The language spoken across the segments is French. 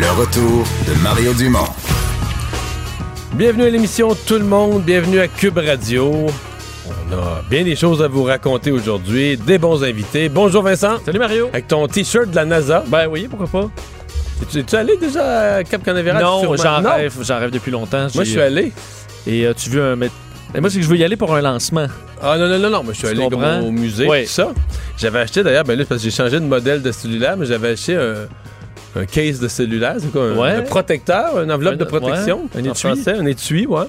Le retour de Mario Dumont. Bienvenue à l'émission Tout le monde, bienvenue à Cube Radio. On a bien des choses à vous raconter aujourd'hui, des bons invités. Bonjour Vincent. Salut Mario. Avec ton t-shirt de la NASA. Ben oui, pourquoi pas? Es-tu, allé déjà à Cap Canaveral? non, j'en rêve, j'en rêve depuis longtemps. Moi, je suis allé. Et euh, tu veux un... mais- moi, c'est que je veux y aller pour un lancement. Ah non, non, non, non, moi, je suis Tu allé comme au musée, Ouais. tout ça. J'avais acheté d'ailleurs, ben là, parce que j'ai changé de modèle de cellulaire, mais j'avais acheté un, un case de cellulaire, c'est quoi? Un, Ouais. un protecteur, une enveloppe Un- de protection? ouais, un en étui? français, un étui, ouais.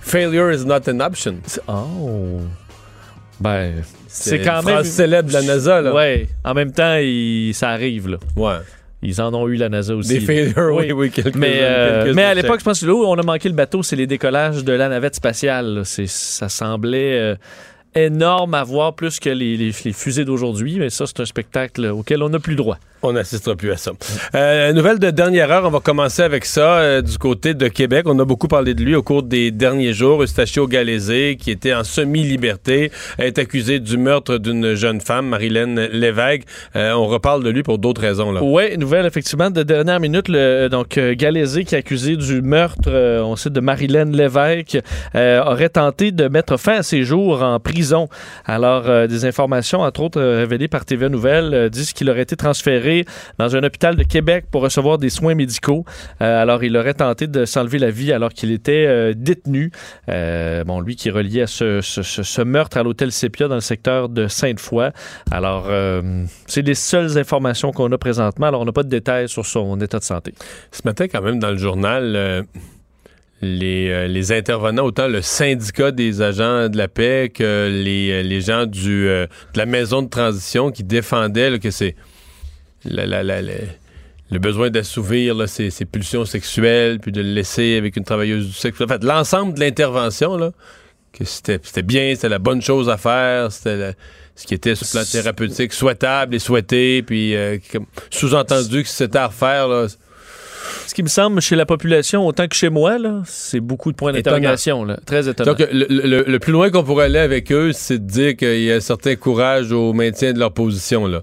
Failure is not an option. Oh. Ben, c'est quand une même... phrase célèbre de la NASA, là. Ouais. En même temps, il- ça arrive, là. Ouais. Ils en ont eu, la NASA aussi. Des failures, oui, oui, quelques Mais, euh, quelques mais à l'époque, je pense que là où on a manqué le bateau, c'est les décollages de la navette spatiale. Ça semblait euh, énorme à voir plus que les, les- les fusées d'aujourd'hui. Mais ça, c'est un spectacle auquel on n'a plus droit. On n'assistera plus à ça. Euh, nouvelle de dernière heure, on va commencer avec ça euh, du côté de Québec. On a beaucoup parlé de lui au cours des derniers jours. Eustachio Galézé, qui était en semi-liberté, est accusé du meurtre d'une jeune femme, Marilyn Lévesque. Euh, on reparle de lui pour d'autres raisons. Oui, nouvelle effectivement de dernière minute. Donc, Galézé, qui est accusé du meurtre, on sait, de Marilyn Lévesque, aurait tenté de mettre fin à ses jours en prison. Alors, des informations, entre autres révélées par TVA Nouvelles, disent qu'il aurait été transféré dans un hôpital de Québec pour recevoir des soins médicaux. Euh, alors, il aurait tenté de s'enlever la vie alors qu'il était euh, détenu. Euh, bon, lui qui est relié à ce, meurtre à l'hôtel Sepia dans le secteur de Sainte-Foy. Alors, c'est les seules informations qu'on a présentement. Alors, on n'a pas de détails sur son état de santé. Ce matin, quand même, dans le journal, les, intervenants, autant le syndicat des agents de la paix que les, gens de la maison de transition qui défendaient là, que c'est la- la- la- le besoin d'assouvir là, ses, ses pulsions sexuelles, puis de le laisser avec une travailleuse du sexe. En fait, l'ensemble de l'intervention, là, que c'était c'était bien, c'était la bonne chose à faire, c'était la- ce qui était sur le plan thérapeutique souhaitable et souhaité, puis euh, sous-entendu que c'était à refaire, là, Ce qui me semble, chez la population, autant que chez moi, là, c'est beaucoup de points d'interrogation. là. Très étonnant. Donc, le, le- le plus loin qu'on pourrait aller avec eux, c'est de dire qu'il y a un certain courage au maintien de leur position. Là.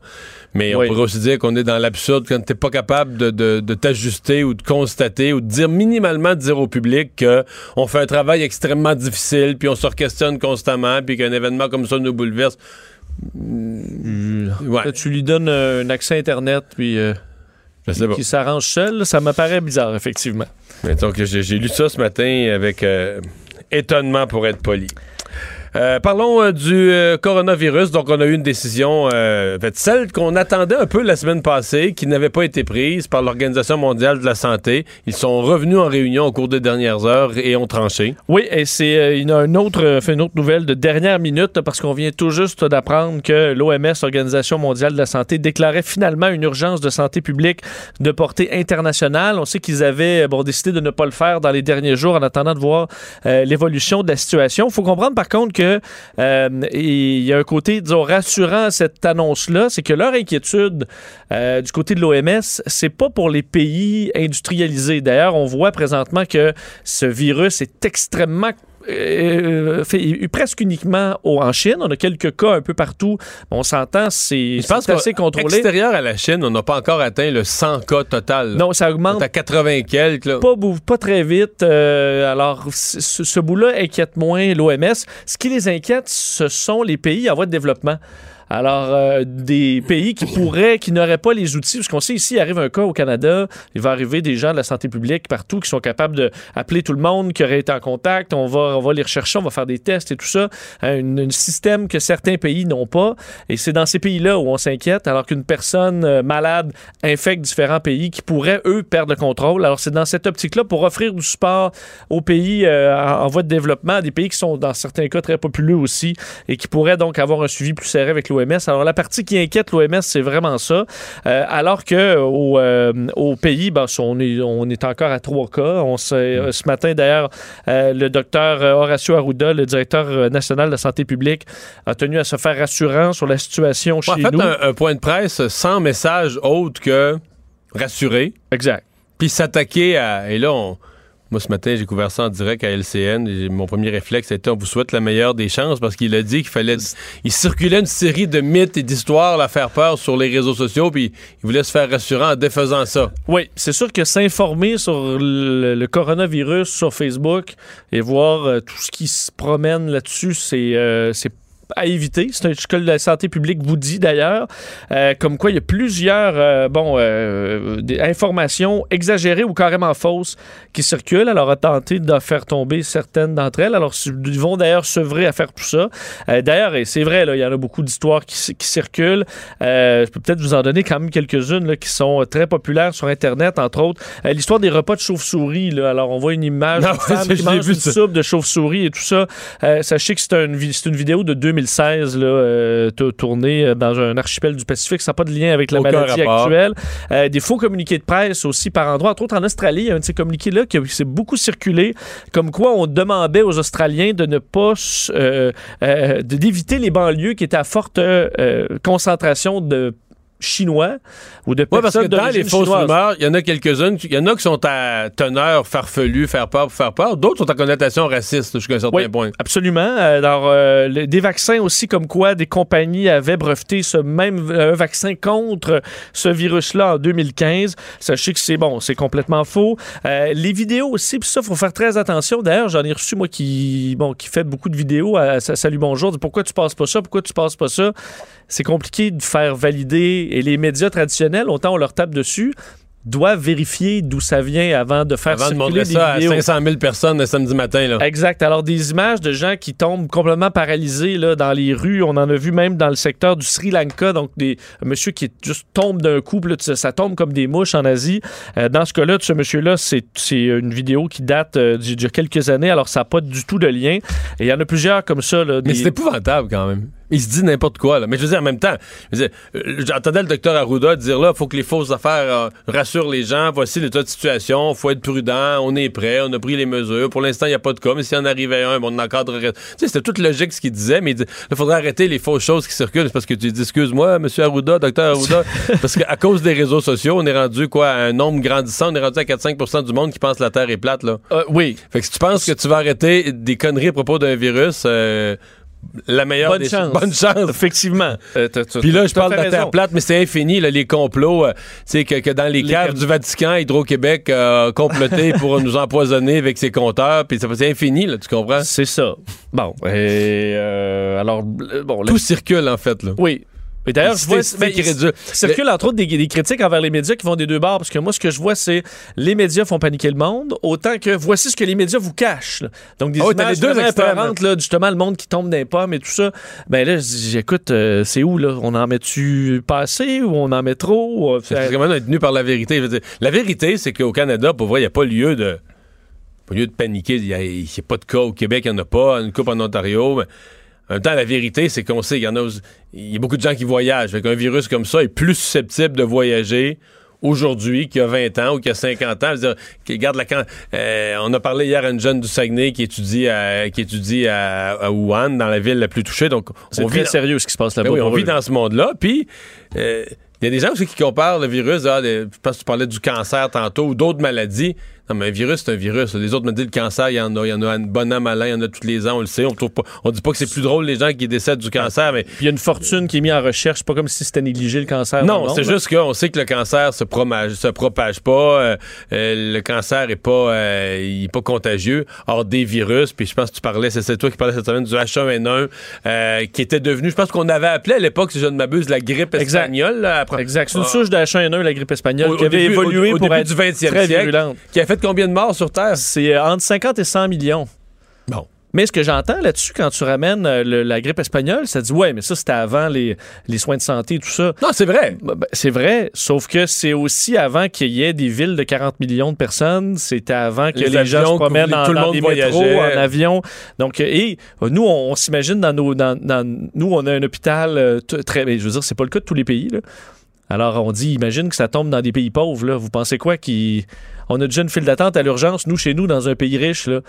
Mais Oui. on pourrait aussi dire qu'on est dans l'absurde quand t'es pas capable de, de- de t'ajuster ou de constater ou de dire minimalement de dire au public que on fait un travail extrêmement difficile, puis on se questionne constamment, puis qu'un événement comme ça nous bouleverse. Ouais, Là, tu lui donnes un accès Internet, puis euh. Qui s'arrange seul, ça me paraît bizarre, effectivement. Mais donc, j'ai j'ai lu ça ce matin avec euh, étonnement pour être poli. Euh, parlons euh, du euh, coronavirus. Donc, on a eu une décision, fait, celle qu'on attendait un peu la semaine passée, qui n'avait pas été prise par l'Organisation mondiale de la santé. Ils sont revenus en réunion au cours des dernières heures et ont tranché. Oui, et c'est euh, il y a un autre, une autre nouvelle de dernière minute parce qu'on vient tout juste d'apprendre que l'OMS, l'Organisation mondiale de la santé, déclarait finalement une urgence de santé publique de portée internationale. On sait qu'ils avaient bon, décidé de ne pas le faire dans les derniers jours en attendant de voir l'évolution de la situation. Faut comprendre par contre que euh, il y a un côté, disons, rassurant à cette annonce-là, c'est que leur inquiétude euh, du côté de l'OMS, c'est pas pour les pays industrialisés. D'ailleurs, on voit présentement que ce virus est extrêmement euh, fait presque uniquement au- en Chine. On a quelques cas un peu partout. On s'entend, c'est assez contrôlé. extérieur à la Chine, on n'a pas encore atteint le 100 cas total. Non, ça augmente à 80 quelques. là. pas, pas très vite. Euh, alors, ce bout-là inquiète moins l'OMS. Ce qui les inquiète, ce sont les pays en voie de développement. Alors, euh, des pays qui pourraient, qui n'auraient pas les outils, parce qu'on sait ici, il arrive un cas au Canada, il va arriver des gens de la santé publique partout qui sont capables d'appeler tout le monde qui aurait été en contact, on va, on va les rechercher, on va faire des tests et tout ça. Un, un système que certains pays n'ont pas. Et c'est dans ces pays-là où on s'inquiète, alors qu'une personne euh, malade infecte différents pays qui pourraient, eux, perdre le contrôle. Alors, c'est dans cette optique-là pour offrir du support aux pays euh, en, voie de développement, des pays qui sont, dans certains cas, très populeux aussi et qui pourraient donc avoir un suivi plus serré avec l'OMS. Alors, la partie qui inquiète l'OMS, c'est vraiment ça. Euh, alors que au, euh, au pays, ben, on, est, on est encore à trois cas. On sait, euh, ce matin, d'ailleurs, euh, le docteur Horacio Arruda, le directeur national de la santé publique, a tenu à se faire rassurant sur la situation Bon, en chez fait, nous. un, un point de presse sans message autre que rassurer, Exact. puis s'attaquer à. Et là, on- moi, ce matin, j'ai couvert ça en direct à LCN. mon premier réflexe a été on vous souhaite la meilleure des chances parce qu'il a dit qu'il fallait. Il circulait une série de mythes et d'histoires à faire peur sur les réseaux sociaux, puis il voulait se faire rassurant en défaisant ça. Oui, c'est sûr que s'informer sur le, coronavirus sur Facebook et voir euh, tout ce qui se promène là-dessus, c'est euh, à éviter. C'est ce que la santé publique vous dit d'ailleurs. Euh, comme quoi, il y a plusieurs euh, bon, euh, des informations exagérées ou carrément fausses qui circulent. Alors, à tenter de faire tomber certaines d'entre elles. Alors, ils vont d'ailleurs s'œuvrer à faire tout ça. D'ailleurs, et c'est vrai, là, il y en a beaucoup d'histoires qui, qui circulent. Je peux peut-être vous en donner quand même quelques-unes qui sont très populaires sur Internet, entre autres. L'histoire des repas de chauve-souris. là. Alors, on voit une image Non, d'une femme qui mange une soupe de chauve-souris et tout ça. Sachez que c'est une, une vidéo de 2016 là, euh, t- tournée euh, dans un archipel du Pacifique. Ça n'a pas de lien avec la Aucun maladie rapport. actuelle. Euh, des faux communiqués de presse aussi par endroits. Entre autres, en Australie, il y a un de ces communiqués-là qui, s'est beaucoup circulé, comme quoi on demandait aux Australiens de ne pas... euh, d'éviter les banlieues qui étaient à forte concentration de Chinois ou de parce personnes que dans les fausses chinoise. rumeurs, il y en a quelques-unes. Il y en a qui sont à teneur farfelu, faire peur pour faire peur. D'autres sont à connotation raciste jusqu'à un certain Oui, point. Absolument. Alors, euh, des vaccins aussi, comme quoi des compagnies avaient breveté ce même euh, vaccin contre ce virus-là en 2015. Sachez que c'est bon, c'est complètement faux. Euh, les vidéos aussi, puis ça, faut faire très attention. D'ailleurs, j'en ai reçu, moi, qui, bon, qui fait beaucoup de vidéos à, à Salut Bonjour. Pourquoi tu passes pas ça? Pourquoi tu passes pas ça? C'est compliqué de faire valider. Et les médias traditionnels, autant on leur tape dessus, doivent vérifier d'où ça vient avant de faire Avant de circuler montrer des ça à vidéos. 500 000 personnes le samedi matin. Là. Exact. Alors, des images de gens qui tombent complètement paralysés là, dans les rues. On en a vu même dans le secteur du Sri Lanka. Donc, des monsieur qui juste tombe d'un coup. là, ça tombe comme des mouches en Asie. Euh, dans ce cas-là, de ce monsieur-là, c'est une vidéo qui date euh, d'il y a quelques années. Alors, ça n'a pas du tout de lien. Et il y en a plusieurs comme ça. Là, Mais c'est épouvantable quand même. Il se dit n'importe quoi. Là. Mais je veux dire, en même temps, euh, j'entendais le docteur Arruda dire là, il faut que les fausses affaires euh, rassurent les gens. Voici l'état de situation. Il faut être prudent. On est prêt. On a pris les mesures. Pour l'instant, il n'y a pas de cas. Mais s'il y en arrivait un, bon, on encadrerait. Tu sais, c'était toute logique ce qu'il disait. Mais il dit, il faudrait arrêter les fausses choses qui circulent. C'est parce que tu dis, excuse-moi, monsieur Arruda, docteur Arruda. parce qu'à cause des réseaux sociaux, on est rendu quoi, à un nombre grandissant. On est rendu à 4-5% du monde qui pense que la Terre est plate. Là. Euh, oui. Fait que si tu penses que tu vas arrêter des conneries à propos d'un virus, euh, la meilleure Bonne des chance. Bonne chance. Effectivement. Euh, Puis là, je parle de la Terre plate, mais c'est infini, là, les complots. euh, tu sais, que, que dans les, Les caves du Vatican, Hydro-Québec a comploté pour nous empoisonner avec ses compteurs. Puis ça c'est infini, là, tu comprends? C'est ça. Bon. Et, euh, alors, euh, bon. Tout circule, en fait. Là. Oui. Et d'ailleurs, je vois. Ben, il circule entre autres des, des critiques envers les médias qui vont des deux bords, parce que moi, ce que je vois, c'est les médias font paniquer le monde, autant que voici ce que les médias vous cachent. là. Donc, des t'as images les deux apparentes, là, justement, le monde qui tombe les pommes et tout ça. Ben là, je dis, écoute, euh, c'est où, là? On en met-tu pas assez ou on en met trop? C'est vraiment être tenu par la vérité. Dire, la vérité, c'est qu'au Canada, pour vrai, il n'y a pas lieu de. Pas lieu de paniquer. Il n'y a, a pas de cas au Québec, il n'y en a pas. Une coupe en Ontario. Mais en même temps, la vérité, c'est qu'on sait qu'il y en a. Il y a beaucoup de gens qui voyagent. Qu'un virus comme ça est plus susceptible de voyager aujourd'hui qu'il y a 20 ans ou qu'il y a 50 ans. Dire, qui garde la euh, on a parlé hier à une jeune du Saguenay qui étudie à, qui étudie à, à Wuhan, dans la ville la plus touchée. Donc, on vit, sérieux ce qui se passe ben là-bas. oui, on vit dans ce monde-là. Puis, euh, Il y a des gens aussi qui comparent le virus, ah, des- je pense que tu parlais du cancer tantôt, ou d'autres maladies. Non, mais un virus, c'est un virus. Les autres me disent le cancer, il y en a, il y en a un bon an, malin, il y en a tous les ans, on le sait. On trouve pas, on dit pas que c'est plus drôle les gens qui décèdent du cancer, mais Puis il y a une fortune qui est mise en recherche. Pas comme si c'était négligé le cancer. non, c'est juste qu'on sait que le cancer se propage, se propage pas. euh, euh, le cancer est pas, euh, il est pas contagieux. Or des virus, puis je pense que tu parlais, c'est toi qui parlais cette semaine du H1N1, euh, qui était devenu, je pense qu'on avait appelé à l'époque, si je ne m'abuse, la grippe espagnole. là, après- Exact. C'est une Ah. souche de H1N1, la grippe espagnole, Au- qui au avait début- évolué au- pour début être du 20e très siècle. virulente. Qui a fait combien de morts sur Terre? C'est euh, entre 50 et 100 millions. Bon. Mais ce que j'entends là-dessus, quand tu ramènes euh, le- la grippe espagnole, ça dit ouais, mais ça c'était avant les, les soins de santé et tout ça. Non, c'est vrai. Ben, ben, c'est vrai, sauf que c'est aussi avant qu'il y ait des villes de 40 millions de personnes. C'était avant que Les les, gens se promènent tout le dans monde des métros, en avion. Donc, euh, et nous, on, on s'imagine dans nos, dans, dans- nous, on a un hôpital euh, très, je veux dire, c'est pas le cas de tous les pays. Là. Alors, on dit, imagine que ça tombe dans des pays pauvres. Là. Vous pensez quoi? Qui, on a déjà une file d'attente à l'urgence, nous, chez nous, dans un pays riche. Là.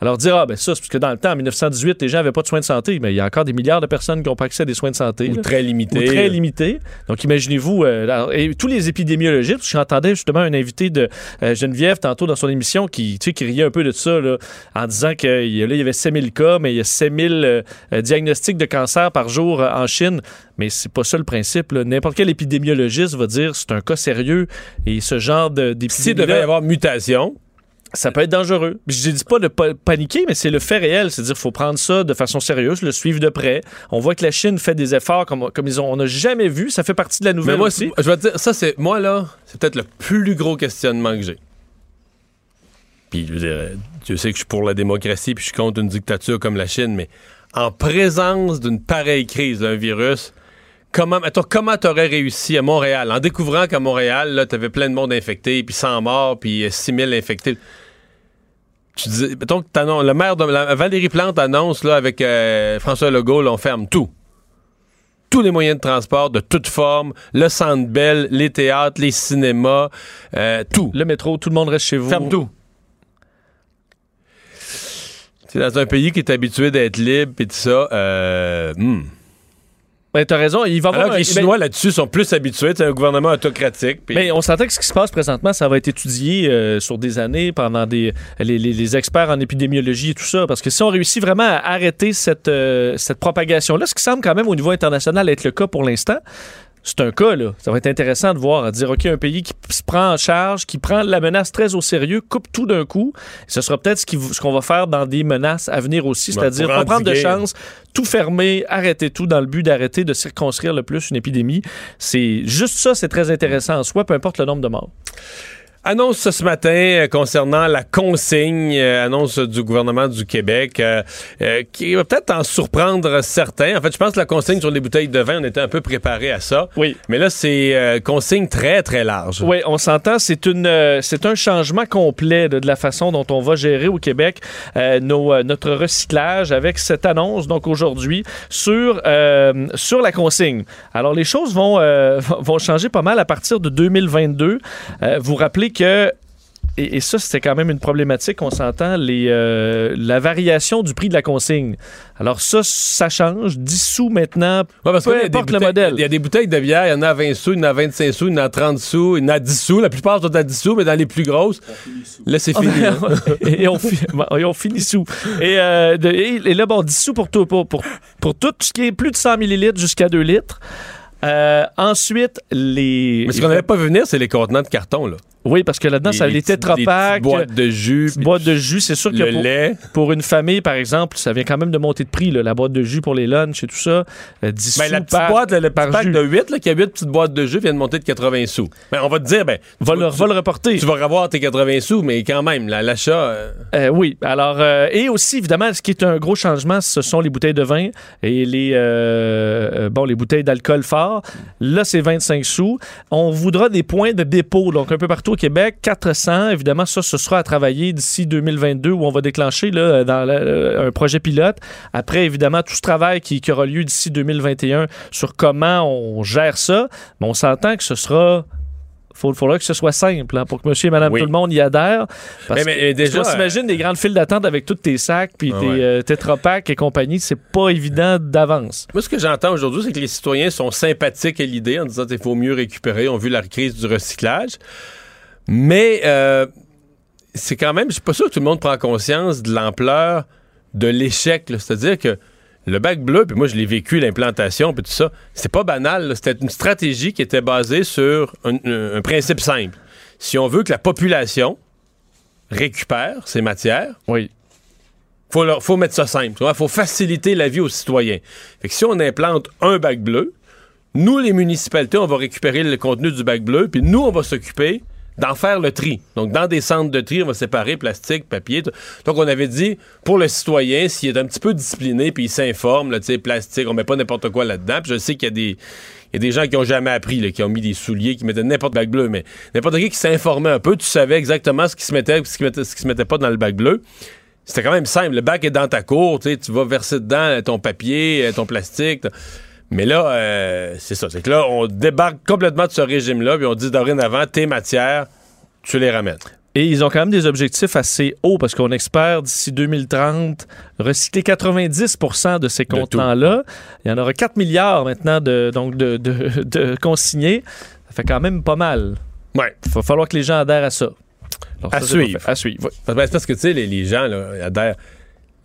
Alors dire, ah ben ça, c'est parce que dans le temps, en 1918, les gens n'avaient pas de soins de santé, mais il y a encore des milliards de personnes qui n'ont pas accès à des soins de santé. Ou là très ou limité. très limité. Donc, imaginez-vous, euh, et tous les épidémiologistes, j'entendais justement un invité de euh, Geneviève tantôt dans son émission qui, tu sais, qui riait un peu de ça, là, en disant qu'il y a- là, il y avait 7000 cas, mais il y a 7000 euh, euh, diagnostics de cancer par jour en Chine. Mais c'est pas ça le principe. N'importe quel épidémiologiste va dire c'est un cas sérieux et ce genre de- S'il devait y d'épidémie avoir mutation, ça peut être dangereux. Je dis pas de paniquer, mais c'est le fait réel. C'est-à-dire qu'il faut prendre ça de façon sérieuse, le suivre de près. On voit que la Chine fait des efforts comme, comme ils ont, on n'a jamais vu. Ça fait partie de la nouvelle mais moi, aussi. je vais te dire, ça, c'est, moi, là, c'est peut-être le plus gros questionnement que j'ai. Puis, je veux dire, euh, Dieu sait que je suis pour la démocratie, puis je suis contre une dictature comme la Chine, mais en présence d'une pareille crise, d'un virus, comment, mettons, comment t'aurais réussi à Montréal, en découvrant qu'à Montréal, là, t'avais plein de monde infecté, puis 100 morts, puis euh, 6000 infectés. Tu dis, mettons que t'annonces- le maire de la- Valérie Plante annonce, là, avec euh, François Legault, là, on ferme tout tous les moyens de transport de toute forme, le centre belle, les théâtres, les cinémas, euh, tout. Le métro, tout le monde reste chez vous. Ferme tout. C'est dans un pays qui est habitué d'être libre et tout ça. Euh, hmm. Ben, t'as raison. Il va y avoir Alors que les ben, Chinois là-dessus sont plus habitués. C'est un gouvernement autocratique. Mais on s'entend que ce qui se passe présentement, ça va être étudié euh, sur des années pendant des les, les- les experts en épidémiologie et tout ça. Parce que si on réussit vraiment à arrêter cette, euh, cette propagation-là, ce qui semble quand même au niveau international être le cas pour l'instant, c'est un cas, là. Ça va être intéressant de voir, à dire, OK, un pays qui se prend en charge, qui prend la menace très au sérieux, coupe tout d'un coup. Ce sera peut-être ce qu'on va faire dans des menaces à venir aussi, Ouais, c'est-à-dire pas prendre de chance, tout fermer, arrêter tout dans le but d'arrêter de circonscrire le plus une épidémie. C'est juste ça, c'est très intéressant en soi, peu importe le nombre de morts. Annonce ce matin euh, concernant la consigne, euh, annonce du gouvernement du Québec, euh, euh, qui va peut-être en surprendre certains. En fait, je pense que la consigne sur les bouteilles de vin, on était un peu préparé à ça. Oui. Mais là, c'est euh, consigne très, très large. Oui, on s'entend. C'est une, c'est un changement complet de, de la façon dont on va gérer au Québec nos, notre recyclage avec cette annonce donc aujourd'hui sur sur la consigne. Alors les choses vont vont changer pas mal à partir de 2022. Euh, vous rappelez que et, et ça, c'était quand même une problématique, on s'entend, les, euh, la variation du prix de la consigne. Alors ça, ça change. 10 sous maintenant, Ouais, parce peu que là, il y a des importe le bouteilles- modèle. Il y a des bouteilles de bière, il y en a à 20 sous, il y en a à 25 sous, il y en a à 30 sous, il y en a à 10 sous. La plupart sont à 10 sous, mais dans les plus grosses, là, c'est fini. hein. et, on fi- bon, et on finit sous. Et, euh, de- et- et là, bon, 10 sous pour tout, pour, pour, pour tout ce qui est plus de 100 millilitres jusqu'à 2 litres. Euh, ensuite, les. Mais ce qu'on n'avait pas vu venir, c'est les contenants de carton, là. Oui, parce que là-dedans, ça Les tétrapacks, petites boîtes de jus, puis boîtes de jus. C'est sûr que pour, lait. pour une famille, par exemple, ça vient quand même de monter de prix, là, la boîte de jus pour les lunchs et tout ça. euh, 10 Ben, sous la petite par, boîte, le, par pack jus. de 8, là, qui a 8 petites boîtes de jus, vient de monter de 80 sous. Ben, on va te dire, ben, Va le, tu- va le reporter. tu vas avoir tes 80 sous, mais quand même, l'achat. euh, Euh, oui, alors euh, et aussi évidemment, ce qui est un gros changement, ce sont les bouteilles de vin et les euh, euh, bon les bouteilles d'alcool fort. Là, c'est 25 sous. On voudra des points de dépôt, donc un peu partout au Québec, 400. Évidemment, ça, ce sera à travailler d'ici 2022 où on va déclencher là, dans la- euh, un projet pilote. Après, évidemment, tout ce travail qui, qui aura lieu d'ici 2021 sur comment on gère ça, mais on s'entend que ce sera Il faudra que ce soit simple hein, pour que monsieur et madame Oui. tout le monde y adhère. Parce Mais- mais, que euh, déjà, on s'imagine des grandes files d'attente avec tous tes sacs puis Ah tes ouais. euh, et compagnie. C'est pas évident d'avance. Moi, ce que j'entends aujourd'hui, c'est que les citoyens sont sympathiques à l'idée en disant qu'il faut mieux récupérer. On a vu la crise du recyclage. Mais euh, c'est quand même, je suis pas sûr que tout le monde prend conscience de l'ampleur de l'échec. C'est-à-dire que le bac bleu, puis moi je l'ai vécu, l'implantation, puis tout ça, c'est pas banal. C'était une stratégie qui était basée sur un, un- un principe simple. Si on veut que la population récupère ces matières, Oui. faut, leur- faut mettre ça simple. Il faut faciliter la vie aux citoyens. Fait que si on implante un bac bleu, nous, les municipalités, on va récupérer le contenu du bac bleu, puis nous, on va s'occuper d'en faire le tri. Donc, dans des centres de tri, on va séparer plastique, papier. Donc, on avait dit, pour le citoyen, s'il est un petit peu discipliné, puis il s'informe, tu sais, plastique, on met pas n'importe quoi là-dedans. Puis je sais qu'il y a des... Il y a des gens qui ont jamais appris, là, qui ont mis des souliers, qui mettaient n'importe bac bleu, mais n'importe qui qui s'informait un peu, tu savais exactement ce qui se mettait, ce qui, se mettait pas dans le bac bleu. C'était quand même simple. Le bac est dans ta cour, tu vas verser dedans ton papier, euh, ton plastique. Mais là, euh, c'est ça. C'est que là, on débarque complètement de ce régime-là, puis on dit dorénavant, tes matières, tu les ramènes. Et ils ont quand même des objectifs assez hauts parce qu'on espère d'ici 2030 recycler 90% de ces contenants-là. Il y en aura 4 milliards maintenant de, donc de, de, de consignés. Ça fait quand même pas mal. Ouais. Il va falloir que les gens adhèrent à ça. Alors, À ça, suivre. À suivre. oui. Parce que, tu sais, les, les gens, là, adhèrent.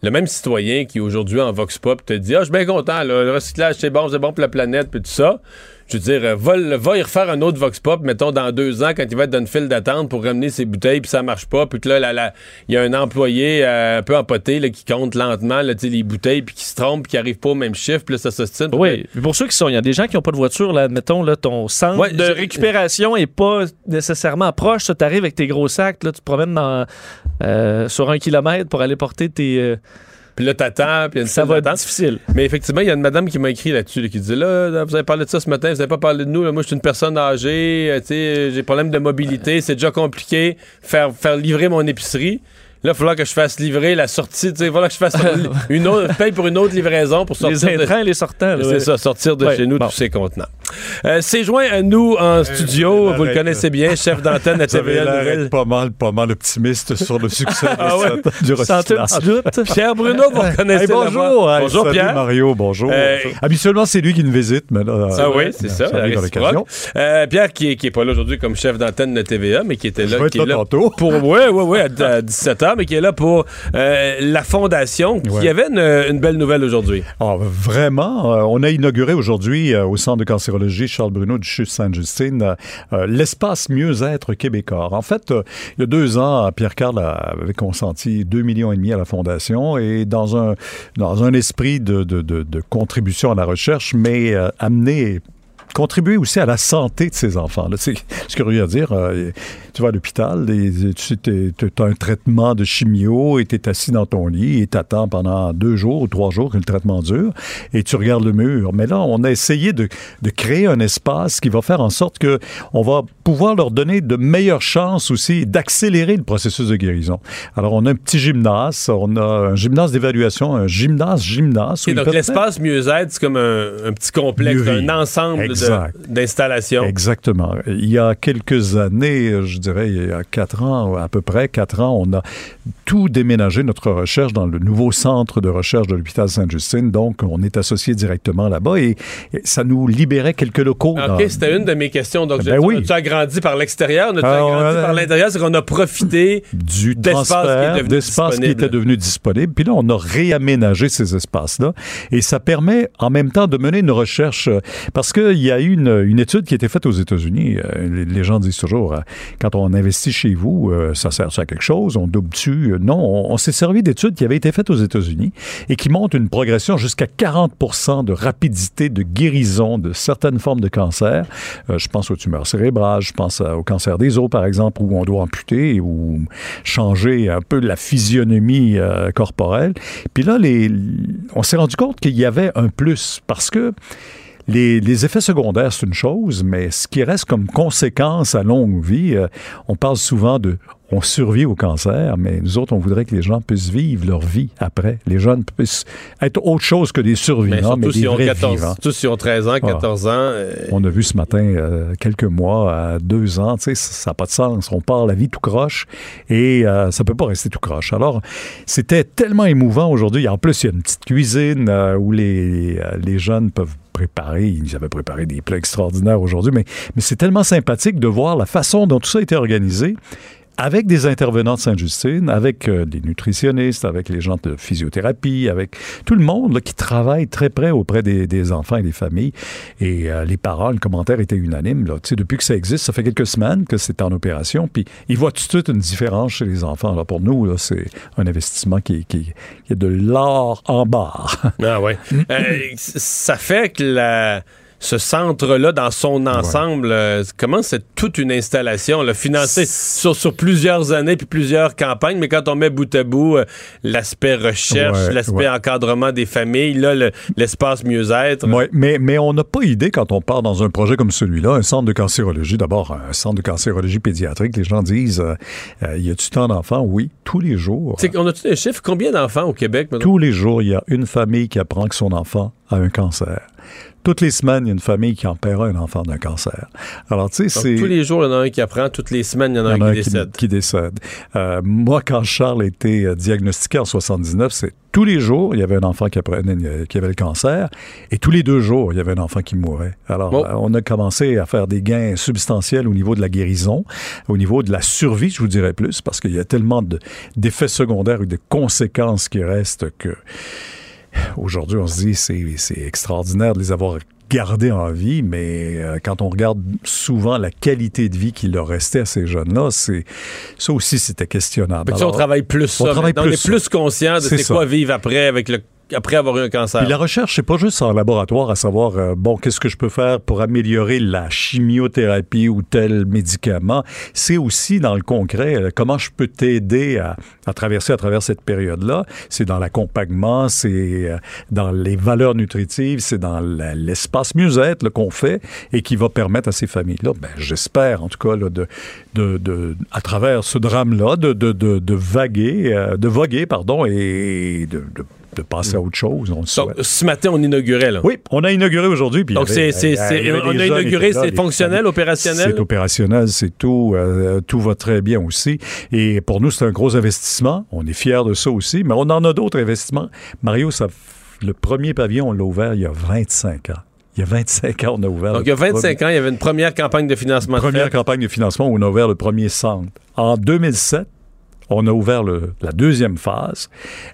Le même citoyen qui, aujourd'hui, en Vox Pop, te dit Ah, je suis bien content, le recyclage, c'est bon, c'est bon pour la planète, puis tout ça. Je veux dire, euh, va, y refaire un autre Vox Pop, mettons, dans deux ans, quand il va être dans une file d'attente pour ramener ses bouteilles, puis ça marche pas, puis que là, là, là, il y a un employé euh, un peu empoté là, qui compte lentement là, les bouteilles, puis qui se trompe, puis qui arrive pas au même chiffre, puis là, ça s'ostine. Oui, mais pour ceux qui sont, il y a des gens qui n'ont pas de voiture, là, admettons, là, ton centre Ouais, de récupération est pas nécessairement proche. Tu arrives avec tes gros sacs, là, tu te promènes dans, euh, sur un kilomètre pour aller porter tes. euh, Puis là, t'attends, puis il y a une ça va être difficile. Mais effectivement, il y a une madame qui m'a écrit là-dessus, là, qui dit là, vous avez parlé de ça ce matin, vous n'avez pas parlé de nous. là. moi, je suis une personne âgée, euh, tu sais, j'ai problème de mobilité, c'est déjà compliqué faire, faire livrer mon épicerie. Là, il va falloir que je fasse livrer la sortie, il va falloir que je fasse une autre, paye pour une autre livraison pour sortir Les de, intrants et les sortants. c'est ouais. ça, sortir de Ouais, chez nous bon. tous ces contenants. Euh, c'est joint à nous en studio, arrête, vous le connaissez bien, chef d'antenne à TVA Nouvelle. pas mal, pas mal optimiste sur le succès Ah ouais? du recyclage. petit doute? Pierre Bruno, vous reconnaissez Hey, bonjour. Hey, bonjour salut Pierre. Mario, bonjour. Euh, Habituellement, c'est lui qui nous visite, mais là, Ah oui, c'est ça. Euh, Pierre qui est, qui est pas là aujourd'hui comme chef d'antenne de TVA, mais qui était là, qui est là tantôt. pour ouais ouais ouais à, 17h, mais qui est là pour euh, la fondation. Qui Ouais. avait une, une belle nouvelle aujourd'hui. Ah, vraiment, euh, on a inauguré aujourd'hui euh, au Centre de cancérologie Charles Bruno du CHU Sainte-Justine euh, euh, l'espace mieux-être québécois. En fait, euh, il y a deux ans, Pierre Carl avait consenti 2 millions et demi à la fondation et dans un esprit de, contribution à la recherche, mais amener contribuer aussi à la santé de ces enfants. C'est curieux à dire. Tu vas à l'hôpital, et tu as un traitement de chimio et tu es assis dans ton lit et tu attends pendant deux jours ou trois jours que le traitement dure et tu regardes le mur. Mais là, on a essayé de, de créer un espace qui va faire en sorte que on va pouvoir leur donner de meilleures chances aussi d'accélérer le processus de guérison. Alors, on a un petit gymnase, on a un gymnase d'évaluation, un gymnase gymnase. Et donc l'espace mieux-être, c'est comme un, un petit complexe, un ensemble d'installations. Exactement. Il y a quelques années, je dirais il y a quatre ans, à peu près quatre ans, on a tout déménagé notre recherche dans le nouveau centre de recherche de l'hôpital Sainte-Justine. Donc, on est associé directement là-bas et, et ça nous libérait quelques locaux. OK, dans- c'était une de mes questions. Donc, Ben je- oui. tu as grandi par l'extérieur, tu as Alors, grandi euh, par l'intérieur, c'est qu'on a profité du d'espace qui d'espace qui était devenu disponible. Puis là, on a réaménagé ces espaces-là. Et ça permet en même temps de mener une recherche. euh, Parce qu'il y a eu une, une étude qui a été faite aux États-Unis. Euh, Les, gens disent toujours, euh, on investit chez vous, euh, ça sert à quelque chose? On double-tu? Euh, Non, on, s'est servi d'études qui avaient été faites aux États-Unis et qui montrent une progression jusqu'à 40% de rapidité de guérison de certaines formes de cancer. Euh, je pense aux tumeurs cérébrales, je pense au cancer des os, par exemple, où on doit amputer ou changer un peu la physionomie corporelle. Puis là, on s'est rendu compte qu'il y avait un plus parce que les, effets secondaires, c'est une chose, mais ce qui reste comme conséquence à longue vie, euh, on parle souvent de on survit au cancer, mais nous autres, on voudrait que les gens puissent vivre leur vie après. Les jeunes puissent être autre chose que des survivants, mais, des ont, vrais 14 vivants. surtout s'ils ont 13 ans, 14 ans. euh, On a vu ce matin, euh, quelques mois, à deux ans, tu sais, ça n'a pas de sens. On part la vie tout croche et euh, ça peut pas rester tout croche. Alors, c'était tellement émouvant aujourd'hui. En plus, il y a une petite cuisine où les, les jeunes peuvent préparer. Ils avaient préparé des plats extraordinaires aujourd'hui, mais, mais c'est tellement sympathique de voir la façon dont tout ça a été organisé avec des intervenants de Sainte-Justine, avec euh, des nutritionnistes, avec les gens de physiothérapie, avec tout le monde là, qui travaille très près auprès des, des enfants et des familles. Et euh, les parents, le commentaire était unanime. Là. Depuis que ça existe, ça fait quelques semaines que c'est en opération, puis ils voient tout de suite une différence chez les enfants. Là, pour nous, là, c'est un investissement qui, qui, qui est de l'or en barre. Ah ouais. Euh, ça fait que la- ce centre-là, dans son ensemble, euh, comment c'est toute une installation, là, financée sur, sur plusieurs années puis plusieurs campagnes, mais quand on met bout à bout euh, l'aspect recherche, Ouais, l'aspect ouais. encadrement des familles, là, le- l'espace mieux-être. Ouais, mais, mais on n'a pas idée quand on part dans un projet comme celui-là, un centre de cancérologie. D'abord, un centre de cancérologie pédiatrique. Les gens disent, euh, y a-tu tant d'enfants? Oui, tous les jours. On a-tu des chiffres? Combien d'enfants au Québec? maintenant? Tous les jours, il y a une famille qui apprend que son enfant a un cancer. Toutes les semaines, il y a une famille qui en paiera un enfant d'un cancer. Alors, tu sais, c'est... tous les jours, il y en a un qui apprend. Toutes les semaines, il y en a Il y en un qui un décède. qui décède. Euh, moi, quand Charles a été euh, diagnostiqué en 79, c'est tous les jours, il y avait un enfant qui, apprenait, euh, qui avait le cancer, et tous les deux jours, il y avait un enfant qui mourait. Alors, Bon. euh, on a commencé à faire des gains substantiels au niveau de la guérison, au niveau de la survie, je vous dirais plus, parce qu'il y a tellement de- d'effets secondaires ou de conséquences qui restent que aujourd'hui, on se dit c'est c'est extraordinaire de les avoir gardés en vie, mais euh, quand on regarde souvent la qualité de vie qui leur restait à ces jeunes-là, c'est ça aussi c'était questionnable. On travaille plus ça. on travaille plus on est plus conscient de C'est quoi vivre après avec le après avoir eu un cancer. La recherche, c'est pas juste en laboratoire à savoir, euh, bon, qu'est-ce que je peux faire pour améliorer la chimiothérapie ou tel médicament. C'est aussi dans le concret, euh, comment je peux t'aider à, traverser à travers cette période-là. C'est dans l'accompagnement, c'est euh, dans les valeurs nutritives, c'est dans l'espace mieux-être qu'on fait et qui va permettre à ces familles-là, ben, j'espère en tout cas, là, de, de, de- à travers ce drame-là, de, de, de, vaguer, de voguer, pardon, et de, de passer à autre chose. On Donc, ce matin, on inaugurait, là. Oui, on a inauguré aujourd'hui. Donc, c'est- on a inauguré, c'est fonctionnel, opérationnel? C'est opérationnel, c'est tout. euh, tout va très bien aussi. Et pour nous, c'est un gros investissement. On est fiers de ça aussi, mais on en a d'autres investissements. Mario, ça, le premier pavillon, on l'a ouvert il y a 25 ans. Il y a 25 ans, on a ouvert. Donc, il y a 25 ans, il y avait une première campagne de financement Première campagne de financement où on a ouvert le premier centre. En 2007, on a ouvert la deuxième phase.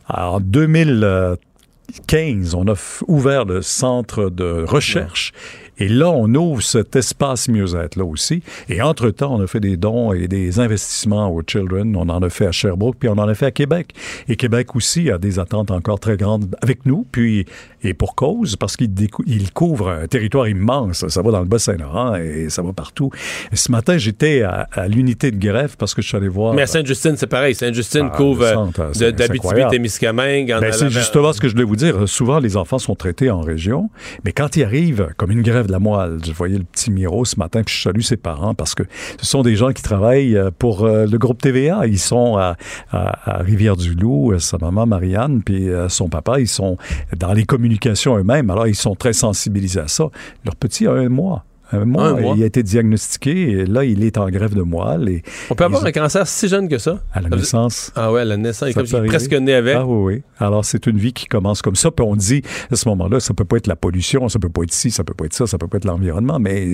En 2015, on a ouvert le centre de recherche. Et là, on ouvre cet espace mieux-être là aussi. Et entre-temps, on a fait des dons et des investissements aux Children. On en a fait à Sherbrooke, puis on en a fait à Québec. Et Québec aussi a des attentes encore très grandes avec nous, puis et pour cause, parce qu'il il couvre un territoire immense. Ça va dans le Bas-Saint-Laurent et ça va partout. Et ce matin, j'étais à, à l'unité de greffe parce que je suis allé voir... Mais à Sainte-Justine, c'est pareil. Sainte-Justine Ah, couvre euh, centre, de- c'est- c'est d'Abitibi, incroyable. Témiscamingue. en Ben, c'est justement ce que je voulais vous dire. Souvent, les enfants sont traités en région, mais quand ils arrivent, comme une grève de la moelle, je voyais le petit Miro ce matin, puis je salue ses parents parce que ce sont des gens qui travaillent euh, pour euh, le groupe TVA. Ils sont à, à- Rivière-du-Loup, euh, sa maman Marianne, puis son papa, ils sont dans les communications eux-mêmes. Alors, ils sont très sensibilisés à ça. Leur petit a un mois. Un mois, Un mois. il a été diagnostiqué et là, il est en grève de moelle et On peut avoir un cancer si jeune que ça? à la naissance. Ah ouais, à la naissance. Ça j'ai arriver. presque né avec. Ah oui, oui. Alors, c'est une vie qui commence comme ça. Puis on dit, à ce moment-là, ça peut pas être la pollution, ça peut pas être ci, ça peut pas être ça, ça peut pas être l'environnement, mais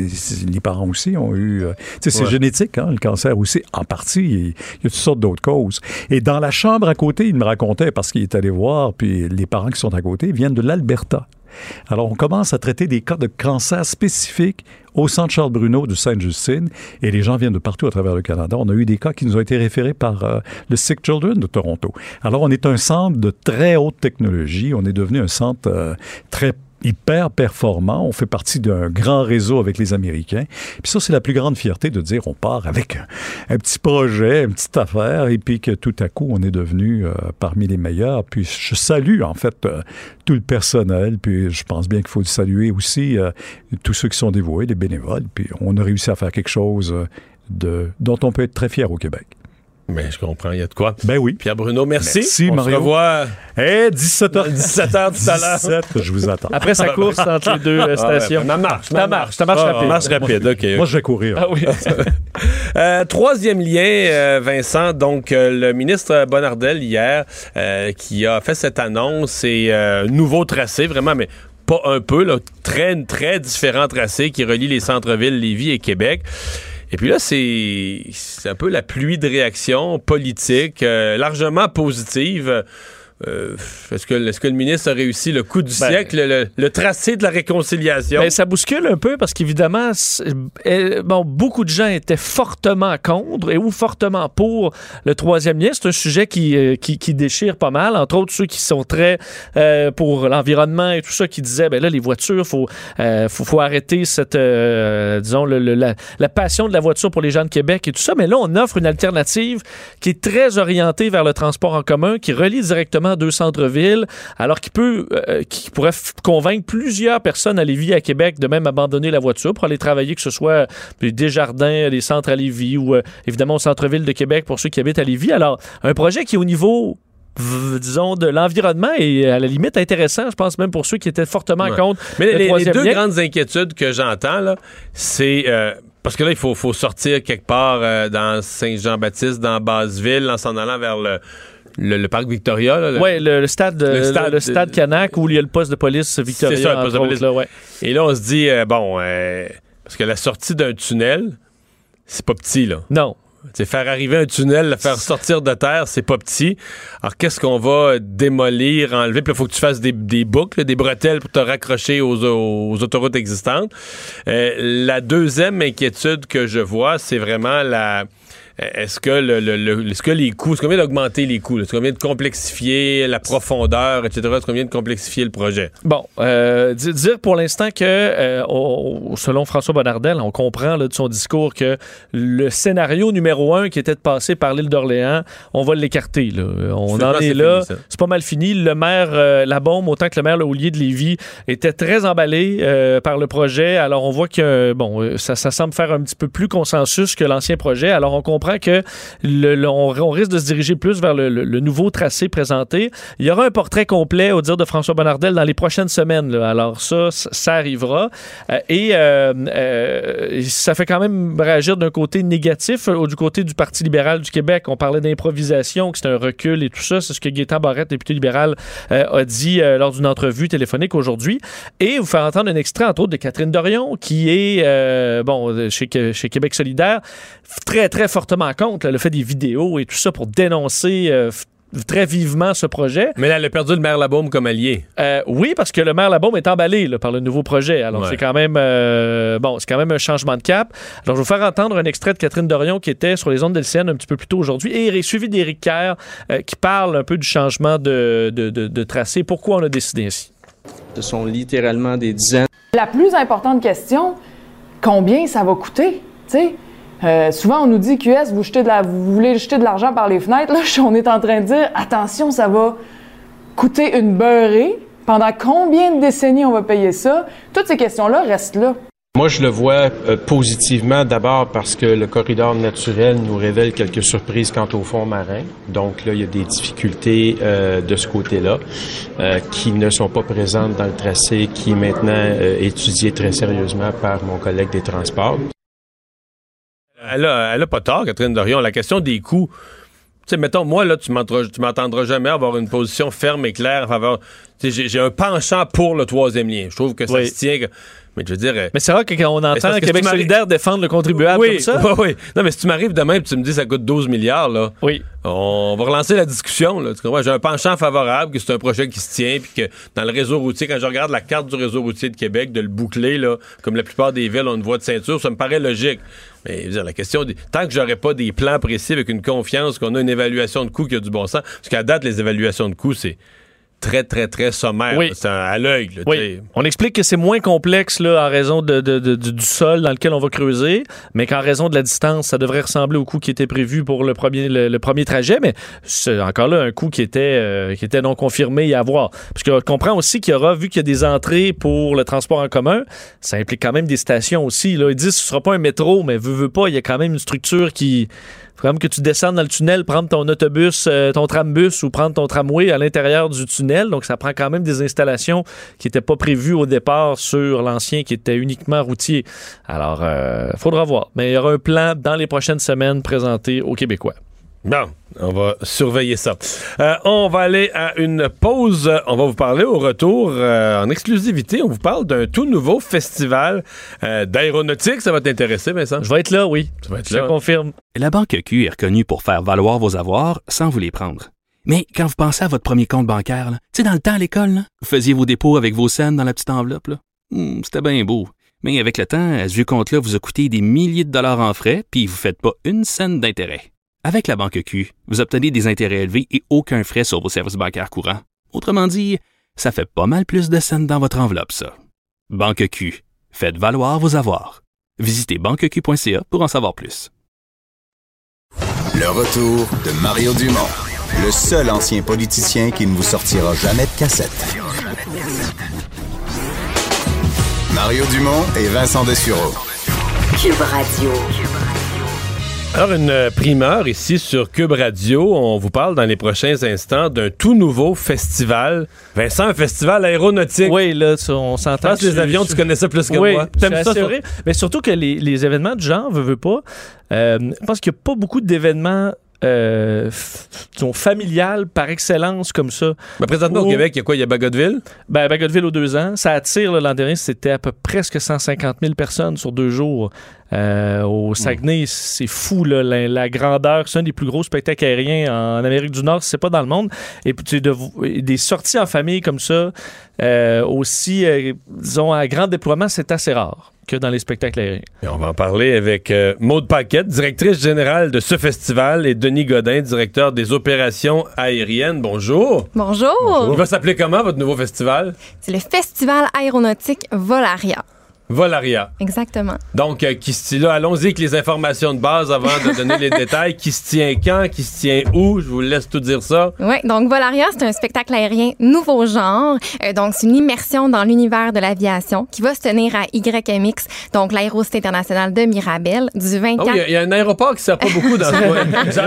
les parents aussi ont eu... euh, tu sais, c'est Ouais. génétique, hein, le cancer aussi. En partie, il il y a toutes sortes d'autres causes. Et dans la chambre à côté, il me racontait, parce qu'il est allé voir, puis les parents qui sont à côté viennent de l'Alberta. Alors, on commence à traiter des cas de cancer spécifiques au Centre Charles Bruno de Sainte-Justine et les gens viennent de partout à travers le Canada. On a eu des cas qui nous ont été référés par euh, le Sick Children de Toronto. Alors, on est un centre de très haute technologie. On est devenu un centre euh, très hyper performant. On fait partie d'un grand réseau avec les Américains. Puis ça, c'est la plus grande fierté de dire on part avec un, petit projet, une petite affaire, et puis que tout à coup, on est devenu euh, parmi les meilleurs. Puis je salue, en fait, euh, tout le personnel. Puis je pense bien qu'il faut saluer aussi euh, tous ceux qui sont dévoués, les bénévoles. Puis on a réussi à faire quelque chose de, dont on peut être très fier au Québec. Mais je comprends, il y a de quoi. Ben oui. Pierre Bruno, merci. Merci, On Mario. se revoit Eh, 17h. 17h tout à l'heure. 17, je vous attends. Après sa course entre les deux euh, stations. Ça marche. Ça marche, ça marche Ah, rapide. marche rapide, OK. Moi, je vais courir. Ah oui. Euh, troisième lien, euh, Vincent. Donc, euh, le ministre Bonardel, hier, euh, qui a fait cette annonce et euh, nouveau tracé, vraiment, mais pas un peu, là, très, très différent tracé qui relie les centres-villes Lévis et Québec. Et puis là, c'est un peu la pluie de réactions politiques, euh, largement positives. Euh, est-ce, que, est-ce que le ministre a réussi le coup du Ben- siècle, le, le tracé de la réconciliation? Ben, ça bouscule un peu parce qu'évidemment, euh, bon, beaucoup de gens étaient fortement contre et ou fortement pour le troisième lien. C'est un sujet qui, euh, qui, qui déchire pas mal. Entre autres, ceux qui sont très euh, pour l'environnement et tout ça, qui disaient, ben là, les voitures, faut, euh, faut, faut arrêter cette, disons, le- le- la, la passion de la voiture pour les gens de Québec et tout ça. Mais là, on offre une alternative qui est très orientée vers le transport en commun, qui relie directement deux centres-villes, alors qu'il peut, euh, qui pourrait convaincre plusieurs personnes à Lévis, à Québec, de même abandonner la voiture pour aller travailler, que ce soit euh, des jardins, des centres à Lévis ou euh, évidemment au centre-ville de Québec pour ceux qui habitent à Lévis. Alors, un projet qui est au niveau disons de l'environnement et à la limite intéressant je pense même pour ceux qui étaient fortement Ouais. contre Mais le les- les, deux lien. grandes inquiétudes que j'entends, là, c'est. euh, parce que là, il faut, faut sortir quelque part euh, dans Saint-Jean-Baptiste, dans Basseville, en s'en allant vers le, le, le parc Victoria. là, le- Ouais, le, le stade, Le stade le stade de- Canac où il y a le poste de police Victoria. C'est ça, le poste de police. autres, là, ouais. Et là, on se dit, euh, bon, euh, parce que la sortie d'un tunnel, c'est pas petit, là. Non. C'est faire arriver un tunnel, le faire sortir de terre, c'est pas petit. Alors, qu'est-ce qu'on va démolir, enlever? Puis il faut que tu fasses des, des boucles, des bretelles pour te raccrocher aux, aux autoroutes existantes. Euh, la deuxième inquiétude que je vois, c'est vraiment la... Est-ce que, le, le- le- est-ce que les coûts, est-ce qu'on vient d'augmenter les coûts? Est-ce qu'on vient de complexifier la profondeur, etc.? Est-ce qu'on vient de complexifier le projet? Bon, euh, di- dire pour l'instant que, euh, on- selon François Bonnardel, on comprend là, de son discours que le scénario numéro un qui était de passer par l'île d'Orléans, on va l'écarter. là. On en est là. fini. C'est pas mal fini. Le maire euh, Labaume, autant que le maire Laulier de Lévis, était très emballé euh, par le projet. Alors, on voit que, bon, euh, ça, ça semble faire un petit peu plus consensus que l'ancien projet. Alors, on comprend que le- on, risque de se diriger plus vers le, nouveau tracé présenté. Il y aura un portrait complet, au dire de François Bonnardel, dans les prochaines semaines. Alors, ça, ça, arrivera. Euh, et euh, euh, ça fait quand même réagir d'un côté négatif, du côté du Parti libéral du Québec. On parlait d'improvisation, que c'est un recul et tout ça. C'est ce que Gaétan Barrette, député libéral, a dit lors d'une entrevue téléphonique aujourd'hui. Et vous faire entendre un extrait, entre autres, de Catherine Dorion, qui est, bon, chez, Québec solidaire, très, très fortement contre. là, Elle a fait des vidéos et tout ça pour dénoncer euh, très vivement ce projet. Mais là, elle a perdu le maire Labaume comme allié. Euh, oui, parce que le maire Labaume est emballé là, par le nouveau projet. Alors, Ouais. c'est quand même euh, bon, c'est quand même un changement de cap. Alors, je vais vous faire entendre un extrait de Catherine Dorion qui était sur les ondes d'LCN un petit peu plus tôt aujourd'hui et il est suivi d'Éric Kerr euh, qui parle un peu du changement de, de, de- de tracé. Pourquoi on a décidé ainsi? Ce sont littéralement des dizaines La plus importante question, combien ça va coûter? Tu sais, euh, souvent on nous dit QS, vous, jetez de vous voulez jeter de l'argent par les fenêtres. Là, on est en train de dire attention, ça va coûter une beurrée. Pendant combien de décennies on va payer ça? Toutes ces questions-là restent là. Moi, je le vois euh, positivement, d'abord parce que le corridor naturel nous révèle quelques surprises quant au fond marin. Donc là, il y a des difficultés euh, de ce côté-là qui ne sont pas présentes dans le tracé qui est maintenant étudié très sérieusement par mon collègue des transports. Elle a, elle a pas tort, Catherine Dorion. La question des coûts. Tu sais, mettons, moi, là, tu m'entendras, jamais avoir une position ferme et claire en faveur. J'ai, un penchant pour le troisième lien. Je trouve que ça Oui. se tient. que- Mais je veux dire. euh, Mais c'est rare que quand on entend que Québec solidaire défendre le contribuable oui, comme ça. oui, oui. Non, mais si tu m'arrives demain et tu me dis que ça coûte 12 milliards, là, Oui. on va relancer la discussion. Là? J'ai un penchant favorable, que c'est un projet qui se tient, puis que dans le réseau routier, quand je regarde la carte du réseau routier de Québec, de le boucler, là, comme la plupart des villes ont une voie de ceinture, ça me paraît logique. Mais je dire, la question, tant que j'aurai pas des plans précis avec une confiance, qu'on a une évaluation de coût qui a du bon sens, parce qu'à date, les évaluations de coûts, c'est très, très, très sommaire. Oui. C'est un- à l'œil. Oui. On explique que c'est moins complexe là, en raison de, de- de- du sol dans lequel on va creuser, mais qu'en raison de la distance, ça devrait ressembler au coup qui était prévu pour le premier, le, le premier trajet. Mais c'est encore là un coup qui était, euh, qui était non confirmé à voir. Parce qu'on comprend aussi qu'il y aura, vu qu'il y a des entrées pour le transport en commun, ça implique quand même des stations aussi. Là. Ils disent que ce sera pas un métro, mais veut, veut pas, il y a quand même une structure qui. Faut quand même que tu descendes dans le tunnel, prendre ton autobus, euh, ton trambus ou prendre ton tramway à l'intérieur du tunnel. Donc, ça prend quand même des installations qui n'étaient pas prévues au départ sur l'ancien qui était uniquement routier. Alors, euh, faudra voir. Mais il y aura un plan dans les prochaines semaines présenté aux Québécois. Bon, on va surveiller ça. Euh, on va aller à une pause. On va vous parler au retour euh, en exclusivité. On vous parle d'un tout nouveau festival euh, d'aéronautique. Ça va t'intéresser, Vincent? Je vais être là, oui. Être Je là. confirme. La Banque Q est reconnue pour faire valoir vos avoirs sans vous les prendre. Mais quand vous pensez à votre premier compte bancaire, tu sais, dans le temps à l'école, là, vous faisiez vos dépôts avec vos scènes dans la petite enveloppe. là. Hmm, C'était bien beau. Mais avec le temps, ce vieux compte-là vous a coûté des milliers de dollars en frais, puis vous ne faites pas une scène d'intérêt. Avec la Banque Q, vous obtenez des intérêts élevés et aucun frais sur vos services bancaires courants. Autrement dit, ça fait pas mal plus de scènes dans votre enveloppe, ça. Banque Q. Faites valoir vos avoirs. Visitez banqueq.ca pour en savoir plus. Le retour de Mario Dumont, le seul ancien politicien qui ne vous sortira jamais de cassette. Mario Dumont et Vincent Dessureau. Cube Radio. Alors, une euh, primeur ici sur Cube Radio. On vous parle dans les prochains instants d'un tout nouveau festival. Vincent, un festival aéronautique. Oui, là, on Je s'entend. pense que les avions, tu connais ça plus que oui, moi. T'aimes ça, ça? Mais surtout que les, les événements du genre, veux, veux pas, euh, je pense qu'il n'y a pas beaucoup d'événements euh, disons, familiales par excellence comme ça. Mais présentement, au Québec, il y a quoi? Il y a Bagotville? Ben, Bagotville aux deux ans, ça attire l'an dernier, c'était à peu presque 150 000 personnes sur deux jours. Euh, au Saguenay, c'est fou là, la, la grandeur. C'est un des plus gros spectacles aériens en Amérique du Nord, c'est pas dans le monde. Et puis de des sorties en famille comme ça, euh, aussi, euh, disons, à grand déploiement, c'est assez rare que dans les spectacles aériens. Et on va en parler avec euh, Maude Paquette, directrice générale de ce festival, et Denis Godin, directeur des opérations aériennes. Bonjour. Bonjour. Il va s'appeler comment, votre nouveau festival? C'est le Festival aéronautique Volaria. Volaria. Exactement. Donc, euh, qui se là, allons-y avec les informations de base avant de donner les détails. Qui se tient quand? Qui se tient où? Je vous laisse tout dire ça. Oui, donc Volaria, c'est un spectacle aérien nouveau genre. Euh, donc, c'est une immersion dans l'univers de l'aviation qui va se tenir à YMX, donc l'aérocité internationale de Mirabel, du Ah 24 oui, il y a- il y, a un aéroport qui sert pas beaucoup dans ce coin. J'ai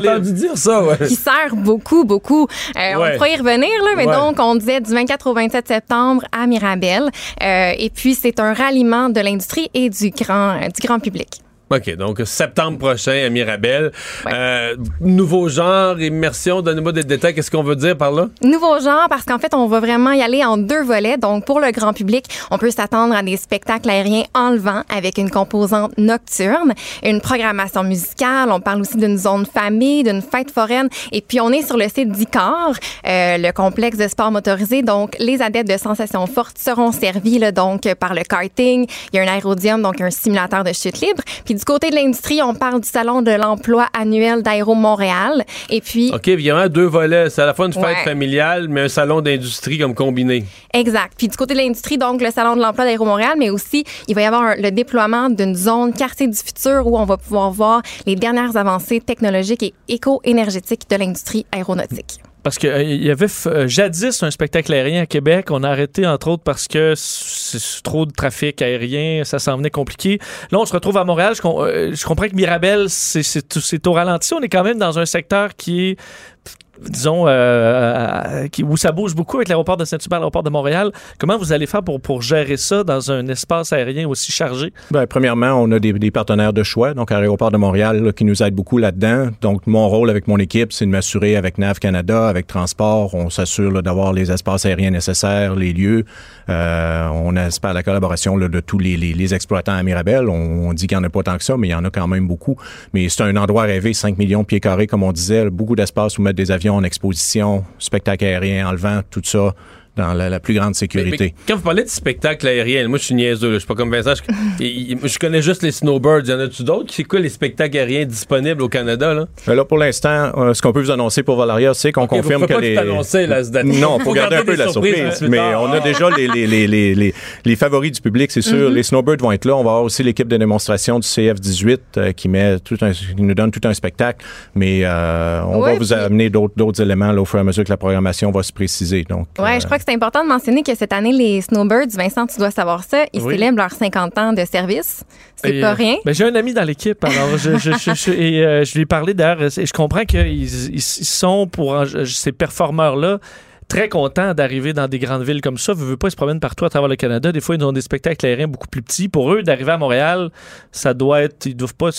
entendu, dire ça, ouais. qui sert beaucoup, beaucoup. Euh, On Ouais. pourra y revenir, là, mais Ouais. donc, on disait du 24 au 27 septembre à Mirabel. Euh, et puis, c'est un ralliement de l'industrie et du grand, du grand public. OK, donc septembre prochain à Mirabel. Euh, nouveau genre, immersion, donnez-moi des détails. Qu'est-ce qu'on veut dire par là? Nouveau genre parce qu'en fait, on va vraiment y aller en deux volets. Donc, pour le grand public, on peut s'attendre à des spectacles aériens enlevants avec une composante nocturne, une programmation musicale. On parle aussi d'une zone famille, d'une fête foraine. Et puis, on est sur le site d'ICAR, euh, le complexe de sport motorisé. Donc, les adeptes de sensations fortes seront servis là, donc par le karting. Il y a un aérodium, donc un simulateur de chute libre. Puis, du côté de l'industrie, on parle du salon de l'emploi annuel d'Aéro Montréal. Et puis, OK, il y a vraiment deux volets. C'est à la fois une fête Ouais. familiale, mais un salon d'industrie comme combiné. Exact. Puis du côté de l'industrie, donc le Salon de l'emploi d'Aéro Montréal, mais aussi, il va y avoir un- le déploiement d'une zone quartier du futur où on va pouvoir voir les dernières avancées technologiques et éco-énergétiques de l'industrie aéronautique. Parce qu'il y avait euh, jadis un spectacle aérien à Québec. On a arrêté, entre autres, parce que c'est trop de trafic aérien. Ça s'en venait compliqué. Là, on se retrouve à Montréal. Je, euh, je comprends que Mirabel, c'est au ralenti. On est quand même dans un secteur qui est disons, euh, euh, qui- où ça bouge beaucoup avec l'aéroport de Saint-Hubert, l'aéroport de Montréal. Comment vous allez faire pour, pour gérer ça dans un espace aérien aussi chargé? Ben, premièrement, on a des, partenaires de choix, donc Aéroport de Montréal, qui nous aident beaucoup là-dedans. Donc, mon rôle avec mon équipe, c'est de m'assurer avec NAV Canada, avec Transport, on s'assure d'avoir les espaces aériens nécessaires, les lieux. Euh, on espère la collaboration de tous les, les- exploitants à Mirabel. On, dit qu'il n'y en a pas tant que ça, mais il y en a quand même beaucoup. Mais c'est un endroit rêvé, 5 millions de pieds carrés, comme on disait, beaucoup d'espace pour mettre des avions en exposition, spectacle aérien, enlevant, tout ça dans la, la plus grande sécurité. mais quand vous parlez de spectacle aérien, moi je suis niaiseux, là, je suis pas comme Vincent, je, connais juste les snowbirds. Y en a-tu d'autres? C'est quoi les spectacles aériens disponibles au Canada? Là? Là, pour l'instant, euh, ce qu'on peut vous annoncer pour Valeria, c'est qu'on Ok, vous confirme que pas les. tout annoncer, là, ce date. Non, faut Faut garder un peu la surprise. petit peu Mais on a déjà les, les, les, les, les, les favoris du public, c'est sûr. Mhm. Les Snowbirds vont être là. On va avoir aussi l'équipe de démonstration du CF18 euh, qui met tout un, qui nous donne tout un spectacle. Mais euh, on Ouais, va vous puis- amener d'autres d'autres éléments là, au fur et à mesure que la programmation va se préciser. Donc, Ouais, je crois que c'est important de mentionner que cette année, les Snowbirds, Vincent, tu dois savoir ça, ils Oui. célèbrent leurs 50 ans de service. C'est pas euh, rien. ben, j'ai un ami dans l'équipe, alors je, je, je- je- et, euh, je lui ai parlé d'ailleurs, et je comprends qu'ils ils ils sont pour ces performeurs-là très contents d'arriver dans des grandes villes comme ça. Vous veux pas, ils se promènent partout à travers le Canada. Des fois, ils ont des spectacles aériens beaucoup plus petits. Pour eux, d'arriver à Montréal, ça doit être, ils doivent pas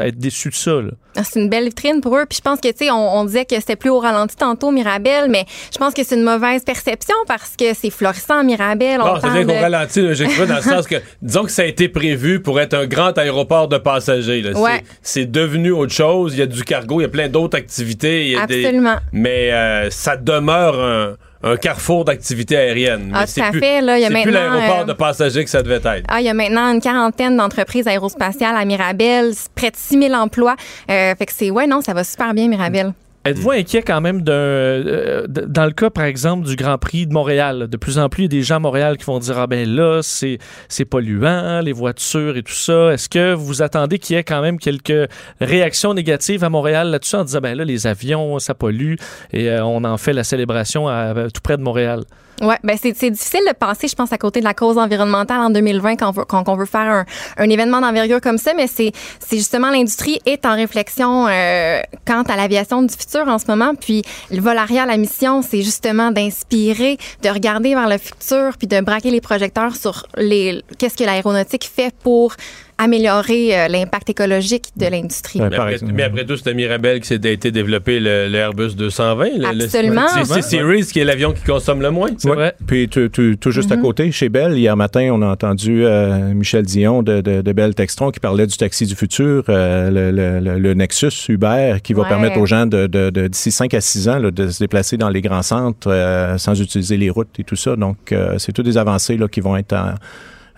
être déçus de ça. là. Ah, C'est une belle vitrine pour eux. Puis je pense que, tu sais, on, on disait que c'était plus au ralenti tantôt, Mirabel, mais je pense que c'est une mauvaise perception parce que c'est florissant, Mirabel. On Non, c'est parle vrai qu'on de- ralentit, là, j'explique dans le sens que, disons que ça a été prévu pour être un grand aéroport de passagers. là. C'est- Ouais. C'est devenu autre chose. Il y a du cargo, il y a plein d'autres activités. il y a des- Absolument. Mais euh, ça demeure un, un carrefour d'activités aériennes. Ah, tout à plus- fait, là, il y a C'est plus maintenant, l'aéroport euh, de passagers que ça devait être. Ah, il y a maintenant une quarantaine d'entreprises aérospatiales à Mirabel, près de 6000 emplois. Euh, fait que c'est, ouais, non, ça va super bien, Mirabel. Êtes-vous inquiet quand même d'un, euh, dans le cas, par exemple, du Grand Prix de Montréal? de plus en plus, il y a des gens à Montréal qui vont dire Ah ben là, c'est, c'est polluant, les voitures et tout ça. Est-ce que vous attendez qu'il y ait quand même quelques réactions négatives à Montréal là-dessus en disant Ben là, les avions, ça pollue et euh, on en fait la célébration à- à- tout près de Montréal? Ouais, ben c'est difficile de passer, je pense, à côté de la cause environnementale en 2020 quand on veut, quand on veut faire un, un événement d'envergure comme ça, mais c'est c'est justement l'industrie est en réflexion euh, quant à l'aviation du futur en ce moment. Puis le Volaria, la mission, c'est justement d'inspirer, de regarder vers le futur, puis de braquer les projecteurs sur les qu'est-ce que l'aéronautique fait pour améliorer euh, l'impact écologique de l'industrie. Mais après, mais après tout, c'était Mirabel qui s'est été développé le, le Airbus 220. le- Absolument. C'est c'est Series qui est l'avion qui consomme le moins. Ouais. Puis tout, tout- tout juste à Mm-hmm. côté, chez Bell, hier matin, on a entendu euh, Michel Dion de, de, de Bell Textron qui parlait du taxi du futur, euh, le, le- le- le Nexus Uber, qui va Ouais. permettre aux gens de, de- de- d'ici 5 à 6 ans là, de se déplacer dans les grands centres euh, sans utiliser les routes et tout ça. Donc, euh, c'est toutes des avancées là, qui vont être en-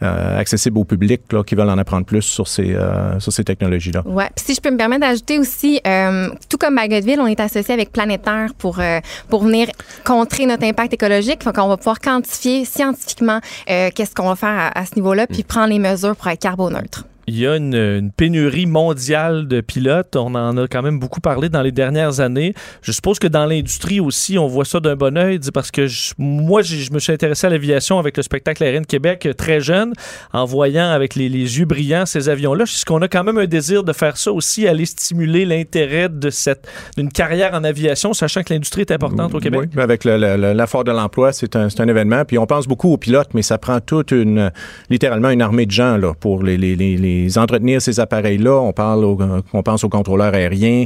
euh, accessibles au public là, qui veulent en apprendre plus sur ces, euh, sur ces technologies-là. Puis si je peux me permettre d'ajouter aussi, euh, tout comme Bagotville, on est associé avec Planétaire pour euh, pour venir contrer notre impact écologique. Fait qu'on va pouvoir quantifier scientifiquement euh, qu'est-ce qu'on va faire à, à ce niveau-là, puis prendre les mesures pour être carboneutre. Il y a une, pénurie mondiale de pilotes. On en a quand même beaucoup parlé dans les dernières années. Je suppose que dans l'industrie aussi, on voit ça d'un bon oeil parce que moi, je me suis intéressé à l'aviation avec le spectacle aérien de Québec euh, très jeune, en voyant avec les, yeux brillants ces avions-là. Est-ce qu'on a quand même un désir de faire ça aussi, aller stimuler l'intérêt de cette d'une carrière en aviation, sachant que l'industrie est importante au Québec? Oui, avec l'affort de l'emploi, c'est un, un événement. Puis on pense beaucoup aux pilotes, mais ça prend toute une, littéralement une armée de gens là, pour les- les entretenir ces appareils-là. On parle, au- on pense aux contrôleurs aériens.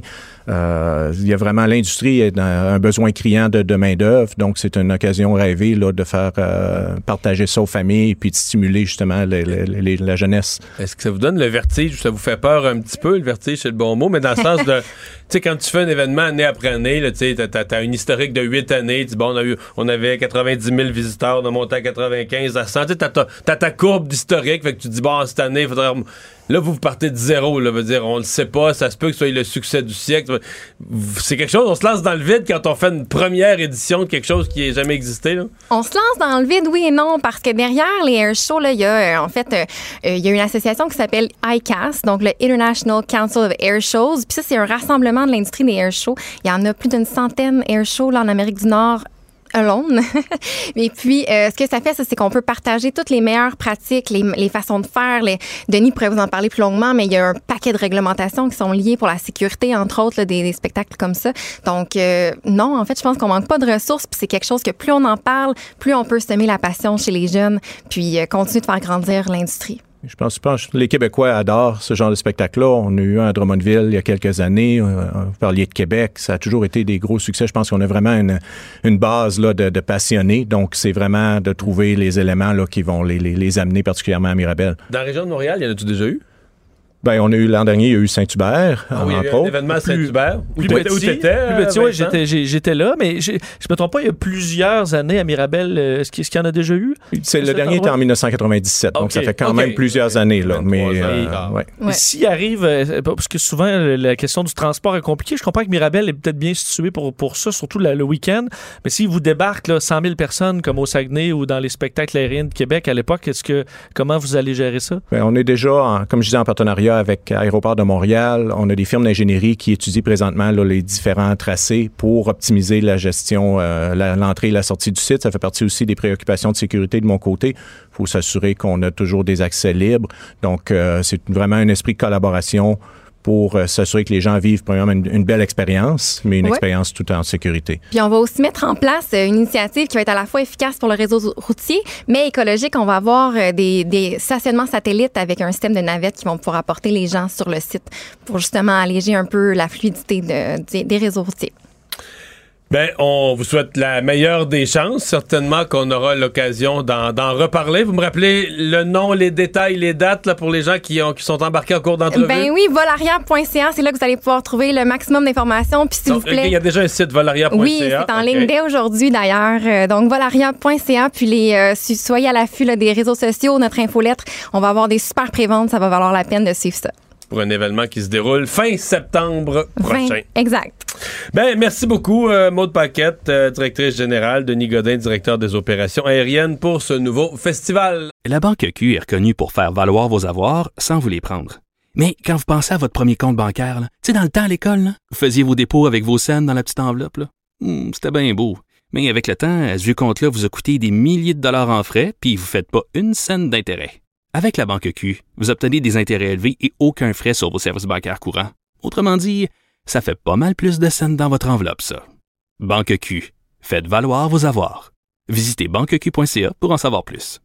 Euh, il y a vraiment l'industrie a un besoin criant de, de main d'œuvre, donc c'est une occasion rêvée là, de faire euh, partager ça aux familles puis de stimuler justement les- les- les- la jeunesse. Est-ce que ça vous donne le vertige ou ça vous fait peur un petit peu, le vertige, c'est le bon mot, mais dans le sens de, tu sais, quand tu fais un événement année après année, tu sais, t'as, t'as- une historique de 8 années, tu dis, bon, on, a eu, on avait 90 000 visiteurs, on a monté à 95, à 100, tu t'as, ta- t'as ta courbe d'historique, fait que tu dis, bon, cette année, il faudrait... Là, vous, partez de zéro, là, veut dire, on le sait pas, ça se peut que ce soit le succès du siècle. C'est quelque chose, on se lance dans le vide quand on fait une première édition de quelque chose qui n'a jamais existé, là? On se lance dans le vide, oui et non, parce que derrière les air shows, là, il y a euh, en fait, euh, euh, il y a une association qui s'appelle ICAS, donc le International Council of Air Shows. Puis ça, c'est un rassemblement de l'industrie des air shows. Il y en a plus d'une centaine air shows là, en Amérique du Nord alone. Et puis, euh, ce que ça fait, c'est qu'on peut partager toutes les meilleures pratiques, les, les façons de faire. Les... Denis pourrait vous en parler plus longuement, mais il y a un paquet de réglementations qui sont liées pour la sécurité, entre autres, là, des, des spectacles comme ça. Donc, euh, non, en fait, je pense qu'on manque pas de ressources. Puis c'est quelque chose que plus on en parle, plus on peut semer la passion chez les jeunes, puis euh, continuer de faire grandir l'industrie. Je pense, que les Québécois adorent ce genre de spectacle-là. On a eu un à Drummondville il y a quelques années. Euh, Vous parliez de Québec. Ça a toujours été des gros succès. Je pense qu'on a vraiment une, base là, de, passionnés. Donc, c'est vraiment de trouver les éléments là, qui vont les, amener particulièrement à Mirabel. Dans la région de Montréal, y en a-tu déjà eu? Ben, on a eu l'an dernier, il y a eu Saint-Hubert, Ah oui, il y a eu entre un autres. événement à Plus- Saint-Hubert. Plus Où petit, plus petit, ouais, Vincent? j'étais, j'étais là, mais je me trompe pas, il y a plusieurs années à Mirabel. euh, Est-ce qu'il y en a déjà eu? C'est le dernier était en 1997, donc ça fait quand même plusieurs années là. Mais 23 ans, euh, ouais. S'il arrive, euh, parce que souvent euh, la question du transport est compliquée, je comprends que Mirabel est peut-être bien situé pour, pour ça, surtout la- le week-end, mais s'il vous débarque là, 100 000 personnes comme au Saguenay ou dans les spectacles aériens de Québec à l'époque, est-ce que comment vous allez gérer ça? Ben, on est déjà, en- comme je disais, en partenariat avec Aéroport de Montréal. On a des firmes d'ingénierie qui étudient présentement les différents tracés pour optimiser la gestion, euh, l'entrée et la sortie du site. Ça fait partie aussi des préoccupations de sécurité de mon côté. Il faut s'assurer qu'on a toujours des accès libres. Donc, euh, c'est vraiment un esprit de collaboration pour euh, s'assurer que les gens vivent premièrement une, une belle expérience, mais une Ouais. expérience tout en sécurité. Puis on va aussi mettre en place euh, une initiative qui va être à la fois efficace pour le réseau routier, mais écologique. On va avoir euh, des, des stationnements satellites avec un système de navettes qui vont pouvoir apporter les gens sur le site pour justement alléger un peu la fluidité de- des- des réseaux routiers. Ben, on vous souhaite la meilleure des chances. Certainement qu'on aura l'occasion d'en reparler. Vous me rappelez le nom, les détails, les dates là, pour les gens qui, ont, qui sont embarqués en cours d'entrevue? Ben oui, volaria.ca, c'est là que vous allez pouvoir trouver le maximum d'informations. Puis s'il vous plaît. Il y a déjà un site volaria.ca. Oui, c'est en OK. ligne dès aujourd'hui d'ailleurs. Euh, donc volaria.ca, puis les euh, soyez à l'affût des réseaux sociaux, notre infolettre. On va avoir des super préventes, ça va valoir la peine de suivre ça. Pour un événement qui se déroule fin septembre prochain. Exact. Ben, merci beaucoup, euh, Maude Paquette, euh, directrice générale, Denis Godin, directeur des opérations aériennes pour ce nouveau festival. La Banque Q est reconnue pour faire valoir vos avoirs sans vous les prendre. Mais quand vous pensez à votre premier compte bancaire, là, tu sais, dans le temps à l'école, vous faisiez vos dépôts avec vos scènes dans la petite enveloppe. là. Hmm, C'était bien beau. Mais avec le temps, ce vieux compte-là vous a coûté des milliers de dollars en frais, puis vous ne faites pas une scène d'intérêt. Avec la Banque Q, vous obtenez des intérêts élevés et aucun frais sur vos services bancaires courants. Autrement dit, ça fait pas mal plus de scènes dans votre enveloppe, ça. Banque Q. Faites valoir vos avoirs. Visitez banqueq.ca pour en savoir plus.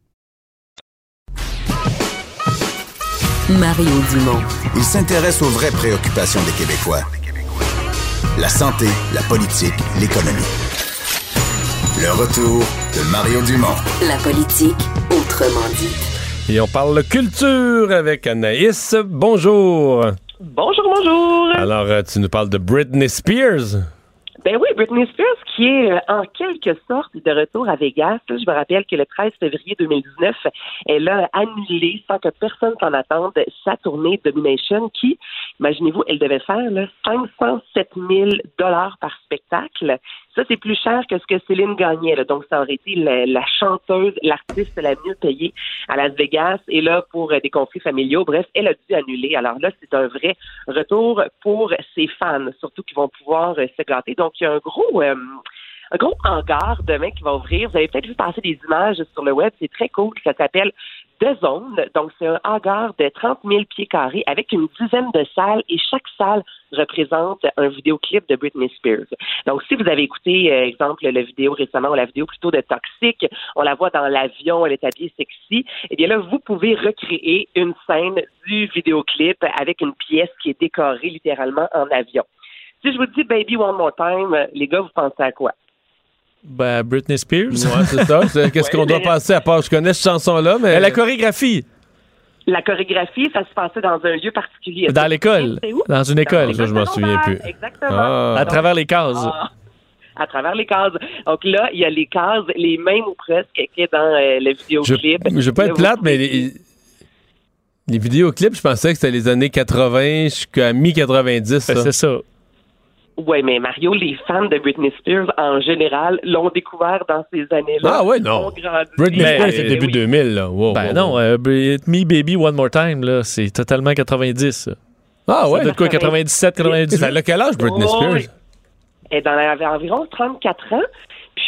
Mario Dumont. Il s'intéresse aux vraies préoccupations des Québécois. La santé, la politique, l'économie. Le retour de Mario Dumont. La politique, autrement dit. Et on parle culture avec Anaïs. Bonjour. Bonjour, bonjour. Alors, euh, tu nous parles de Britney Spears. Ben oui, Britney Spears qui est euh, en quelque sorte de retour à Vegas. Là, je me rappelle que le 13 février 2019, elle a annulé, sans que personne s'en attende, sa tournée Domination qui, imaginez-vous, elle devait faire là, 507 000 dollars par spectacle. Ça, c'est plus cher que ce que Céline gagnait. là. Donc, ça aurait été la, chanteuse, l'artiste la mieux payée à Las Vegas. Et là, pour euh, des conflits familiaux, bref, elle a dû annuler. Alors là, c'est un vrai retour pour ses fans, surtout qui vont pouvoir euh, se gâter. Donc, il y a un gros... euh, un gros hangar demain qui va ouvrir. Vous avez peut-être vu passer des images sur le web. C'est très cool. Ça s'appelle The Zone. Donc, c'est un hangar de 30 000 pieds carrés avec une dizaine de salles et chaque salle représente un vidéoclip de Britney Spears. Donc, si vous avez écouté, euh, exemple, la vidéo récemment ou la vidéo plutôt de Toxic, on la voit dans l'avion, elle est habillée sexy, eh bien là, vous pouvez recréer une scène du vidéoclip avec une pièce qui est décorée littéralement en avion. Si je vous dis Baby One More Time, les gars, vous pensez à quoi? Ben, Britney Spears. Ouais, c'est ça. Qu'est-ce Ouais, qu'on doit penser à part? Je connais cette chanson-là, mais. Euh, La chorégraphie, La chorégraphie, ça se passait dans un lieu particulier. dans l'école. C'est où? Dans une école. Ça, je m'en souviens plus. Exactement. Ah. À travers les cases. Ah. à travers les cases. Donc là, il y a les cases, les mêmes ou presque, qui est dans euh, le Je vidéoclip. je vais pas être plate, mais les, les vidéoclips, je pensais que c'était les années 80 jusqu'à mi-90. Ben, c'est ça. Ouais, mais Mario, les fans de Britney Spears, en général, l'ont découvert dans ces années-là. Ah ouais, non. Britney Mais- Spears, c'est Euh, début oui. 2000, là. Wow, Ben wow, non, wow. euh, Hit Me Baby One More Time, là, c'est totalement 90. ça. Ah ouais. être quoi, 97, 98? Ça a quel âge, Britney Oh, Spears? oui. Elle avait environ 34 ans.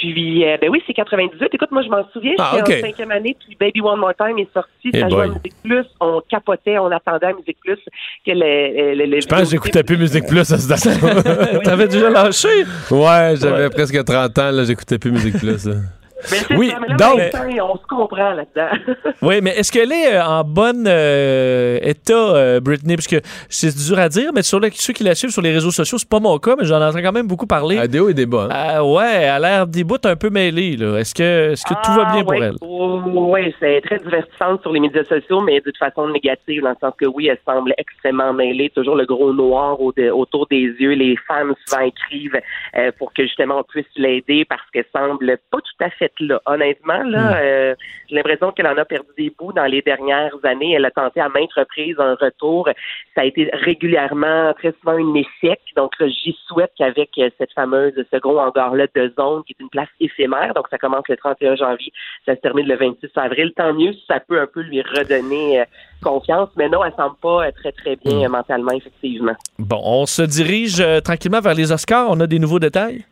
Puis, euh, ben oui, c'est 98. Écoute, moi, je m'en souviens, Ah, j'étais ok. en cinquième année, puis Baby One More Time est sorti. Eh ça jouait à. Musique Plus. On capotait, on attendait à Musique Plus que le, le, le Je pense que j'écoutais plus Musique Plus à ce date T'avais déjà lâché? Ouais, j'avais presque 30 ans, là, j'écoutais plus Musique Plus. là. Mais Oui, ça, mais là, donc- on se comprend là-dedans. Oui, mais est-ce qu'elle est euh, en bon euh, état, euh, Britney? Parce que c'est dur à dire, mais sur le- ceux qui la suivent sur les réseaux sociaux, c'est pas mon cas, mais j'en entends quand même beaucoup parler. À des hauts et des bas. hein. Ah ouais, elle a l'air des bouts un peu mêlés. là. Est-ce que, est-ce que tout va bien pour elle? Oui, c'est très divertissante sur les médias sociaux, mais de façon négative, dans le sens que oui, elle semble extrêmement mêlée, toujours le gros noir au- de- autour des yeux. Les fans souvent écrivent euh, pour que justement on puisse l'aider parce qu'elle semble pas tout à fait là. Honnêtement, là, euh, j'ai l'impression qu'elle en a perdu des bouts dans les dernières années. Elle a tenté à maintes reprises un retour. Ça a été régulièrement, très souvent un échec. Donc, j'y souhaite qu'avec euh, cette fameuse, ce gros hangar-là de zone, qui est une place éphémère, donc ça commence le 31 janvier, ça se termine le 26 avril. Tant mieux si ça peut un peu lui redonner euh, confiance. Mais non, elle semble pas très, très bien euh, mentalement, effectivement. Bon, on se dirige euh, tranquillement vers les Oscars. On a des nouveaux détails?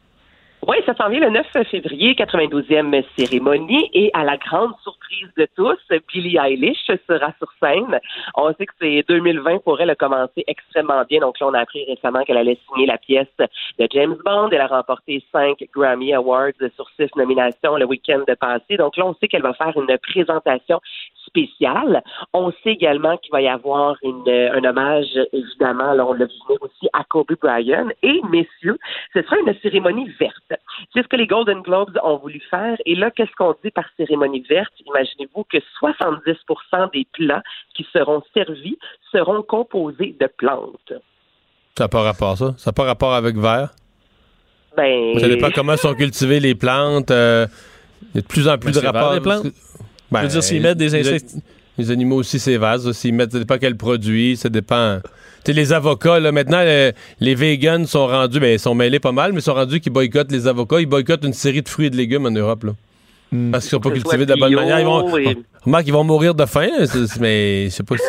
Oui, ça s'en vient le 9 février, 92e cérémonie, et à la grande surprise de tous, Billie Eilish sera sur scène. On sait que c'est 2020 pour elle a commencé extrêmement bien, donc là on a appris récemment qu'elle allait signer la pièce de James Bond. Elle a remporté cinq Grammy Awards sur six nominations le week-end passé, donc là on sait qu'elle va faire une présentation spéciale. On sait également qu'il va y avoir une, un hommage, évidemment, là, on l'a vu aussi à Kobe Bryant. Et, messieurs, ce sera une cérémonie verte. C'est ce que les Golden Globes ont voulu faire. Et là, qu'est-ce qu'on dit par cérémonie verte? Imaginez-vous que 70% des plats qui seront servis seront composés de plantes. Ça n'a pas rapport, ça? Ça n'a pas rapport avec vert? Ben, Ça dépend comment sont cultivées les plantes. euh, Il y a de plus en plus Ben, de vert, rapports. les plantes? Ben, Je veux dire, s'ils mettent des insectes- Les animaux aussi, c'est vaste. S'ils mettent, ça dépend quel produit, ça dépend. Tu sais, les avocats, là, maintenant, euh, les vegans sont rendus, ben, ils sont mêlés pas mal, mais ils sont rendus qu'ils boycottent les avocats. Ils boycottent une série de fruits et de légumes en Europe, là. Parce qu'ils sont pas cultivés de la bonne manière. Ils vont, et- remarque, ils vont mourir de faim, mais je sais pas si.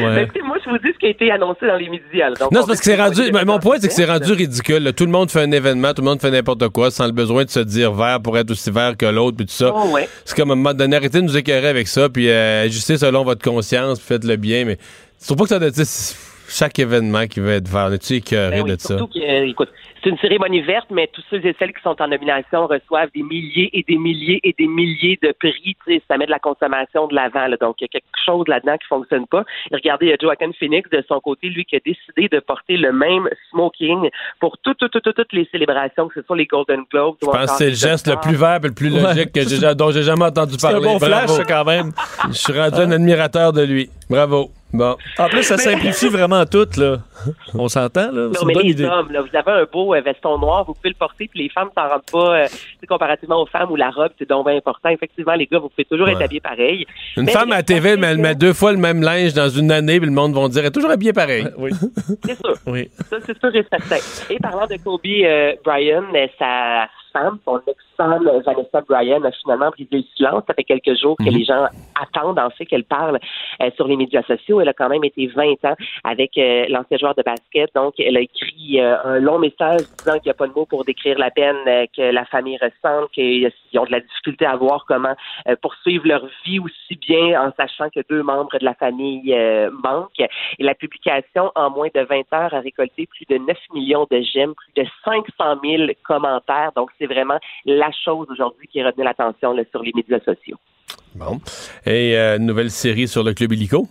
Ben, Ouais. écoutez, moi, je vous dis ce qui a été annoncé dans les médias. Donc, Non, on c'est parce que c'est rendu. mais mon point, c'est que c'est rendu ridicule. là. Tout le monde fait un événement, tout le monde fait n'importe quoi sans le besoin de se dire vert pour être aussi vert que l'autre, puis tout ça. Oh, ouais. C'est comme à un moment donné, arrêtez de nous écœurer avec ça, puis euh, agissez selon votre conscience, puis faites le bien. Mais je trouve pas que ça doit. c'est- Chaque événement qui va être vert, es-tu écœuré Ben oui, de ça? que, euh, écoute, c'est une cérémonie verte, mais tous ceux et celles qui sont en nomination reçoivent des milliers et des milliers et des milliers de prix. Tu sais, ça met de la consommation de l'avant. là. Donc, il y a quelque chose là-dedans qui fonctionne pas. Et regardez, il y a Joaquin Phoenix, de son côté, lui, qui a décidé de porter le même smoking pour tout, tout, tout, tout- toutes les célébrations, que ce soit les Golden Globes. Je pense que c'est le geste le plus vert et le plus logique que j'ai- dont j'ai jamais entendu C'est un parler. bon flash, Bravo. ça, quand même. Je suis rendu un admirateur de lui. Bravo. Bon. En plus, ça simplifie vraiment tout, là. On s'entend, là? Non, C'est une mais bonne les idée. hommes, là, vous avez un beau euh, veston noir, vous pouvez le porter, puis les femmes s'en rendent pas, euh, comparativement aux femmes où la robe, c'est donc bien important. Effectivement, les gars, vous pouvez toujours être Ouais. habillés pareil. Une Mais femme à TV, mais elle met deux fois le même linge dans une année, puis le monde va dire, elle est toujours habillée pareil. Oui. C'est sûr. Oui. Ça, c'est sûr et certain. Et parlant de Kobe euh, Bryant, sa femme, son ex-femme, Vanessa Bryan, a finalement brisé le silence. Ça fait quelques jours que Mhm. les gens attendent, en fait, qu'elle parle euh, sur les médias sociaux. Elle a quand même été 20 ans avec euh, l'ancien joueur de basket. Donc, elle a écrit euh, un long message disant qu'il n'y a pas de mots pour décrire la peine que la famille ressent, qu'ils ont de la difficulté à voir comment poursuivre leur vie aussi bien en sachant que deux membres de la famille manquent. Et la publication, en moins de 20 heures, a récolté plus de 9 millions de j'aime, plus de 500 000 commentaires. Donc, c'est vraiment la chose aujourd'hui qui a retenu l'attention sur les médias sociaux. Bon. Et euh, nouvelle série sur le Club Illico?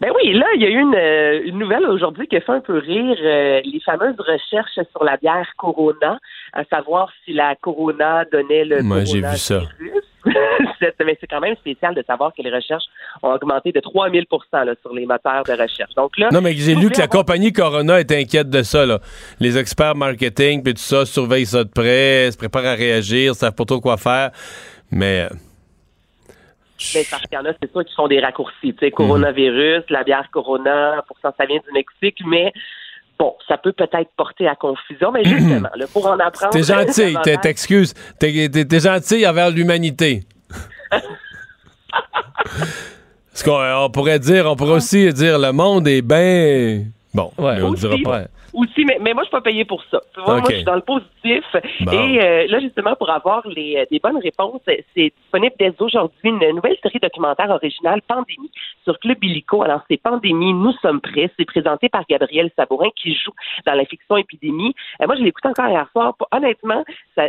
Ben oui, là, il y a eu une, euh, une nouvelle aujourd'hui qui a fait un peu rire. euh, les fameuses recherches sur la bière Corona, à savoir si la Corona donnait le Moi, j'ai vu ça. Mais c'est quand même spécial de savoir que les recherches ont augmenté de 3000 là, sur les moteurs de recherche. Donc là, Non, mais j'ai lu que la avoir- compagnie Corona est inquiète de ça. Là. Les experts marketing puis tout ça surveillent ça de près, se préparent à réagir, savent pas trop quoi faire. Mais euh, Ben, parce qu'il y en a, c'est sûr, qui font des raccourcis. Tu sais, coronavirus, la bière Corona, pourtant ça vient du Mexique, mais bon, ça peut peut-être porter à confusion. Mais justement, là, pour en apprendre. t'es gentil, t'excuses. T'es, gentil envers l'humanité. Parce qu'on on pourrait dire, on pourrait aussi dire le monde est bien. Bon, mais on le dira pas. Aussi, mais, mais moi, je suis pas payé pour ça. Tu vois. Moi, je suis dans le positif. Bon. Et euh, là, justement, pour avoir les, euh, des bonnes réponses, c'est disponible dès aujourd'hui une nouvelle série documentaire originale, Pandémie, sur Club Illico. Alors, c'est Pandémie, nous sommes prêts. C'est présenté par Gabriel Sabourin, qui joue dans la fiction Épidémie. Euh, moi, je l'ai écouté encore hier soir. Honnêtement, ça,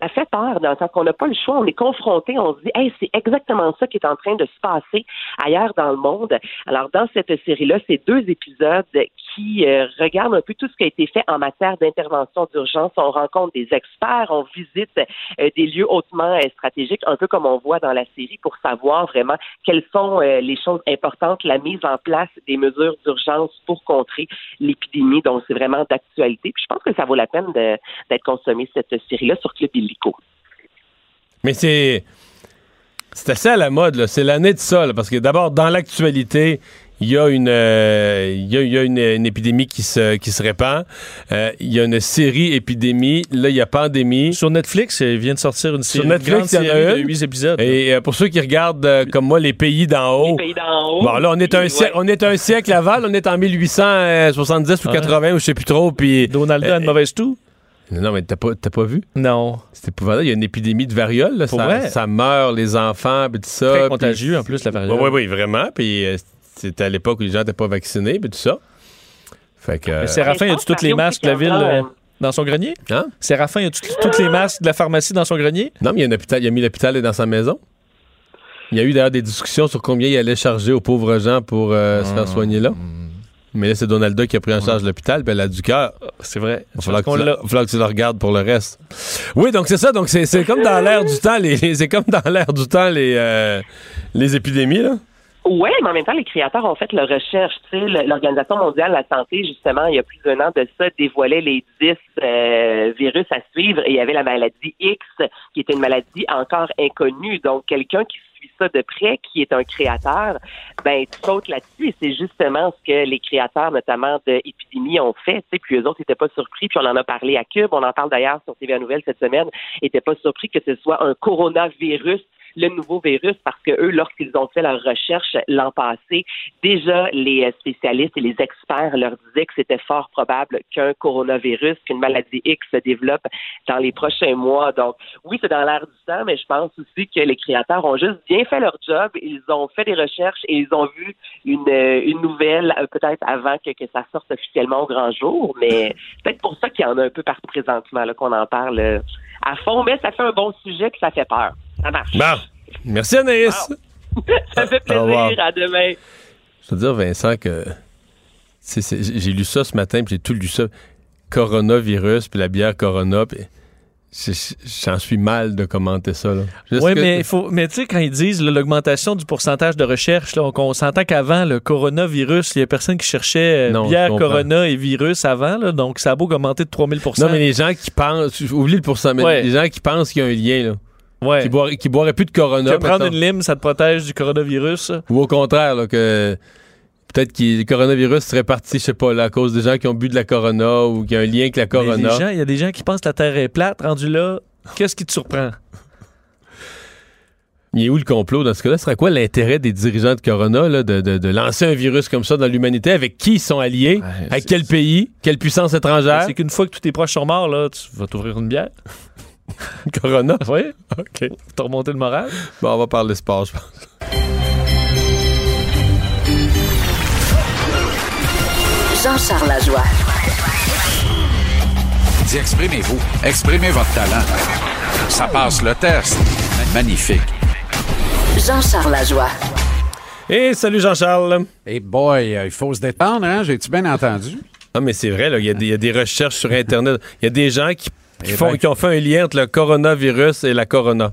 ça fait peur dans le sens qu'on n'a pas le choix, on est confronté, on se dit, hey, c'est exactement ça qui est en train de se passer ailleurs dans le monde. Alors, dans cette série-là, c'est deux épisodes qui euh, regardent un peu tout ce qui a été fait en matière d'intervention d'urgence. On rencontre des experts, on visite euh, des lieux hautement euh, stratégiques, un peu comme on voit dans la série, pour savoir vraiment quelles sont euh, les choses importantes, la mise en place des mesures d'urgence pour contrer l'épidémie. Donc, c'est vraiment d'actualité. Puis je pense que ça vaut la peine d'être consommé, cette série-là, sur Club Mais c'est. C'est assez à la mode, là. C'est l'année de ça, là, parce que d'abord, dans l'actualité, il y a une, euh, il y a, il y a une, une épidémie qui se, qui se répand. Euh, il y a une série épidémie. Là, il y a pandémie. Sur Netflix, il vient de sortir une série, Sur Netflix, il y en a une. de huit épisodes. Et euh, pour ceux qui regardent, euh, comme moi, les pays d'en haut. Pays d'en haut. Bon, là, on est un, Ouais. siècle, on est un siècle aval. On est en 1870 ou Ouais. 80 ou je sais plus trop. Puis. Donald a une mauvaise toux? Non, mais t'as pas, t'as pas vu? Non. C'est épouvantable. Il y a une épidémie de variole. Là. Ça, vrai? ça meurt, les enfants, puis tout ça. Très contagieux, en plus, la variole. Oui, oui, oui, vraiment. Puis euh, c'était à l'époque où les gens n'étaient pas vaccinés, puis tout ça. Fait que. euh, Séraphin, y a-tu toutes les masques de la ville euh, dans son grenier? Hein? Séraphin, y a-tu toutes les masques de la pharmacie dans son grenier? Non, mais il y a un hôpital, il a mis l'hôpital dans sa maison. Il y a eu d'ailleurs des discussions sur combien il allait charger aux pauvres gens pour euh, se faire soigner là. Mais là, c'est Donalda qui a pris en charge l'hôpital, puis elle a du cœur. C'est vrai. Il va falloir, que tu le- va falloir que tu le regardes pour le reste. Oui, donc c'est ça. Donc c'est comme dans l'air du temps, les, les- c'est comme dans l'air du temps les, euh, les épidémies là. Oui, mais en même temps, les créateurs ont fait leur recherche. Tu sais, le- l'Organisation mondiale de la santé, justement, il y a plus d'un an de ça, dévoilait les 10 euh, virus à suivre et il y avait la maladie X, qui était une maladie encore inconnue. Donc, quelqu'un qui ça de près, qui est un créateur, ben, tu sautes là-dessus. Et c'est justement ce que les créateurs, notamment de Épidémie, ont fait. Puis eux autres n'étaient pas surpris, puis on en a parlé à Cube, on en parle d'ailleurs sur TVA Nouvelle cette semaine, n'étaient pas surpris que ce soit un coronavirus le nouveau virus parce que eux, lorsqu'ils ont fait leur recherche l'an passé, déjà les euh, spécialistes et les experts leur disaient que c'était fort probable qu'un coronavirus, qu'une maladie X se développe dans les prochains mois. Donc, oui, c'est dans l'air du temps, mais je pense aussi que les créateurs ont juste bien fait leur job. Ils ont fait des recherches et ils ont vu une, euh, une nouvelle euh, peut-être avant que, que ça sorte officiellement au grand jour. Mais peut-être pour ça qu'il y en a un peu partout présentement qu'on en parle à fond. Mais ça fait un bon sujet que ça fait peur. Ça marche. Bon. Merci Anaïs. Ça fait plaisir. À demain. Je veux dire, Vincent, que j'ai lu ça ce matin, puis j'ai tout lu ça. Coronavirus, puis la bière Corona, puis j'en suis mal de commenter ça. Oui, que- mais, il faut- mais tu sais, quand ils disent l'augmentation du pourcentage de recherche, là, on, on s'entend qu'avant, le coronavirus, il y a personne qui cherchait euh, Non, bière, corona et virus avant, là, donc ça a beau augmenter de 3000% Non, mais les gens qui pensent, oublie le pourcentage, mais Ouais. les gens qui pensent qu'il y a un lien, là. Ouais. Qui, boiraient plus de Corona. Que prendre mettons. une lime, ça te protège du coronavirus. Ou au contraire, là, que peut-être que le coronavirus serait parti, je sais pas, là, à cause des gens qui ont bu de la Corona ou qui ont un lien avec la Corona. Il y a des gens qui pensent que la Terre est plate, rendu là. Qu'est-ce qui te surprend? Il est où le complot dans ce cas-là? Ce serait quoi l'intérêt des dirigeants de Corona là, de, de- de lancer un virus comme ça dans l'humanité? Avec qui ils sont alliés? avec quel pays? Quelle puissance étrangère? C'est qu'une fois que tous tes proches sont morts, là, tu vas t'ouvrir une bière. Corona? Oui. OK. T'as remonté le moral? Bon, on va parler sport, je pense. Jean-Charles Lajoie. Dis, exprimez-vous. Exprimez votre talent. Ça passe le test. Magnifique. Jean-Charles Lajoie. Et salut Jean-Charles. Hey boy, euh, il faut se détendre, hein? J'ai-tu bien entendu? Ah, mais c'est vrai, y, il y a des recherches sur Internet. Il y a des gens qui, qui font, ben. qui ont fait un lien entre le coronavirus et la corona.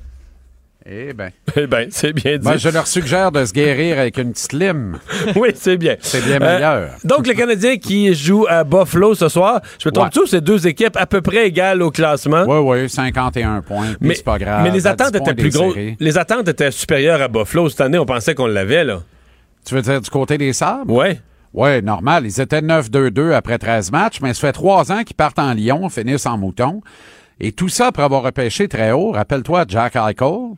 Eh bien. Eh bien, c'est bien dit. Moi, je leur suggère de se guérir avec une petite lime. oui, c'est bien. C'est bien Euh, meilleur. donc, le Canadien qui joue à Buffalo ce soir, je me trompe Ouais. c'est deux équipes à peu près égales au classement? Oui, oui, 51 points. Mais, c'est pas grave. mais les À 10 attentes étaient plus grosses. Les attentes étaient supérieures à Buffalo. Cette année, on pensait qu'on l'avait, là. Tu veux dire du côté des Sabres? Ouais. Oui, normal. Ils étaient 9-2-2 après 13 matchs, mais ça fait trois ans qu'ils partent en Lyon, finissent en mouton. Et tout ça après avoir repêché très haut. Rappelle-toi Jack Eichel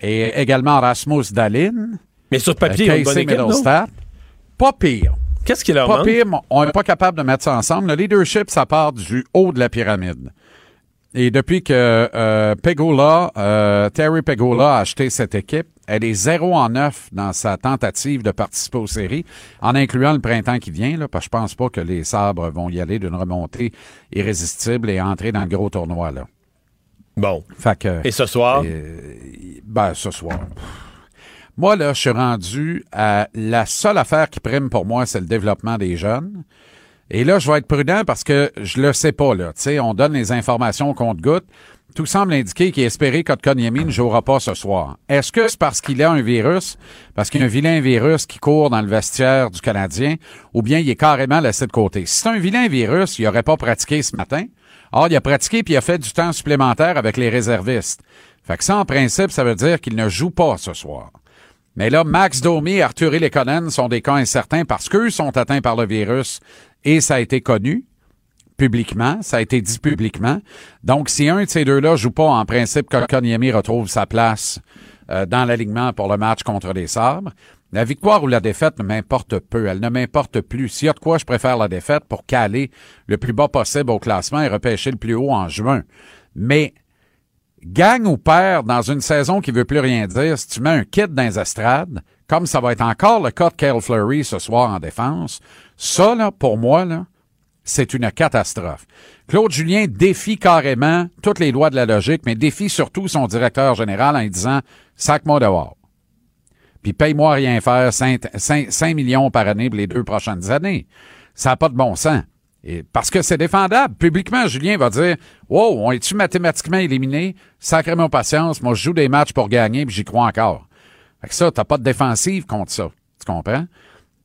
et également Rasmus Dalin. Mais sur papier, euh, ont une bonne Casey équipe. Pas pire. Qu'est-ce qui leur Pas manque? pire, on n'est pas capable de mettre ça ensemble. Le leadership, ça part du haut de la pyramide. Et depuis que euh, Pegula, euh, Terry Pegula a acheté cette équipe, elle est 0 en 9 dans sa tentative de participer aux séries, en incluant le printemps qui vient, là, parce que je pense pas que les sabres vont y aller d'une remontée irrésistible et entrer dans le gros tournoi. Là. Bon. Fait que, Et ce soir? euh, ben, ce soir. Moi, là, je suis rendu à la seule affaire qui prime pour moi, c'est le développement des jeunes. Et là, je vais être prudent parce que je le sais pas, là. Tu sais, on donne les informations qu'on te goûte. Tout semble indiquer qu'il est espéré Kotkaniemi ne jouera pas ce soir. Est-ce que c'est parce qu'il a un virus, parce qu'il y a un vilain virus qui court dans le vestiaire du Canadien, ou bien il est carrément laissé de côté? Si c'est un vilain virus, il n'aurait pas pratiqué ce matin. Or, il a pratiqué puis il a fait du temps supplémentaire avec les réservistes. Fait que ça, en principe, ça veut dire qu'il ne joue pas ce soir. Mais là, Max Domi et Arthur Lekonen sont des cas incertains parce qu'eux sont atteints par le virus et ça a été connu publiquement, ça a été dit publiquement. Donc, si un de ces deux-là joue pas, en principe, Kotkaniemi retrouve sa place euh, dans l'alignement pour le match contre les Sabres. La victoire ou la défaite ne m'importe peu. Elle ne m'importe plus. S'il y a de quoi, je préfère la défaite pour caler le plus bas possible au classement et repêcher le plus haut en juin. Mais gagne ou perd dans une saison qui veut plus rien dire, si tu mets un kit dans les estrades, comme ça va être encore le cas de Kyle Fleury ce soir en défense, ça, là, pour moi, là, c'est une catastrophe. Claude Julien défie carrément toutes les lois de la logique, mais défie surtout son directeur général en disant « sac-moi dehors ». Puis paye-moi rien faire, 5, millions par année pour les deux prochaines années. Ça n'a pas de bon sens. Et parce que c'est défendable. Publiquement, Julien va dire Wow, on est-tu mathématiquement éliminé? Sacré mon patience, moi je joue des matchs pour gagner, puis j'y crois encore. Fait que ça, t'as pas de défensive contre ça. Tu comprends?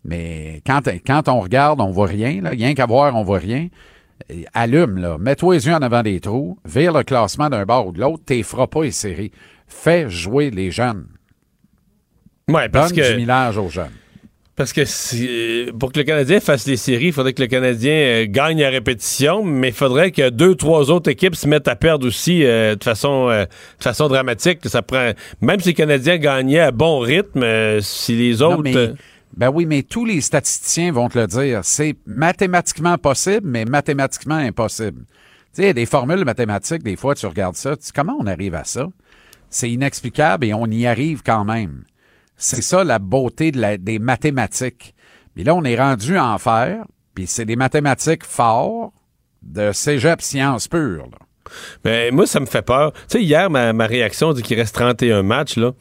Mais quand, quand on regarde, on voit rien, là. Rien qu'à voir, on voit rien. Allume, là. Mets-toi les yeux en avant des trous. Vire le classement d'un bord ou de l'autre. T'es feras pas les séries. Fais jouer les jeunes. Ouais, parce Donne que. du millage aux jeunes. Parce que si- pour que le Canadien fasse les séries, il faudrait que le Canadien euh, gagne à répétition, mais il faudrait que deux, trois autres équipes se mettent à perdre aussi euh, de façon euh, de façon dramatique. Ça prend même si le Canadien gagnait à bon rythme, euh, si les autres Non, mais- euh, ben oui, mais tous les statisticiens vont te le dire. C'est mathématiquement possible, mais mathématiquement impossible. Tu sais, des formules mathématiques, des fois, tu regardes ça, tu comment on arrive à ça? C'est inexplicable et on y arrive quand même. C'est ça la beauté de la- des mathématiques. Mais là, on est rendu en faire, puis c'est des mathématiques forts de cégep sciences pures. là. Ben, moi, ça me fait peur. Tu sais, hier, ma, ma réaction dit qu'il reste 31 matchs, là.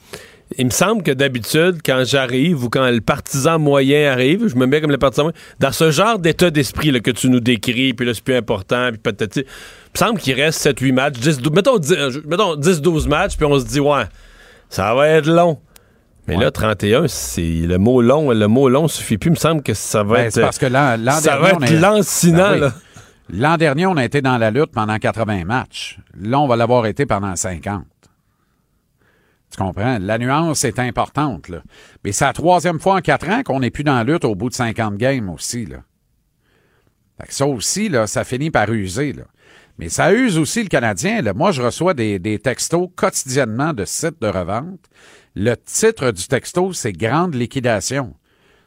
Il me semble que d'habitude, quand j'arrive ou quand le partisan moyen arrive, je me mets comme le partisan moyen, dans ce genre d'état d'esprit que tu nous décris, puis là, c'est plus important, puis peut-être. Il me semble qu'il reste 7-8 matchs, 10, 12, mettons, 10, euh, mettons 10-12 matchs, puis on se dit, ouais, ça va être long. Mais là, 31, c'est le mot long, le mot long suffit plus. Il me semble que ça va Ben, être. parce que l'an l'an ça dernier, va être est- lancinant, Ben oui. là. L'an dernier, on a été dans la lutte pendant 80 matchs. Là, on va l'avoir été pendant 50. Tu comprends? La nuance est importante, là. Mais c'est la troisième fois en quatre ans qu'on n'est plus dans la lutte au bout de 50 games aussi, là. Fait que ça aussi, là, ça finit par user, là. Mais ça use aussi le Canadien. Là. Moi, je reçois des, des textos quotidiennement de sites de revente. Le titre du texto, c'est Grande liquidation.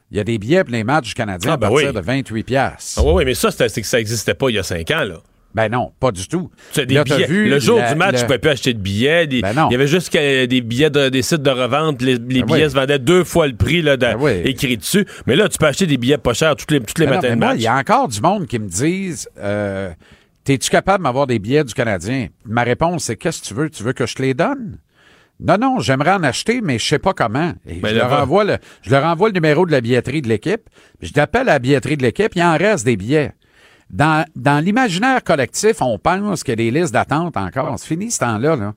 Il y a des billets pour les matchs du Canadien Ah, à ben partir oui. de 28 piastres. Ah oui, oui, mais ça, c'est que ça n'existait pas il y a 5 ans, là. Ben non, pas du tout. Des Là, billets. vu le jour la- du match, le- tu pouvais plus acheter de billets. des- Ben non. Il y avait juste des billets de- des sites de revente. Les, les Ben billets oui. se vendaient deux fois le prix là, de- Ben oui. écrit dessus. Mais là, tu peux acheter des billets pas chers tous les, tous les Ben non, matins de moi, match. Il y a encore du monde qui me disent euh, T'es-tu capable d'avoir des billets du Canadien? Ma réponse, c'est qu'est-ce que tu veux? Tu veux que je te les donne? Non, non, j'aimerais en acheter, mais je sais pas comment. Et Ben je, leur envoie le, je leur envoie le numéro de la billetterie de l'équipe. puis Je l'appelle à la billetterie de l'équipe. Il en reste des billets. Dans, l'imaginaire collectif, on pense a des listes d'attente encore. C'est fini ce temps-là. Là.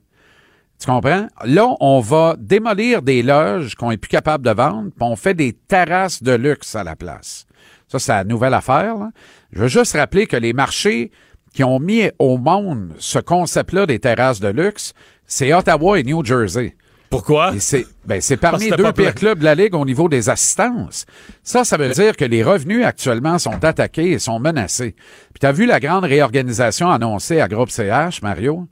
Tu comprends? Là, on va démolir des loges qu'on est plus capable de vendre, puis on fait des terrasses de luxe à la place. Ça, c'est la nouvelle affaire. là. Je veux juste rappeler que les marchés qui ont mis au monde ce concept-là des terrasses de luxe, c'est Ottawa et New Jersey. Pourquoi? C'est ben, parmi les deux pires clubs de la Ligue au niveau des assistances. Ça, ça veut dire que les revenus actuellement sont attaqués et sont menacés. Puis tu as vu la grande réorganisation annoncée à Groupe CH, Mario?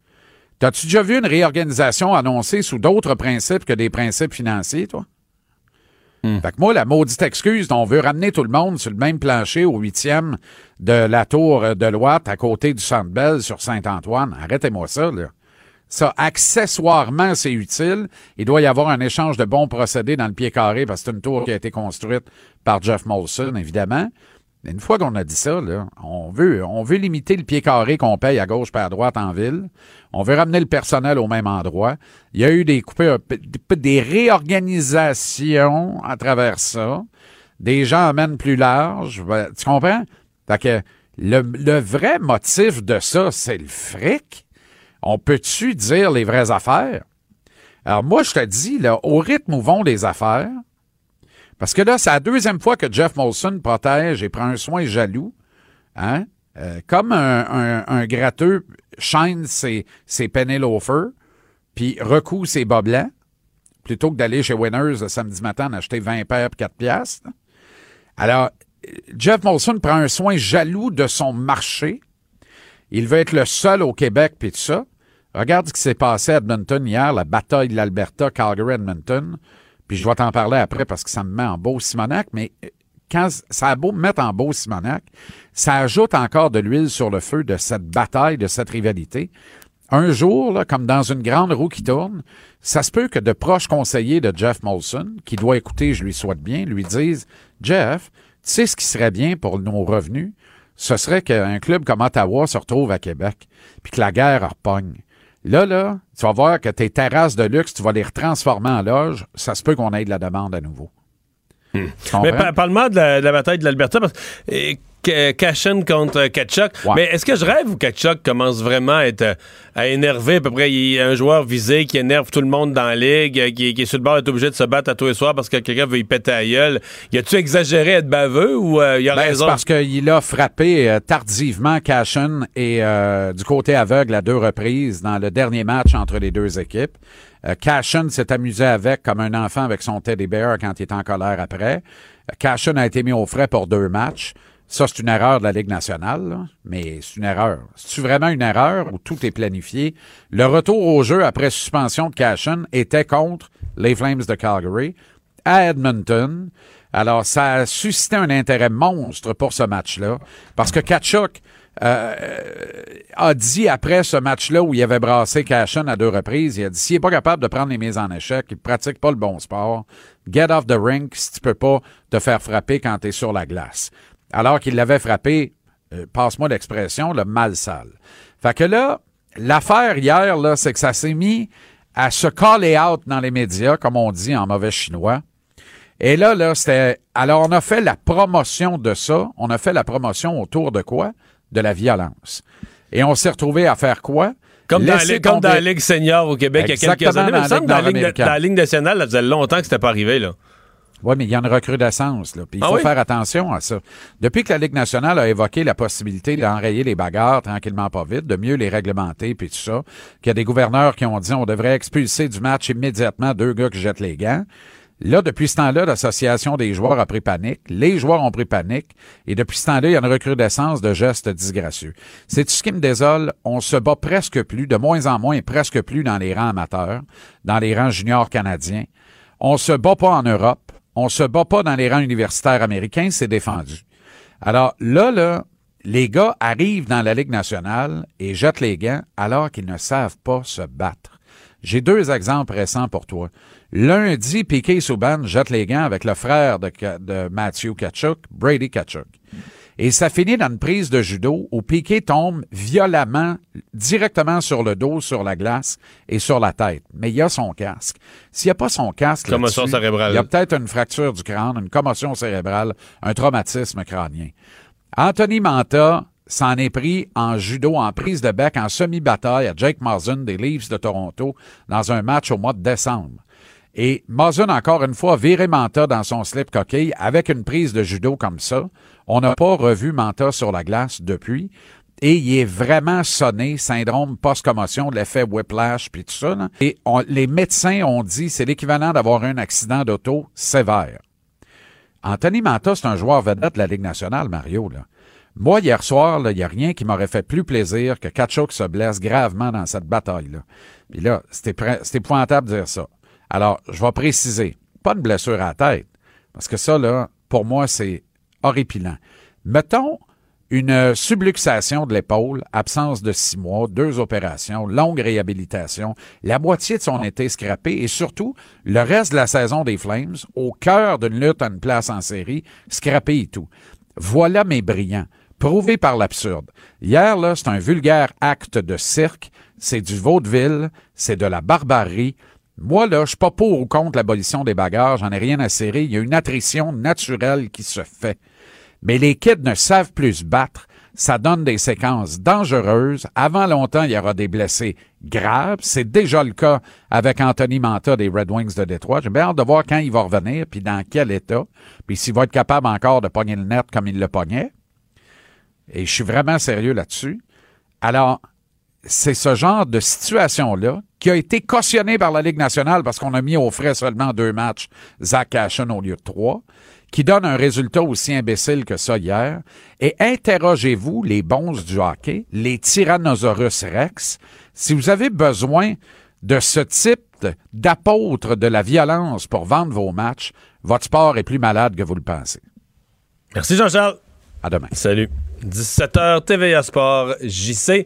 T'as-tu déjà vu une réorganisation annoncée sous d'autres principes que des principes financiers, toi? Fait que moi, la maudite excuse dont on veut ramener tout le monde sur le même plancher au huitième de la tour de l'Ouate à côté du Centre Bell sur Saint-Antoine, arrêtez-moi ça, là. Ça, accessoirement, c'est utile. Il doit y avoir un échange de bons procédés dans le pied carré parce que c'est une tour qui a été construite par Jeff Molson, évidemment. Une fois qu'on a dit ça, on veut, on veut limiter le pied carré qu'on paye à gauche et à droite en ville. On veut ramener le personnel au même endroit. Il y a eu des coupures, des réorganisations à travers ça. Des gens amènent plus large. Ben, Tu comprends? Fait que le, le vrai motif de ça, c'est le fric. On peut-tu dire les vraies affaires? Alors moi, je te dis, là, au rythme où vont les affaires, parce que là, c'est la deuxième fois que Jeff Molson protège et prend un soin jaloux, hein? Euh, comme un, un, un gratteux chaîne ses, ses penny loafers, puis recoue ses bas plutôt que d'aller chez Winners le samedi matin en acheter 20 paires pour 4 piastres. Alors, Jeff Molson prend un soin jaloux de son marché. Il veut être le seul au Québec, puis tout ça. Regarde ce qui s'est passé à Edmonton hier, la bataille de l'Alberta, Calgary-Edmonton. Puis je vais t'en parler après parce que ça me met en beau Simonac, mais euh, quand ça a beau me mettre en beau Simonac, ça ajoute encore de l'huile sur le feu de cette bataille, de cette rivalité. Un jour, comme dans une grande roue qui tourne, ça se peut que de proches conseillers de Jeff Molson, qui doit écouter, je lui souhaite bien, lui disent Jeff, tu sais ce qui serait bien pour nos revenus? Ce serait qu'un club comme Ottawa se retrouve à Québec, puis que la guerre repogne. Là, là, tu vas voir que tes terrasses de luxe, tu vas les retransformer en loge. Ça se peut qu'on ait de la demande à nouveau. Tu Mais par- parle-moi de la, de la bataille de l'Alberta. parce- et Cashin contre euh, Kachuk. Mais est-ce que je rêve ou Kachuk commence vraiment à être euh, à énerver? À peu près? Il y a un joueur visé qui énerve tout le monde dans la ligue, euh, qui, qui est sur le bord d'être obligé de se battre à tous les soirs parce que quelqu'un veut y péter à gueule. Y a-tu exagéré à être baveux ou euh, il a Ben, raison? c'est parce qu'il a frappé tardivement Cashin et euh, du côté aveugle à deux reprises dans le dernier match entre les deux équipes. Cashin s'est amusé avec comme un enfant avec son teddy bear quand il est en colère après. Cashin a été mis au frais pour deux matchs. Ça, c'est une erreur de la Ligue nationale, mais c'est une erreur. C'est vraiment une erreur où tout est planifié? Le retour au jeu après suspension de Cashin était contre les Flames de Calgary à Edmonton. Alors, ça a suscité un intérêt monstre pour ce match-là, parce que Kachuk euh, a dit après ce match-là où il avait brassé Cashin à deux reprises, il a dit s'il n'est pas capable de prendre les mises en échec, il pratique pas le bon sport, get off the rink si tu peux pas te faire frapper quand tu es sur la glace. Alors qu'il l'avait frappé, euh, passe-moi l'expression, le mal sale. Fait que là, l'affaire hier, là, c'est que ça s'est mis à se caller out dans les médias, comme on dit en mauvais chinois. Et là, là, c'était. Alors, on a fait la promotion de ça. On a fait la promotion autour de quoi? De la violence. Et on s'est retrouvé à faire quoi? Comme, dans, la, comme dans la Ligue senior au Québec il y a quelques Exactement, années. Mais il me dans la semble que dans la Ligue dans la Ligue nationale, ça faisait longtemps que c'était pas arrivé. là. Oui, mais il y a une recrudescence. Là, puis il Ah faut oui? faire attention à ça. Depuis que la Ligue nationale a évoqué la possibilité d'enrayer les bagarres tranquillement pas vite, de mieux les réglementer, puis tout ça, qu'il y a des gouverneurs qui ont dit on devrait expulser du match immédiatement deux gars qui jettent les gants. Là, depuis ce temps-là, l'association des joueurs a pris panique. Les joueurs ont pris panique. Et depuis ce temps-là, il y a une recrudescence de gestes disgracieux. C'est ce qui me désole. On se bat presque plus, de moins en moins, presque plus dans les rangs amateurs, dans les rangs juniors canadiens. On se bat pas en Europe. On se bat pas dans les rangs universitaires américains. C'est défendu. Alors là, là, les gars arrivent dans la Ligue nationale et jettent les gants alors qu'ils ne savent pas se battre. J'ai deux exemples récents pour toi. Lundi, Piquet Souban jette les gants avec le frère de, de Matthew Kachuk, Brady Kachuk. Et ça finit dans une prise de judo où Piquet tombe violemment, directement sur le dos, sur la glace et sur la tête. Mais il y a son casque. S'il n'y a pas son casque, Commotion là-dessus, cérébrale. il y a peut-être une fracture du crâne, une commotion cérébrale, un traumatisme crânien. Anthony Manta s'en est pris en judo, en prise de bec, en semi-bataille à Jake Marsden des Leafs de Toronto dans un match au mois de décembre. Et Marsden, encore une fois, viré Manta dans son slip coquille avec une prise de judo comme ça. On n'a pas revu Manta sur la glace depuis. Et il est vraiment sonné, syndrome post-commotion, l'effet whiplash, puis tout ça. Et les médecins ont dit c'est l'équivalent d'avoir un accident d'auto sévère. Anthony Manta, c'est un joueur vedette de la Ligue nationale, Mario. Là. Moi, hier soir, il n'y a rien qui m'aurait fait plus plaisir que Kachuk se blesse gravement dans cette bataille-là. Puis là, c'est épouvantable de dire ça. Alors, je vais préciser. Pas une blessure à la tête. Parce que ça, là, pour moi, c'est horripilant. Mettons une subluxation de l'épaule, absence de six mois, deux opérations, longue réhabilitation, la moitié de son été scrappé et surtout le reste de la saison des Flames, au cœur d'une lutte à une place en série, scrappé et tout. Voilà mes brillants, prouvé par l'absurde. Hier, là, c'est un vulgaire acte de cirque, c'est du vaudeville, c'est de la barbarie. Moi, là, je suis pas pour ou contre l'abolition des bagarres, j'en ai rien à serrer. Il y a une attrition naturelle qui se fait. Mais les kids ne savent plus se battre. Ça donne des séquences dangereuses. Avant longtemps, il y aura des blessés graves. C'est déjà le cas avec Anthony Manta des Red Wings de Détroit. J'ai bien hâte de voir quand il va revenir, puis dans quel état, puis s'il va être capable encore de pogner le net comme il le pognait. Et je suis vraiment sérieux là-dessus. Alors, c'est ce genre de situation-là qui a été cautionné par la Ligue nationale parce qu'on a mis au frais seulement deux matchs Zach Cashin au lieu de trois, qui donne un résultat aussi imbécile que ça hier. Et interrogez-vous, les bons du hockey, les Tyrannosaurus rex, si vous avez besoin de ce type d'apôtre de la violence pour vendre vos matchs, votre sport est plus malade que vous le pensez. Merci Jean-Charles. À demain. Salut. 17h TVA Sport, JC.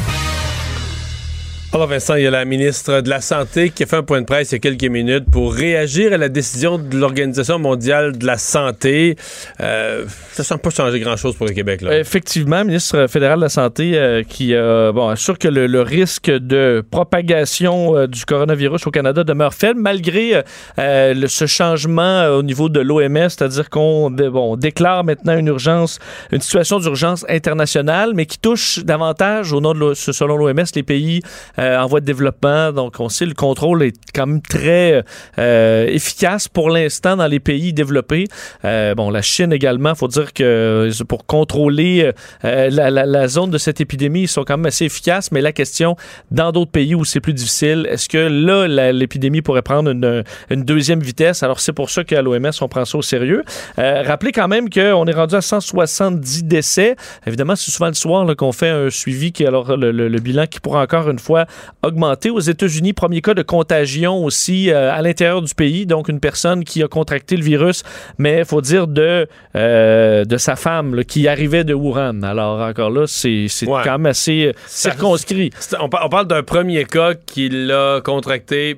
Alors Vincent, il y a la ministre de la Santé qui a fait un point de presse il y a quelques minutes pour réagir à la décision de l'Organisation mondiale de la santé. Euh, ça ne semble pas changer grand-chose pour le Québec. Là. Effectivement, ministre fédéral de la Santé euh, qui euh, bon, assure que le, risque de propagation euh, du coronavirus au Canada demeure faible malgré euh, ce changement au niveau de l'OMS, c'est-à-dire qu'on bon, on déclare maintenant une urgence, une situation d'urgence internationale, mais qui touche davantage, au nom de l'O- selon l'OMS, les pays en voie de développement. Donc, on sait le contrôle est quand même très euh, efficace pour l'instant dans les pays développés. Euh, bon, la Chine également, faut dire que euh, pour contrôler euh, la, la- la zone de cette épidémie, ils sont quand même assez efficaces. Mais la question, dans d'autres pays où c'est plus difficile, est-ce que là, l'épidémie pourrait prendre une, une deuxième vitesse? Alors, c'est pour ça qu'à l'OMS, on prend ça au sérieux. Euh, rappelez quand même qu'on est rendu à 170 décès. Évidemment, c'est souvent le soir qu'on fait un suivi, qui, alors le, le- le bilan qui pourra encore une fois augmenter. Aux États-Unis, premier cas de contagion aussi euh, à l'intérieur du pays. Donc, une personne qui a contracté le virus, mais il faut dire de, euh, de sa femme là, qui arrivait de Wuhan. Alors, encore là, c'est Ouais. quand même assez euh, circonscrit. On, par- on parle d'un premier cas qui l'a contracté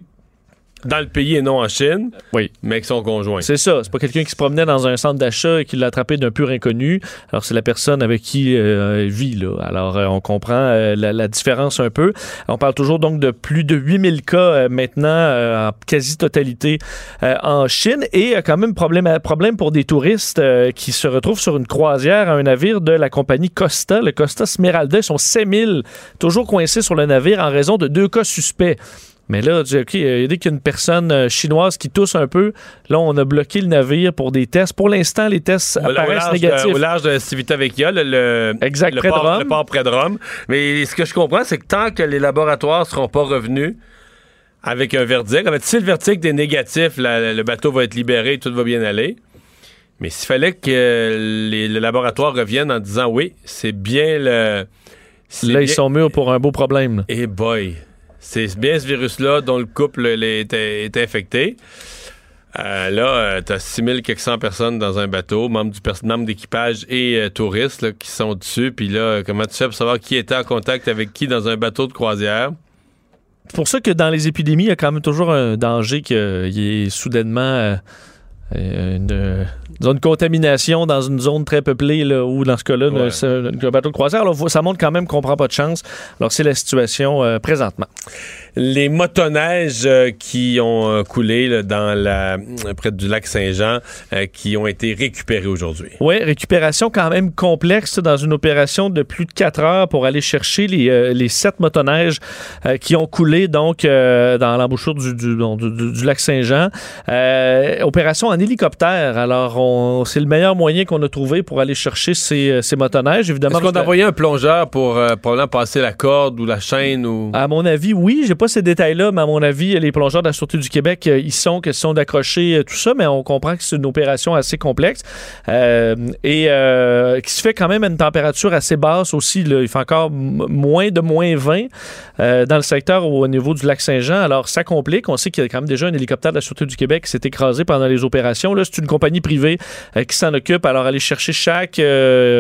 dans le pays et non en Chine, oui. mais avec son conjoint. C'est ça. C'est pas quelqu'un qui se promenait dans un centre d'achat et qui l'a attrapé d'un pur inconnu. Alors, c'est la personne avec qui euh, elle vit, là. Alors, euh, on comprend euh, la, la différence un peu. On parle toujours donc de plus de 8000 cas maintenant en quasi-totalité en Chine et quand même problème, problème pour des touristes qui se retrouvent sur une croisière à un navire de la compagnie Costa, le Costa Smeralda. Ils sont 7000 toujours coincés sur le navire en raison de deux cas suspects. Mais là, OK, euh, dès qu'il y a une personne euh, chinoise qui tousse un peu, là, on a bloqué le navire pour des tests. Pour l'instant, les tests Au- au apparaissent large de- négatifs. au large de Civita Vecchia, le, le, Exact, le près de port, Rome. le port près de Rome. Mais ce que je comprends, c'est que tant que les laboratoires seront pas revenus avec un verdict, en fait, si le verdict est négatif, la- le bateau va être libéré, tout va bien aller. Mais s'il fallait que les, le laboratoire revienne en disant oui, c'est bien le. Là, ils sont mûrs pour un beau problème. là. Eh boy, c'est bien ce virus-là dont le couple était infecté. Euh, là, euh, 6000 quelques cent personnes dans un bateau, membres du d'équipage et euh, touristes qui sont dessus. Puis là, euh, comment tu fais pour savoir qui était en contact avec qui dans un bateau de croisière? C'est pour ça que dans les épidémies, il y a quand même toujours un danger qu'il y ait soudainement euh, euh, une, euh, disons une contamination dans une zone très peuplée, là, ou dans ce cas-là, Ouais. un bateau de croisière. Alors, ça montre quand même qu'on prend pas de chance. Alors, c'est la situation euh, présentement. Les motoneiges euh, qui ont euh, coulé là, dans la, près du lac Saint-Jean, euh, qui ont été récupérés aujourd'hui. Oui, récupération quand même complexe dans une opération de plus de 4 heures pour aller chercher les, euh, les sept motoneiges euh, qui ont coulé donc euh, dans l'embouchure du, du, lac Saint-Jean. Euh, opération en hélicoptère. Alors, on- c'est le meilleur moyen qu'on a trouvé pour aller chercher ces, euh, ces motoneiges. Évidemment, Est-ce qu'on a envoyé un plongeur pour euh, probablement passer la corde ou la chaîne ou... À mon avis, oui. J'ai ces détails-là, mais à mon avis, les plongeurs de la Sûreté du Québec, euh, ils sont question d'accrocher euh, tout ça, mais on comprend que c'est une opération assez complexe euh, et qui se fait quand même à une température assez basse aussi. Il fait encore moins de moins 20 euh, dans le secteur au niveau du lac Saint-Jean. Alors, ça complique. On sait qu'il y a quand même déjà un hélicoptère de la Sûreté du Québec qui s'est écrasé pendant les opérations. Là, c'est une compagnie privée qui s'en occupe. Alors, aller chercher chaque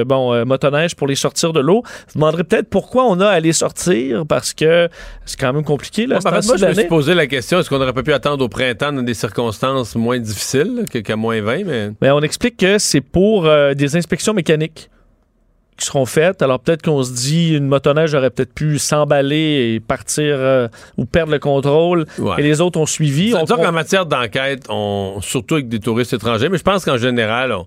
bon motoneige pour les sortir de l'eau. Vous demanderez peut-être pourquoi on a à les sortir parce que c'est quand même compliqué. Là, en fait, temps-ci moi, je me suis posé la question, est-ce qu'on aurait pas pu attendre au printemps dans des circonstances moins difficiles là, qu'à moins 20, mais... Mais on explique que c'est pour euh, des inspections mécaniques qui seront faites. Alors peut-être qu'on se dit une motoneige aurait peut-être pu s'emballer et partir euh, ou perdre le contrôle. Ouais. Et les autres ont suivi. On- disons qu'en matière d'enquête, on, surtout avec des touristes étrangers, mais je pense qu'en général, on,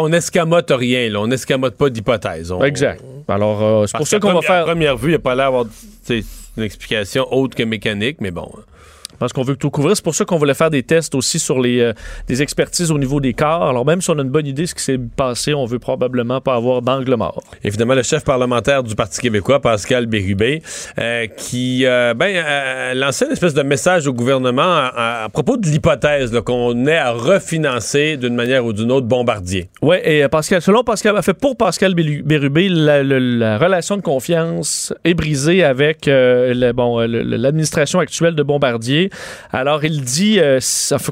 on n'escamote rien, là, on n'escamote pas d'hypothèse. On- Exact. Alors euh, c'est pour ça qu'on va première- À faire. première vue, il n'y a pas l'air d'avoir une explication autre que mécanique, mais bon. Parce qu'on veut tout couvrir. C'est pour ça qu'on voulait faire des tests aussi sur les euh, des expertises au niveau des corps. Alors même si on a une bonne idée de ce qui s'est passé, on veut probablement pas avoir d'angle mort. Évidemment, le chef parlementaire du Parti québécois, Pascal Bérubé, euh, qui euh, ben, euh, lançait une espèce de message au gouvernement à, propos de l'hypothèse qu'on ait à refinancer d'une manière ou d'une autre Bombardier. Oui, et Pascal, selon Pascal, fait, pour Pascal Bérubé, la, relation de confiance est brisée avec le- bon, le- le- l'administration actuelle de Bombardier. Alors, il dit euh,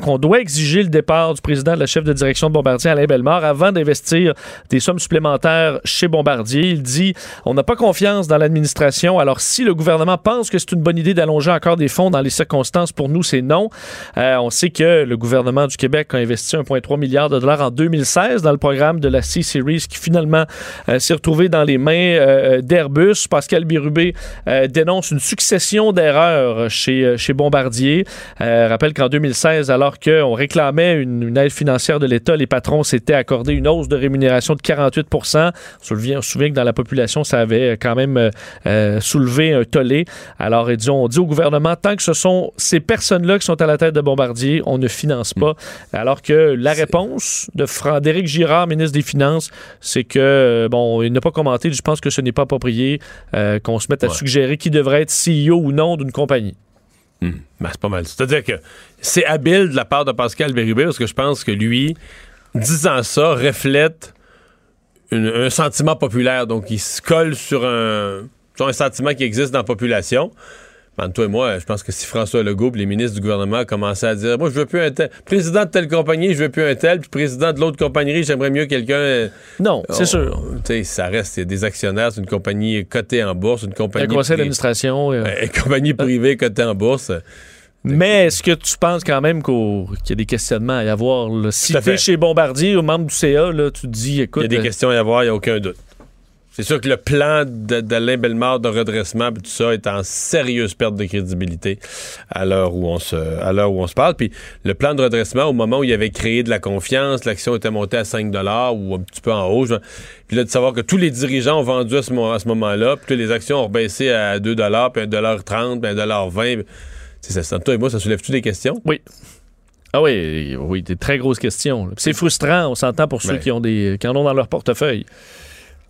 qu'on doit exiger le départ du président de la chef de direction de Bombardier, Alain Bellemare, avant d'investir des sommes supplémentaires chez Bombardier. Il dit on n'a pas confiance dans l'administration. Alors, si le gouvernement pense que c'est une bonne idée d'allonger encore des fonds dans les circonstances, pour nous, c'est non. Euh, on sait que le gouvernement du Québec a investi 1,3 milliard de dollars en 2016 dans le programme de la C-Series qui finalement euh, s'est retrouvé dans les mains d'Airbus. Pascal Birubé dénonce une succession d'erreurs chez Bombardier. Euh, rappelle qu'en 2016, alors qu'on réclamait une, une aide financière de l'État, les patrons s'étaient accordé une hausse de rémunération de 48 On se souvient, que dans la population, ça avait quand même euh, euh, soulevé un tollé. Alors, disons, on dit au gouvernement, tant que ce sont ces personnes-là qui sont à la tête de Bombardier, on ne finance pas. Alors que la réponse de Fran- d'Éric Girard, ministre des Finances, c'est que, euh, bon, il n'a pas commenté, je pense que ce n'est pas approprié euh, qu'on se mette à Ouais. suggérer qui devrait être CEO ou non d'une compagnie. Ben, c'est pas mal. C'est-à-dire que c'est habile de la part de Pascal Bérubé parce que je pense que lui, disant ça, reflète un sentiment populaire. Donc, il se colle sur un, sur un sentiment qui existe dans la population. Ben, toi et moi, je pense que si François Legault et les ministres du gouvernement commençaient à dire Moi, je veux plus un tel. Président de telle compagnie, je veux plus un tel. Puis président de l'autre compagnie, j'aimerais mieux quelqu'un. euh, Non, c'est sûr. Tu sais, ça reste. Il y a des actionnaires, c'est une compagnie cotée en bourse, une Un compagnie. conseil pri- d'administration. euh, euh, une compagnie privée cotée en bourse. Mais est-ce que tu penses quand même qu'il y a des questionnements à y avoir? Là? Si tu chez Bombardier ou membre du CA, là, tu te dis, écoute. Il y a des euh, questions à y avoir, il n'y a aucun doute. C'est sûr que le plan d'Alain Bellemare de redressement puis tout ça est en sérieuse perte de crédibilité à l'heure où on se à l'heure où on se parle. Puis le plan de redressement, au moment où il avait créé de la confiance, l'action était montée à 5 ou un petit peu en haut. Puis là, de savoir que tous les dirigeants ont vendu à ce, moment-là, puis que les actions ont rebaissé à 2 puis 1,30 puis 1,20 C'est ça, c'est- toi et moi, ça soulève-tu des questions? Oui. Ah oui, oui, des très grosses questions. C'est frustrant, on s'entend pour ceux Ben. qui, ont des, qui en ont dans leur portefeuille.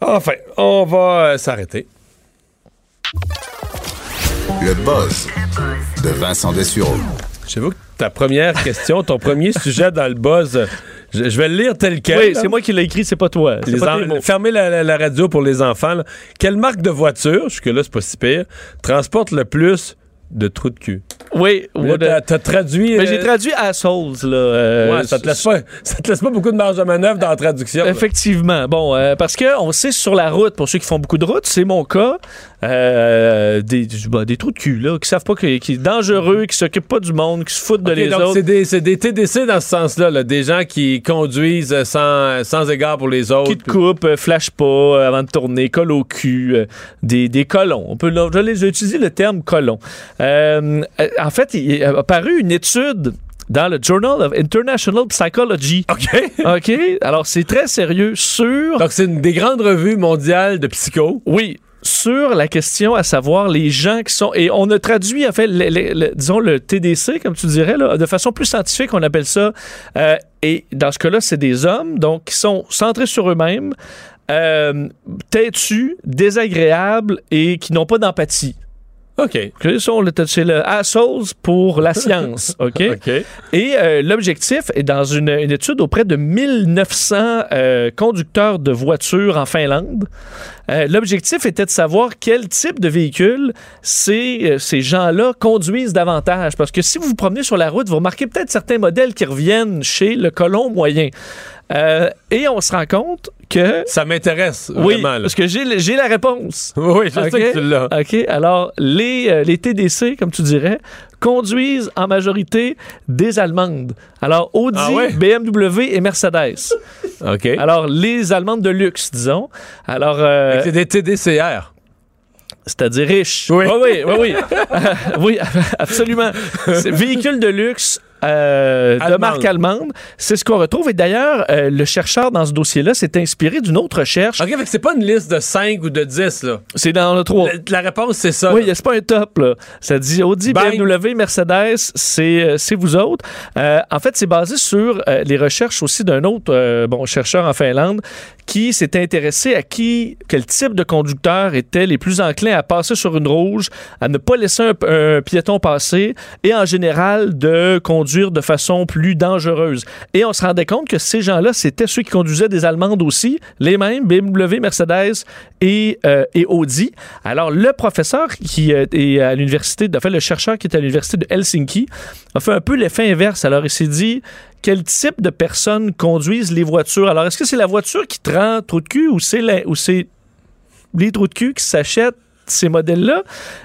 Enfin, on va euh, s'arrêter. Le buzz de Vincent Dessureau. J'avoue que ta première question, ton premier sujet dans le buzz, je, je vais le lire tel quel. Oui, c'est moi qui l'ai écrit, c'est pas toi. Les pas en-. Fermez la, la- la radio pour les enfants. là. Quelle marque de voiture, jusque-là, c'est pas si pire, transporte le plus de trous de cul? Oui, ouais, de- t'as- t'as traduit. Mais euh, j'ai traduit assholes, là. euh, ouais, ça, te laisse pas, ça te laisse pas beaucoup de marge de manœuvre dans la traduction. là. Effectivement. Bon, euh, parce que on sait sur la route, pour ceux qui font beaucoup de route, c'est mon cas, euh, des, bah, des trous de cul, là, qui savent pas qui est dangereux, qui s'occupent pas du monde, qui se foutent de les donc autres. c'est des, c'est des TDC dans ce sens-là, là, des gens qui conduisent euh, sans, sans égard pour les autres. Qui te coupent, euh, flash pas euh, avant de tourner, colle au cul, euh, des, des colons. On peut, je j'ai utilisé le terme colon. En fait, il est apparu une étude dans le Journal of International Psychology. OK. OK? Alors, c'est très sérieux sur. Donc, c'est une des grandes revues mondiales de psycho. Oui. Sur la question à savoir les gens qui sont. Et on a traduit, en fait, le- le- le- disons le TDC, comme tu dirais, là, de façon plus scientifique, on appelle ça. euh, et dans ce cas-là, c'est des hommes, donc, qui sont centrés sur eux-mêmes, euh, têtus, désagréables et qui n'ont pas d'empathie. OK. C'est le assholes pour la science. OK? OK. Et euh, l'objectif est dans une, une étude auprès de 1900 euh, conducteurs de voitures en Finlande. Euh, L'objectif était de savoir quel type de véhicule ces, euh, ces gens-là conduisent davantage. Parce que si vous vous promenez sur la route, vous remarquez peut-être certains modèles qui reviennent chez le colon moyen. Euh, et on se rend compte que... Ça m'intéresse, Oui, vraiment. là. parce que j'ai la réponse. Oui, je sais OK? que tu l'as. OK. Alors, les, euh, les TDC, comme tu dirais, conduisent en majorité des Allemandes. Alors, Audi, Ah ouais? BMW et Mercedes. OK. Alors, les Allemandes de luxe, disons. Alors, euh, C'est des TDCR. c'est-à-dire riches. Oui. oui, oui. Oui, Euh, oui absolument. C'est véhicule de luxe. Euh, de marque allemande. C'est ce qu'on retrouve. Et d'ailleurs, euh, le chercheur dans ce dossier-là s'est inspiré d'une autre recherche. OK, c'est pas une liste de 5 ou de 10, là. C'est dans le 3. La, la réponse, c'est ça. Oui, c'est pas un top, là. Ça dit Audi, Bang. BMW, Mercedes, c'est euh, c'est vous autres. Euh, en fait, c'est basé sur les recherches aussi d'un autre bon, chercheur en Finlande qui s'est intéressé à qui, quel type de conducteurs étaient les plus enclins à passer sur une rouge, à ne pas laisser un, un piéton passer et en général de conduire de façon plus dangereuse. Et on se rendait compte que ces gens-là, c'était ceux qui conduisaient des Allemandes aussi, les mêmes, BMW, Mercedes et, euh, et Audi. Alors, le professeur qui euh, est à l'université, en fait, le chercheur qui est à l'université de Helsinki, a fait un peu l'effet inverse. Alors, il s'est dit, quel type de personnes conduisent les voitures? Alors, est-ce que c'est la voiture qui te rend trop de cul ou c'est les trous de cul qui s'achètent ces modèles-là?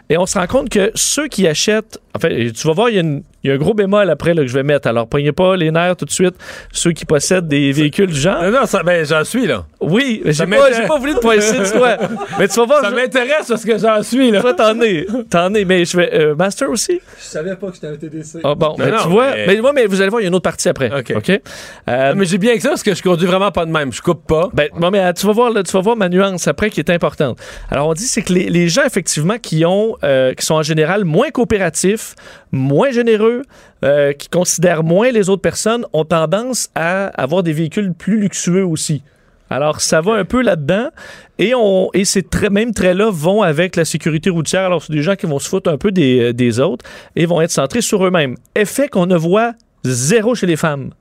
Et on se rend compte que ceux qui achètent, en fait, tu vas voir, il y a, une- il y a un gros bémol après là, que je vais mettre. Alors, prenez pas les nerfs tout de suite, ceux qui possèdent des véhicules du genre. Non, non, ça, ben, j'en suis, là. Oui, j'ai Ça pas, j'ai pas voulu te pointer de toi. Mais tu vas voir. Ça je- m'intéresse parce que j'en suis, là. toi, t'en es. T'en es. Mais je vais. euh, Master aussi? Je savais pas que c'était un TDC. Ah, bon, Non, ben, non, tu vois. mais- Mais... ouais, mais vous allez voir, il y a une autre partie après. OK. Euh, Mais j'ai bien que ça parce que je conduis vraiment pas de même. Je coupe pas. Ben, bon, mais euh, tu vas voir, là, tu vas voir ma nuance après qui est importante. Alors, on dit c'est que les, les gens effectivement qui ont, euh, qui sont en général moins coopératifs, moins généreux, euh, qui considèrent moins les autres personnes, ont tendance à avoir des véhicules plus luxueux aussi. Alors, ça va un peu là-dedans. Et, on, et ces mêmes traits-là vont avec la sécurité routière. Alors, c'est des gens qui vont se foutre un peu des, des autres et vont être centrés sur eux-mêmes. Effet qu'on ne voit zéro chez les femmes.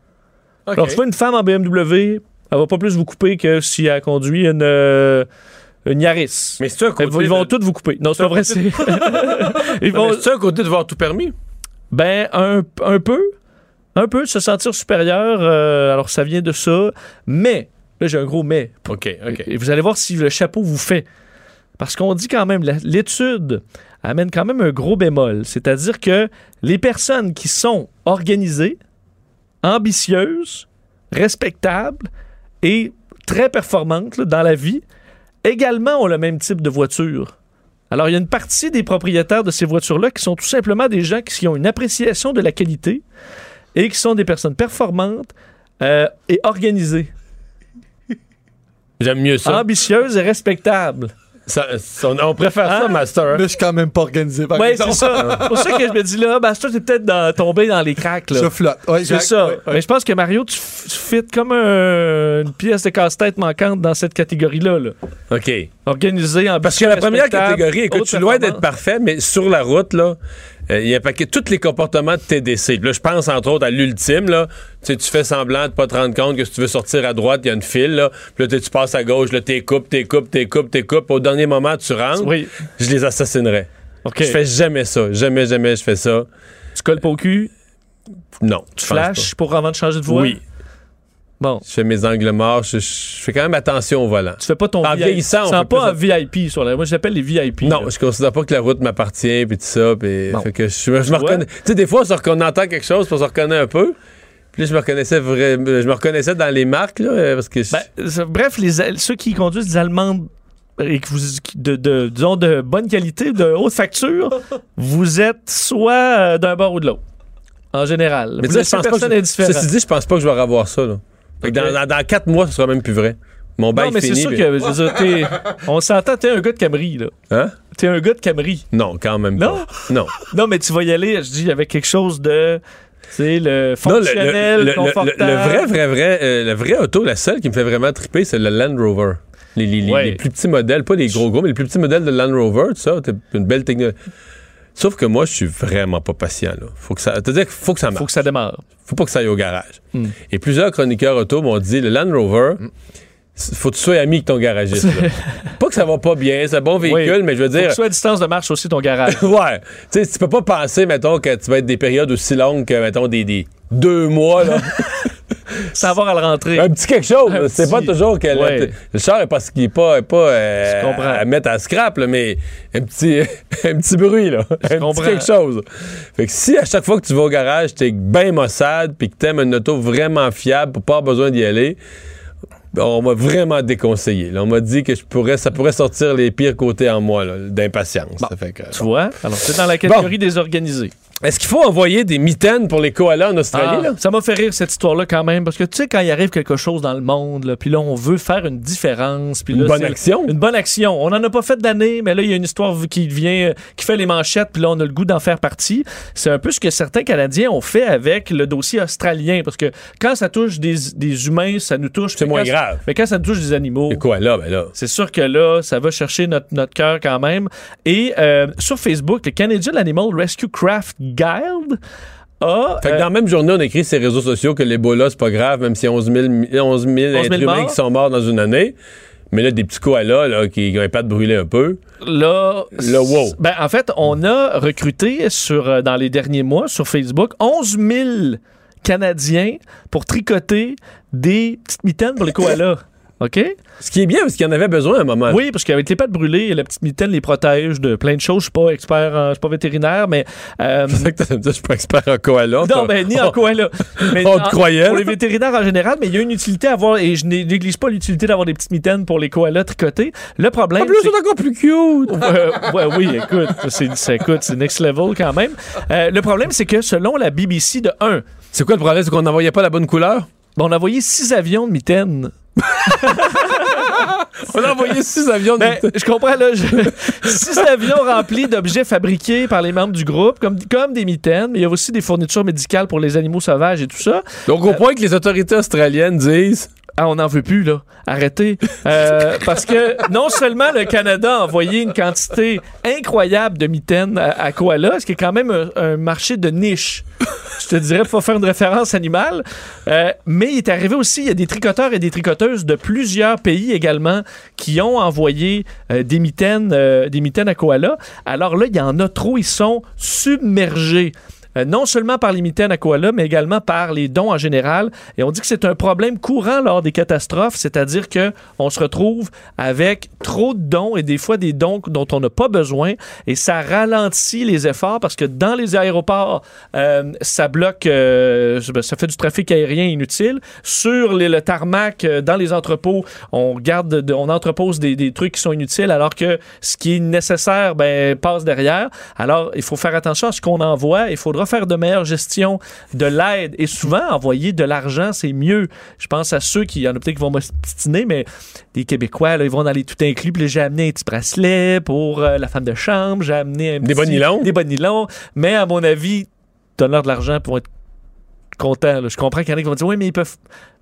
OK. Alors, tu vois une femme en BMW, elle va pas plus vous couper que si elle conduit une, euh, une Yaris. Mais c'est un côté. vont, ils vont de- toutes vous couper. Non, c'est pas vrai. c'est- ils vont, mais C'est un côté de voir tout permis. Ben, un, un peu. Un peu, se sentir supérieur. euh, alors, ça vient de ça. Mais, là, j'ai un gros mais. OK, OK. Et vous allez voir si le chapeau vous fait. Parce qu'on dit quand même, l'étude amène quand même un gros bémol. C'est-à-dire que les personnes qui sont organisées, ambitieuses, respectables et très performantes là, dans la vie, également ont le même type de voiture. Alors, il y a une partie des propriétaires de ces voitures-là qui sont tout simplement des gens qui ont une appréciation de la qualité et qui sont des personnes performantes euh, et organisées, J'aime mieux ça. ambitieuses et respectables. Ça- ça- on, on préfère ça, Hein? Master. Mais je suis quand même pas organisé. par Oui, exemple. c'est ça. C'est pour ça que je me dis là, toi, t'es peut-être dans- tombé dans les cracks. Là. Je flotte. Ouais, C'est ça. Ouais, ouais. Mais je pense que Mario, tu, tu fites comme un- une pièce de casse-tête manquante dans cette catégorie-là. Là. OK. Organisé, ambitieux, Parce que la première catégorie, écoute, je suis loin d'être parfait, mais sur la route, là, euh, il y a un paquet tous les comportements de TDC. Puis Là, je pense entre autres à l'ultime, là. Tu sais, tu fais semblant de pas te rendre compte que si tu veux sortir à droite, il y a une file, là. Puis là, tu- passes à gauche, là, t'es coupes, t'es coupes, t'es coupes, t'es coupes. Au dernier moment, tu rentres. Oui. Je les assassinerais. OK. Je fais jamais ça. Jamais, jamais je fais ça. Tu colles pas au cul, Non. tu flashes pour avant de changer de voie. Oui. Bon. Je fais mes angles morts. Je, je fais quand même attention au volant. Tu fais pas ton En VIP. vieillissant, on Tu pas un VIP sur la. Moi, j'appelle les VIP. Non, là. je considère pas que la route m'appartient puis tout ça. Puis Bon. fait que je, je me reconnais. Tu sais, des fois, on, entend quelque chose, puis on se reconnaît un peu. Puis là, je me reconnaissais vrai, je me reconnaissais dans les marques là, euh, parce que je- Ben, bref, les, ceux qui conduisent des Allemandes et que vous, de, de- disons, de bonne qualité, de haute facture, vous êtes soit euh, d'un bord ou de l'autre. En général. Mais vous laissez je pense pas que- indifférent. Ceci dit, je pense pas que je vais revoir ça. Là. Fait que dans, dans, dans quatre mois, ce sera même plus vrai. Mon bail non, mais c'est fini, sûr puis- que, je veux dire, t'es- on s'entend, t'es un gars de Camery, là. Hein? T'es un gars de Camery. Non, quand même Non? pas. Non? Non, mais tu vas y aller, je dis, avec quelque chose de, tu sais, le Non, le- le- fonctionnel, le, le- confortable. le- le vrai, vrai, vrai, euh, le vrai auto, la seule qui me fait vraiment triper, c'est le Land Rover. Les, les- les- Ouais. les plus petits modèles, pas les gros gros, mais les plus petits modèles de Land Rover, tout ça, t'as une belle technologie. Sauf que moi, je suis vraiment pas patient. Là. Faut que ça, faut que ça marche. Faut que ça démarre. Faut pas que ça aille au garage. Hmm. Et plusieurs chroniqueurs auto m'ont dit, le Land Rover, c- faut que tu sois ami avec ton garagiste. là. pas que ça va pas bien, c'est un bon véhicule, Oui. mais je veux Faut dire... que soit à distance de marche aussi ton garage. ouais. Tu sais, tu peux pas penser, mettons, que tu vas être des périodes aussi longues que, mettons, des, des deux mois, là. Sans avoir à le rentrer. Un petit quelque chose. C'est petit- pas toujours que le- char est parce qu'il est pas, est pas euh, Je comprends. à mettre à scrap, là, mais un petit, un petit bruit, là. un petit comprends. quelque chose. Fait que si à chaque fois que tu vas au garage, t'es bien maussade puis que t'aimes une auto vraiment fiable pour pas avoir besoin d'y aller, on m'a vraiment déconseillé. là. On m'a dit que je pourrais, ça pourrait sortir les pires côtés en moi, là, d'impatience. Ça fait que- Tu vois? Alors, c'est dans la catégorie désorganisée. Est-ce qu'il faut envoyer des mitaines pour les koalas en Australie? Ah, là? ça m'a fait rire cette histoire-là quand même, parce que tu sais, quand il arrive quelque chose dans le monde, là, puis là, on veut faire une différence. puis Une là, bonne action. Une bonne action. On n'en a pas fait d'année, mais là, il y a une histoire qui vient, euh, qui fait les manchettes, puis là, on a le goût d'en faire partie. C'est un peu ce que certains Canadiens ont fait avec le dossier australien, parce que quand ça touche des, des humains, ça nous touche. C'est moins grave. Mais quand ça touche des animaux. Les koalas, ben là. C'est sûr que là, ça va chercher notre, notre cœur quand même. Et euh, sur Facebook, le Canadian Animal Rescue Craft Guide a. Fait que euh, dans la même journée, on écrit sur les réseaux sociaux que l'Ebola, c'est pas grave, même s'il y a 11 000, 11 000 êtres 000 humains qui sont morts dans une année. Mais là, des petits koalas là, qui, ont les pattes brûlées un peu. Là, Là, wow. Ben, en fait, on a recruté sur, euh, dans les derniers mois sur Facebook 11 000 Canadiens pour tricoter des petites mitaines pour les koalas. OK? Ce qui est bien, parce qu'il y en avait besoin à un moment. Oui, parce qu'avec les pattes brûlées, la petite mitaine les protège de plein de choses. Je suis pas expert, je suis pas vétérinaire, mais. euh, C'est que t'as dit, je suis pas expert en koala. non, ben, ni en koala. Mais On en- te croyait. Pour les vétérinaires en général, mais il y a une utilité à avoir, et je né- néglige pas l'utilité d'avoir des petites mitaines pour les koalas tricotés. Le problème. En plus, c'est- encore plus cute. Ouais, ouais, oui, écoute, c'est, c'est- écoute, c'est next level quand même. Euh, le problème, c'est que selon la BBC de 1, C'est quoi le problème? C'est qu'on n'envoyait pas la bonne couleur? On a envoyé six avions de mitaines. On a envoyé six avions de Ben, je comprends, là. je- six avions remplis d'objets fabriqués par les membres du groupe, comme, comme des mitaines, mais il y a aussi des fournitures médicales pour les animaux sauvages et tout ça. Donc, au point que les autorités australiennes disent. Ah, on n'en veut plus, là. Arrêtez. Euh, parce que non seulement le Canada a envoyé une quantité incroyable de mitaines à, à koala, ce qui est quand même un, un marché de niche. Je te dirais, pour faire une référence animale. Euh, mais il est arrivé aussi, il y a des tricoteurs et des tricoteuses de plusieurs pays également qui ont envoyé euh, des, mitaines, des mitaines à koala. Alors là, il y en a trop, ils sont submergés. Euh, non seulement par les mitaines à koala, mais également par les dons en général. Et on dit que c'est un problème courant lors des catastrophes, c'est-à-dire que on se retrouve avec trop de dons et des fois des dons dont on n'a pas besoin et ça ralentit les efforts parce que dans les aéroports, euh, ça bloque, euh, ça fait du trafic aérien inutile. Sur le tarmac, dans les entrepôts, on garde, de- on entrepose des, des trucs qui sont inutiles alors que ce qui est nécessaire ben, passe derrière. Alors, il faut faire attention à ce qu'on envoie. Il faudra faire de meilleure gestion de l'aide. Et souvent, envoyer de l'argent, c'est mieux. Je pense à ceux qui, il y en a peut-être qui vont m'ostiner, mais des Québécois, là, ils vont dans les tout inclus. Puis j'ai amené un petit bracelet pour euh, la femme de chambre. J'ai amené un Des petit- bas nylons? Des nylons. Mais à mon avis, donne-leur de l'argent pour être contents. là. Je comprends qu'il y en a qui vont dire, oui, mais ils peuvent...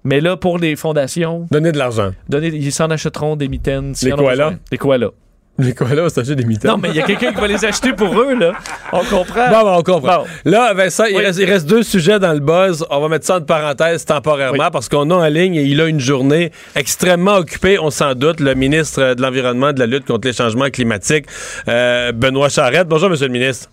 Mais là, pour les fondations, Donner de l'argent. donner, ils s'en achèteront des mitaines. s'ils Les koalas? Des koalas. Les koalas, c'est acheter des mitaines. Non, mais il y a quelqu'un qui va les acheter pour eux, là. On comprend. Bon, on comprend. Bon. Là, Vincent, il, Oui. reste, il reste deux sujets dans le buzz. On va mettre ça en parenthèse temporairement parce qu'on a en ligne et il a une journée extrêmement occupée, on s'en doute, le ministre de l'Environnement et de la lutte contre les changements climatiques, euh, Benoît Charette. Bonjour, Monsieur le ministre.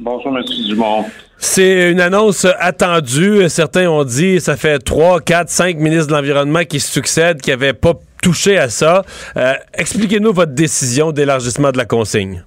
Bonjour, M. Dumont. C'est une annonce attendue. Certains ont dit ça fait trois, quatre, cinq ministres de l'Environnement qui se succèdent, qui n'avaient pas touché à ça. Euh, Expliquez-nous votre décision d'élargissement de la consigne.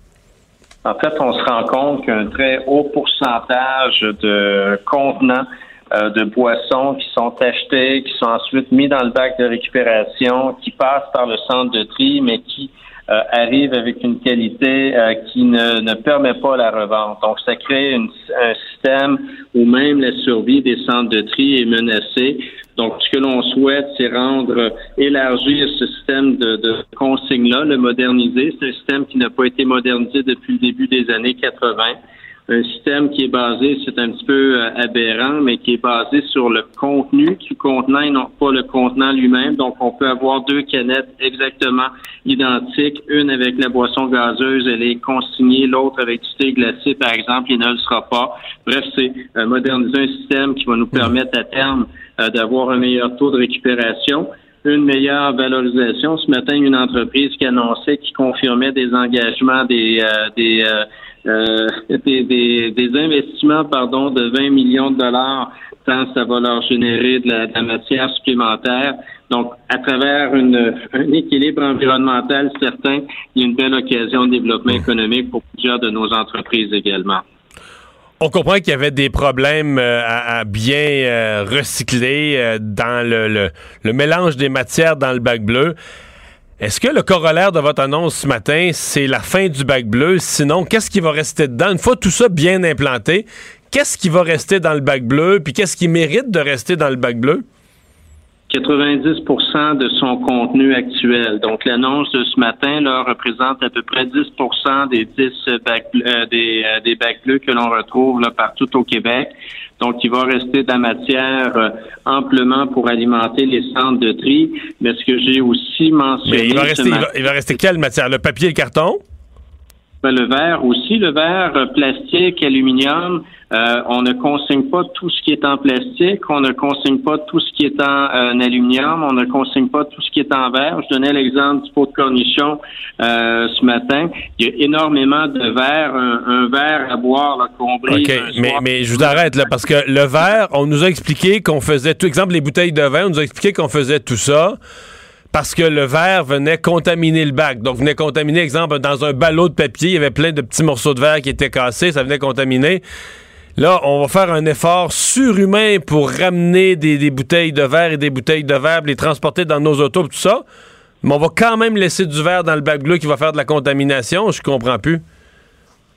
En fait, on se rend compte qu'un très haut pourcentage de contenants euh, de boissons qui sont achetés, qui sont ensuite mis dans le bac de récupération, qui passent par le centre de tri, mais qui euh, arrive avec une qualité euh, qui ne, ne permet pas la revente. Donc, ça crée une- un système où même la survie des centres de tri est menacée. Donc, ce que l'on souhaite, c'est rendre, élargir ce système de, de consigne-là, le moderniser. C'est un système qui n'a pas été modernisé depuis le début des années 80 un système qui est basé, c'est un petit peu euh, aberrant, mais qui est basé sur le contenu du contenant et non pas le contenant lui-même. Donc, on peut avoir deux canettes exactement identiques, une avec la boisson gazeuse, elle est consignée, l'autre avec du thé glacé, par exemple, il ne le sera pas. Bref, c'est euh, moderniser un système qui va nous permettre à terme euh, d'avoir un meilleur taux de récupération une meilleure valorisation. Ce matin, une entreprise qui annonçait, qui confirmait des engagements, des euh, des, euh, euh, des, des, des investissements pardon, de 20 millions de dollars, tant ça va leur générer de la, de la matière supplémentaire. Donc, à travers une, un équilibre environnemental certain, il y a une belle occasion de développement économique pour plusieurs de nos entreprises également. On comprend qu'il y avait des problèmes euh, à, bien euh, recycler euh, dans le, le- le mélange des matières dans le bac bleu. Est-ce que le corollaire de votre annonce ce matin, c'est la fin du bac bleu? Sinon, qu'est-ce qui va rester dedans? Une fois tout ça bien implanté, qu'est-ce qui va rester dans le bac bleu? Puis qu'est-ce qui mérite de rester dans le bac bleu? 90% de son contenu actuel. Donc, l'annonce de ce matin là, représente à peu près 10% des 10 bacs, euh, des, euh, des bacs bleus que l'on retrouve là, partout au Québec. Donc, il va rester de la matière euh, amplement pour alimenter les centres de tri. Mais ce que j'ai aussi mentionné... Mais il va, rester, il, va, il va rester quelle matière? Le papier et le carton? Ben, le verre aussi, le verre euh, plastique, aluminium, euh, on ne consigne pas tout ce qui est en plastique, on ne consigne pas tout ce qui est en, euh, en aluminium, on ne consigne pas tout ce qui est en verre. Je donnais l'exemple du pot de cornichon euh, ce matin. Il y a énormément de verre, un, un verre à boire là, qu'on brise OK, mais, soir. mais je vous arrête là, parce que le verre, on nous a expliqué qu'on faisait, tout exemple, les bouteilles de vin, on nous a expliqué qu'on faisait tout ça parce que le verre venait contaminer le bac. Donc, venait contaminer, exemple, dans un ballot de papier, il y avait plein de petits morceaux de verre qui étaient cassés, ça venait contaminer. Là, on va faire un effort surhumain pour ramener des, bouteilles de verre et des bouteilles de verre, les transporter dans nos autos, tout ça. Mais on va quand même laisser du verre dans le bac bleu qui va faire de la contamination. Je comprends plus.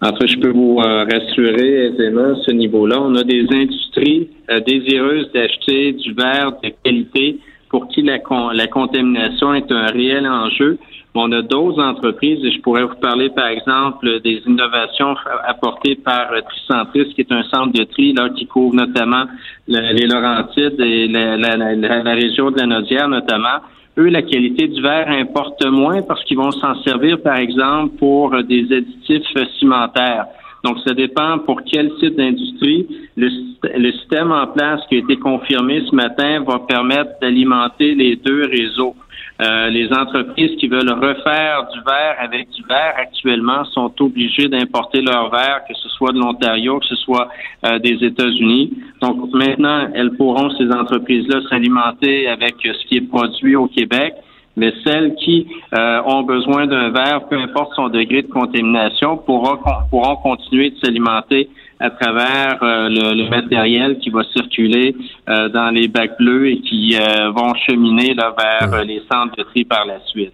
Enfin, je peux vous euh, rassurer aisément à ce niveau-là. On a des industries euh, désireuses d'acheter du verre de qualité pour qui la, la contamination est un réel enjeu. On a d'autres entreprises, et je pourrais vous parler, par exemple, des innovations apportées par euh, Tricentris, qui est un centre de tri là, qui couvre notamment le- les Laurentides et la, la- la- la- la région de la Nodière notamment. Eux, la qualité du verre importe moins parce qu'ils vont s'en servir, par exemple, pour euh, des additifs euh, cimentaires. Donc, ça dépend pour quel type d'industrie. Le, syst- le système en place qui a été confirmé ce matin va permettre d'alimenter les deux réseaux. Euh, les entreprises qui veulent refaire du verre avec du verre actuellement sont obligées d'importer leur verre, que ce soit de l'Ontario, que ce soit euh, des États-Unis. Donc maintenant, elles pourront, ces entreprises-là, s'alimenter avec euh, ce qui est produit au Québec. Mais celles qui euh, ont besoin d'un verre, peu importe son degré de contamination, pourront, pourront continuer de s'alimenter à travers euh, le, le matériel qui va circuler euh, dans les bacs bleus et qui euh, vont cheminer là, vers euh, les centres de tri par la suite.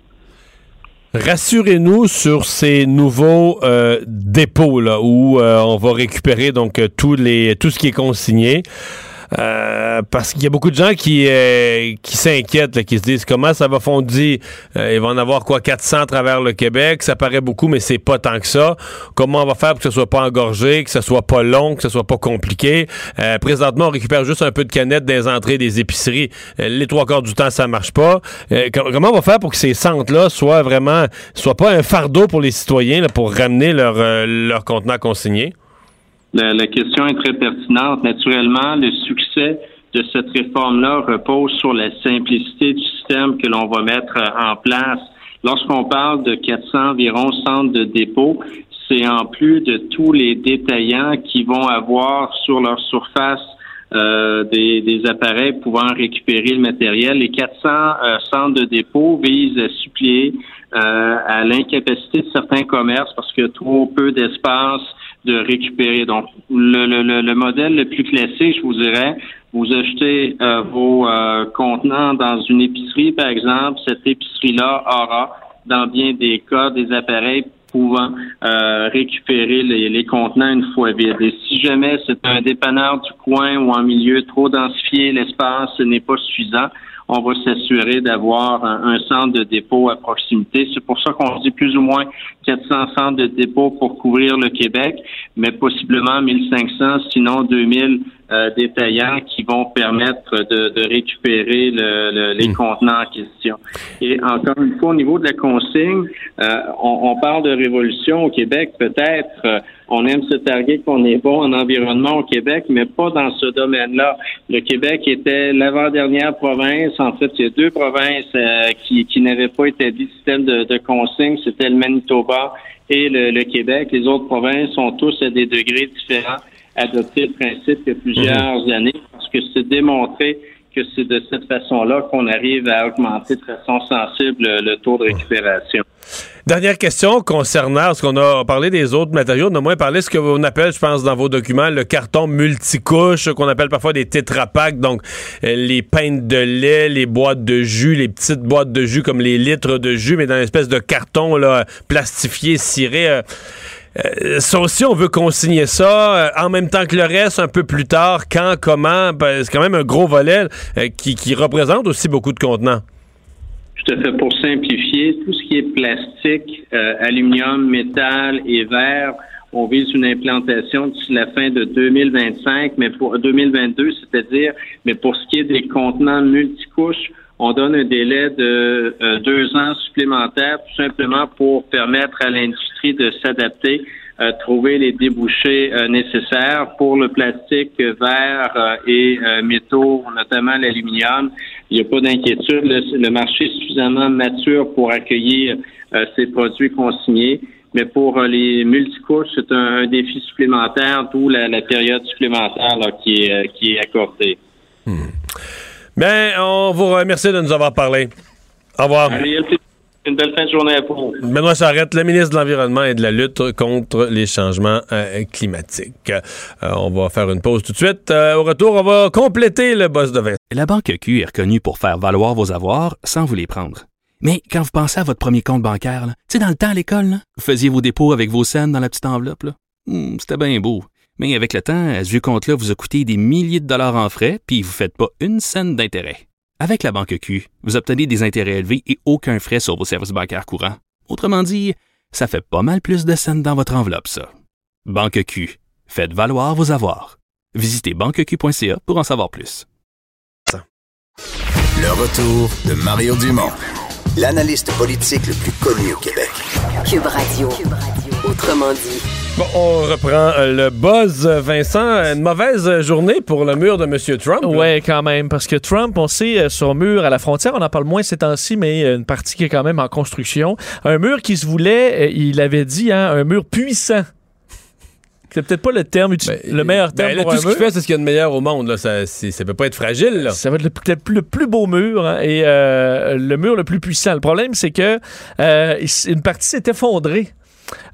Rassurez-nous sur ces nouveaux euh, dépôts là, où euh, on va récupérer donc euh, tous les tout ce qui est consigné. Euh, parce qu'il y a beaucoup de gens qui, euh, qui s'inquiètent, qui se disent comment ça va fondir. Euh, il va en avoir quoi 400 à travers le Québec. Ça paraît beaucoup, mais c'est pas tant que ça. Comment on va faire pour que ce soit pas engorgé, que ce soit pas long, que ce soit pas compliqué? Euh, présentement, on récupère juste un peu de canettes des entrées des épiceries. Euh, les trois quarts du temps, ça marche pas. Com- comment on va faire pour que ces centres-là soient vraiment, soient pas un fardeau pour les citoyens là, pour ramener leur, leur contenant consigné? La, la question est très pertinente. Naturellement, le succès de cette réforme-là repose sur la simplicité du système que l'on va mettre euh, en place. Lorsqu'on parle de 400 environ centres de dépôt, c'est en plus de tous les détaillants qui vont avoir sur leur surface euh, des, des appareils pouvant récupérer le matériel. Les 400 euh, centres de dépôt visent à suppléer euh, à l'incapacité de certains commerces parce qu'il y a trop peu d'espace de récupérer. Donc, le, le, le, le modèle le plus classique, je vous dirais, vous achetez euh, vos euh, contenants dans une épicerie, par exemple, cette épicerie-là aura dans bien des cas, des appareils pouvant euh, récupérer les, les contenants une fois vides. Et si jamais c'est un dépanneur du coin ou en milieu trop densifié, l'espace n'est pas suffisant, on va s'assurer d'avoir un, un centre de dépôt à proximité. C'est pour ça qu'on dit plus ou moins 400 centres de dépôt pour couvrir le Québec, mais possiblement 1500, sinon 2000 euh, détaillants qui vont permettre de, de récupérer le, le- les contenants en question. Et encore une fois, au niveau de la consigne, euh, on, on parle de révolution au Québec, peut-être. On aime se targuer qu'on est bon en environnement au Québec, mais pas dans ce domaine-là. Le Québec était l'avant-dernière province. En fait, il y a deux provinces euh, qui, qui n'avaient pas établi de système de, de consigne. C'était le Manitoba et le, le Québec. Les autres provinces ont tous à des degrés différents adopté le principe il y a plusieurs années parce que c'est démontré que c'est de cette façon-là qu'on arrive à augmenter de façon sensible le, le taux de récupération. Dernière question concernant, parce qu'on a parlé des autres matériaux, on a moins parlé ce qu'on appelle, je pense, dans vos documents, le carton multicouche, qu'on appelle parfois des tétrapacks, donc euh, les pintes de lait, les boîtes de jus, les petites boîtes de jus comme les litres de jus, mais dans une espèce de carton plastifié, ciré. euh, euh, ça aussi, on veut consigner ça en même temps que le reste, un peu plus tard, quand, comment. Ben, c'est quand même un gros volet qui, qui représente aussi beaucoup de contenants. Tout à fait. Pour simplifier, tout ce qui est plastique, euh, aluminium, métal et verre, on vise une implantation d'ici la fin de 2025, mais pour 2022, c'est-à-dire, mais pour ce qui est des contenants multicouches, on donne un délai de euh, deux ans supplémentaires, tout simplement pour permettre à l'industrie de s'adapter, euh, trouver les débouchés euh, nécessaires pour le plastique, euh, verre euh, et métaux, notamment l'aluminium. Il n'y a pas d'inquiétude. Le, le marché est suffisamment mature pour accueillir ces produits consignés. Mais pour les multicouches, c'est un, un défi supplémentaire, d'où la, la période supplémentaire là, qui, est, qui est accordée. Ben, on vous remercie de nous avoir parlé. Au revoir. Allez, une belle fin de journée à vous. Benoît Charette, le ministre de l'Environnement et de la lutte contre les changements euh, climatiques. Euh, on va faire une pause tout de suite. Euh, au retour, on va compléter le boss de Vincent. La Banque Q est reconnue pour faire valoir vos avoirs sans vous les prendre. Mais quand vous pensez à votre premier compte bancaire, tu sais, dans le temps à l'école, là, vous faisiez vos dépôts avec vos scènes dans la petite enveloppe. Hmm, C'était bien beau. Mais avec le temps, à ce vieux compte-là vous a coûté des milliers de dollars en frais, puis vous ne faites pas une scène d'intérêt. Avec la Banque Q, vous obtenez des intérêts élevés et aucun frais sur vos services bancaires courants. Autrement dit, ça fait pas mal plus de scènes dans votre enveloppe, ça. Banque Q. Faites valoir vos avoirs. Visitez banqueq.ca pour en savoir plus. Le retour de Mario Dumont, l'analyste politique le plus connu au Québec. Cube Radio. Autrement dit. Bon, on reprend euh, le buzz. Vincent, une mauvaise journée pour le mur de M. Trump. Ouais, quand même, parce que Trump, on sait, euh, son mur à la frontière, on en parle moins ces temps-ci, mais euh, une partie qui est quand même en construction. Un mur qui se voulait, il avait dit, hein, un mur puissant. C'est peut-être pas le terme, uti- le meilleur terme Ben, là, pour tout un ce qu'il fait, c'est ce qu'il y a de meilleur au monde. Là. Ça, ça peut pas être fragile. Là. Ça va être le- peut-être le plus beau mur hein, et euh, le mur le plus puissant. Le problème, c'est que euh, une partie s'est effondrée.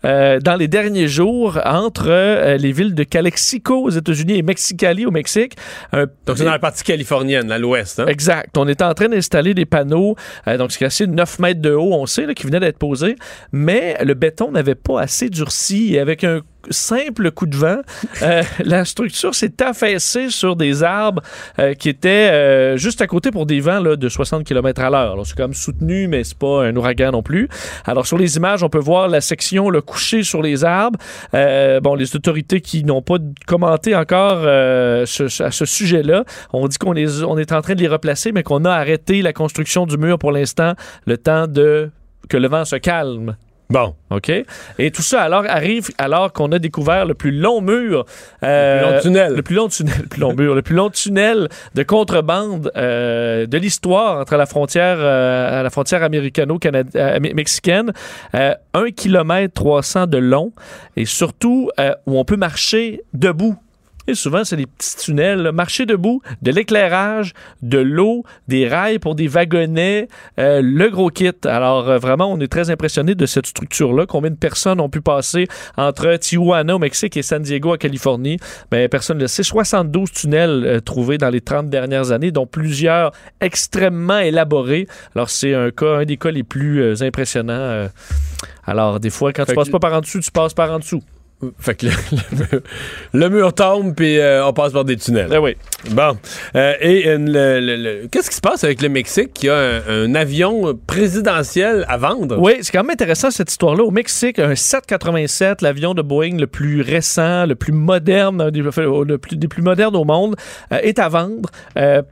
Euh, dans les derniers jours, entre euh, les villes de Calexico aux États-Unis et Mexicali au Mexique. Un- Donc, c'est dans la partie californienne, à l'ouest. Hein? Exact. On était en train d'installer des panneaux, euh, donc c'est assez 9 mètres de haut, on sait, là, qui venaient d'être posés, mais le béton n'avait pas assez durci et avec un simple coup de vent, euh, la structure s'est affaissée sur des arbres euh, qui étaient euh, juste à côté pour des vents là, de 60 km à l'heure. Alors, C'est quand même soutenu, mais c'est pas un ouragan non plus. Alors sur les images, on peut voir la section le sur les arbres. Euh, bon, les autorités qui n'ont pas commenté encore euh, à ce sujet-là, on dit qu'on est, on est en train de les replacer, mais qu'on a arrêté la construction du mur pour l'instant, le temps de que le vent se calme. Bon. OK. Et tout ça alors arrive alors qu'on a découvert le plus long mur. euh, Le plus long tunnel. Le plus long tunnel. Le plus long mur. Le plus long tunnel de contrebande euh, de l'histoire entre la frontière, euh, à la frontière américano-mexicaine. Euh, 1 km 300 de long et surtout euh, où on peut marcher debout. Et souvent, c'est des petits tunnels, là, marcher debout, de l'éclairage, de l'eau, des rails pour des wagonnets, euh, le gros kit. Alors, euh, vraiment, on est très impressionné de cette structure-là. Combien de personnes ont pu passer entre Tijuana au Mexique et San Diego en Californie? Ben, personne ne le sait. 72 tunnels euh, trouvés dans les 30 dernières années, dont plusieurs extrêmement élaborés. Alors, c'est un cas, un des cas les plus euh, impressionnants. euh. alors, des fois, quand tu passes que- pas par en dessous, tu passes par en dessous. Fait que le, le mur, le mur tombe, puis euh, on passe par des tunnels. Ben oui. Bon. Euh, et euh, qu'est-ce qui se passe avec le Mexique? Qui a un, un avion présidentiel à vendre? Oui, c'est quand même intéressant cette histoire-là. Au Mexique, un 787, l'avion de Boeing le plus récent, le plus moderne, des, le plus, des plus modernes au monde, euh, est à vendre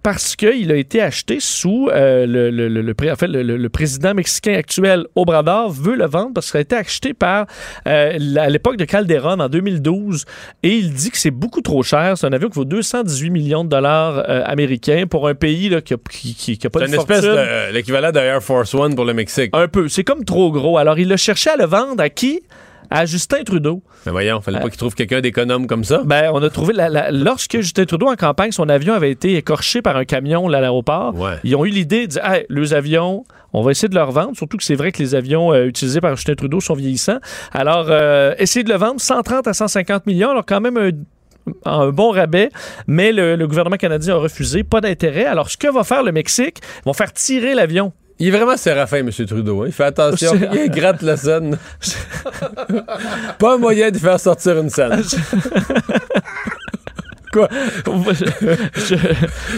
parce qu'il a été acheté sous le, le, le, en fait, président mexicain actuel, Obrador, veut le vendre parce qu'il a été acheté par à l'époque de Calderon en 2012 et il dit que c'est beaucoup trop cher. C'est un avion qui vaut 218 millions de dollars euh, américains pour un pays là, qui n'a qui, qui- qui a pas C'est de une espèce de euh, l'équivalent de Air Force One pour le Mexique. Un peu. C'est comme trop gros. Alors, il a cherché à le vendre à qui? À Justin Trudeau. Mais voyons, fallait pas qu'il trouve quelqu'un d'économe comme ça. Ben, on a trouvé la- la- lorsque Justin Trudeau en campagne, son avion avait été écorché par un camion là, à l'aéroport. Ouais. Ils ont eu l'idée de dire, hey, les avions, on va essayer de leur vendre. Surtout que c'est vrai que les avions euh, utilisés par Justin Trudeau sont vieillissants. Alors, euh, essayer de le vendre 130 à 150 millions. Alors, quand même un un bon rabais, mais le, le gouvernement canadien a refusé, pas d'intérêt. Alors, ce que va faire le Mexique, ils vont faire tirer l'avion. Il est vraiment séraphin, M. Trudeau. hein. Il fait attention. Il gratte la scène. pas un moyen de faire sortir une scène. Quoi? je,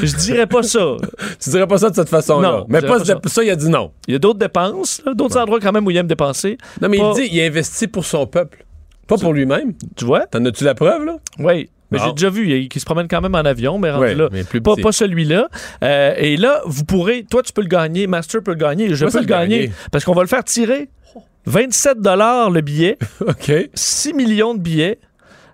je dirais pas ça. Tu dirais pas ça de cette façon-là. Non, Mais pas pas ça, il a dit non. Il y a d'autres dépenses, d'autres endroits quand même où il aime dépenser. Non, mais Pas- il dit il investit pour son peuple. Pas pour lui-même. Tu vois? T'en as-tu la preuve, là? Oui. Mais j'ai déjà vu il- qu'il se promène quand même en avion, mais rendu Ouais, là. mais plus pas, pas celui-là. Euh, et là, vous pourrez, toi, tu peux le gagner, Master peut le gagner, je Moi, peux le gagner. gagner. Parce qu'on va le faire tirer. 27 le billet. OK. 6 millions de billets.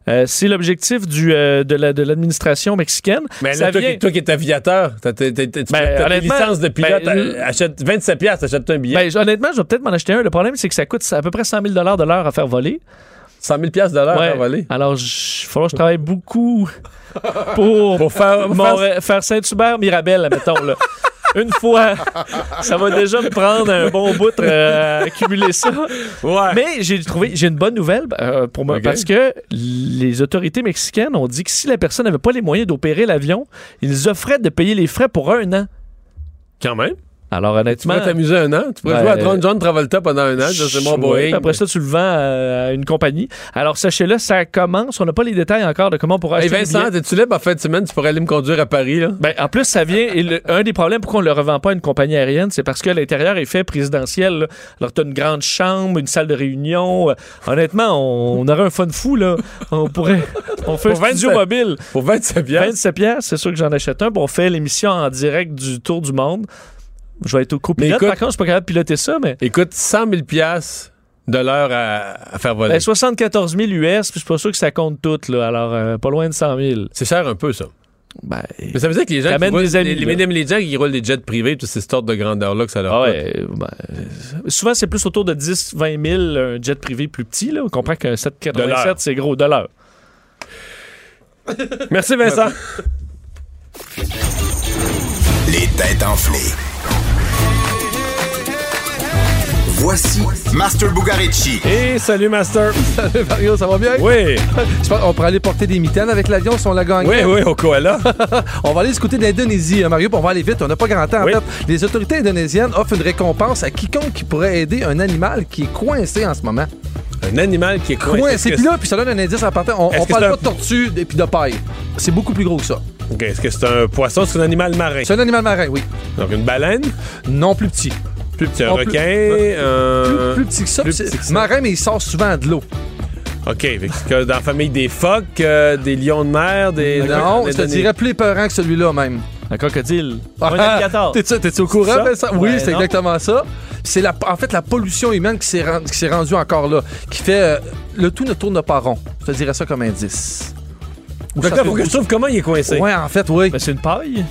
Euh, c'est l'objectif du, euh, de, la- de l'administration mexicaine. Mais là, toi, vient- qui- toi qui es aviateur, Ben, t'as tes honnêtement, licences de pilote, ben, achète 27 piastres, t'achètes un billet. Ben, honnêtement, je vais peut-être m'en acheter un. Le problème, c'est que ça coûte à peu près 100 000 de l'heure à faire voler. 100 000 piastres de l'heure Ouais. à voler. Alors, il falloir que je travaille beaucoup pour, Pour faire... pour Mon- faire- faire Saint-Hubert, Mirabel, mettons, là. Une fois, ça va déjà me prendre un bon bout euh, à accumuler ça. Ouais. Mais j'ai trouvé, j'ai une bonne nouvelle euh, pour moi parce que les autorités mexicaines ont dit que si la personne n'avait pas les moyens d'opérer l'avion, ils offraient de payer les frais pour un an. Quand même. Alors Tu honnêtement, pourrais t'amuser un an. Tu pourrais Ben, jouer à John, John Travolta pendant un an. C'est mon Boeing. Après ça, tu le vends à, une compagnie. Alors sachez-le, ça commence. On n'a pas les détails encore de comment on pourra Hey acheter. Vincent, t'es-tu libre en fin de semaine? Tu pourrais aller me conduire à Paris, là? Ben, en plus, ça vient. Et le- un des problèmes pourquoi on ne le revend pas à une compagnie aérienne, c'est parce que l'intérieur est fait présidentiel. là. Alors, tu as une grande chambre, une salle de réunion. Euh, honnêtement, on, on aurait un fun fou. là. On pourrait. On fait Pour un studio 27 mobile. Pour 27 piastres. 27 pièces, c'est sûr que j'en achète un. Puis on fait l'émission en direct du Tour du Monde. Je vais être au Mais copilote. écoute- Par contre, je suis pas capable de piloter ça, mais. Écoute, 100 000 piastres de l'heure à, à faire voler. Ben, 74 000 US, puis je suis pas sûr que ça compte tout, là. Alors, euh, pas loin de 100 000. C'est cher un peu, ça. Ben, Mais ça veut dire que les gens qui roulent, des amis, les, les, les gens qui roulent des jets privés, tous ces sortes de grandeur-là que ça leur Ah ouais, ben, euh, souvent, c'est plus autour de 10-20 000 un jet privé plus petit. Là. On comprend qu'un De 787, l'heure. c'est gros de l'heure. Merci, Vincent. Les têtes enflées. Voici Master Bugarici. Et salut, Master. Salut Mario, ça va bien? Oui. Je pense qu'on pourrait aller porter des mitaines avec l'avion si on la gagne. Oui, oui, au koala. On va aller du côté de l'Indonésie, hein, Mario, puis on va aller vite. On n'a pas grand temps. En fait, les autorités indonésiennes offrent une récompense à quiconque qui pourrait aider un animal qui est coincé en ce moment. Un animal qui est coincé. Coincé. Est-ce Puis là, puis ça donne un indice en partant. On, on parle c'est pas un- de tortue et puis de paille. C'est beaucoup plus gros que ça. c'est- OK, Est-ce que c'est un poisson? C'est un animal marin. C'est un animal marin, oui. Donc, une baleine? Non plus petit. Plus petit, un plus- requin? Plus, un- plus petit que ça. plus petit que ça. Marin, mais il sort souvent de l'eau. OK. que dans la famille des phoques, euh, des lions de mer, des... Non, je te dirais plus épeurant que celui-là même. Un crocodile. Ah, un alligator. T'es-tu t'es-tu au courant, Ça? Vincent? Oui, Ouais, c'est exactement ça. C'est la, en fait la pollution humaine qui s'est rend- qui s'est rendue encore là, qui fait euh, le tout ne tourne pas rond. Je te dirais ça comme indice. Ça que là, faut que je trouve comment il est coincé. Ouais, en fait, oui. Ben, c'est une paille.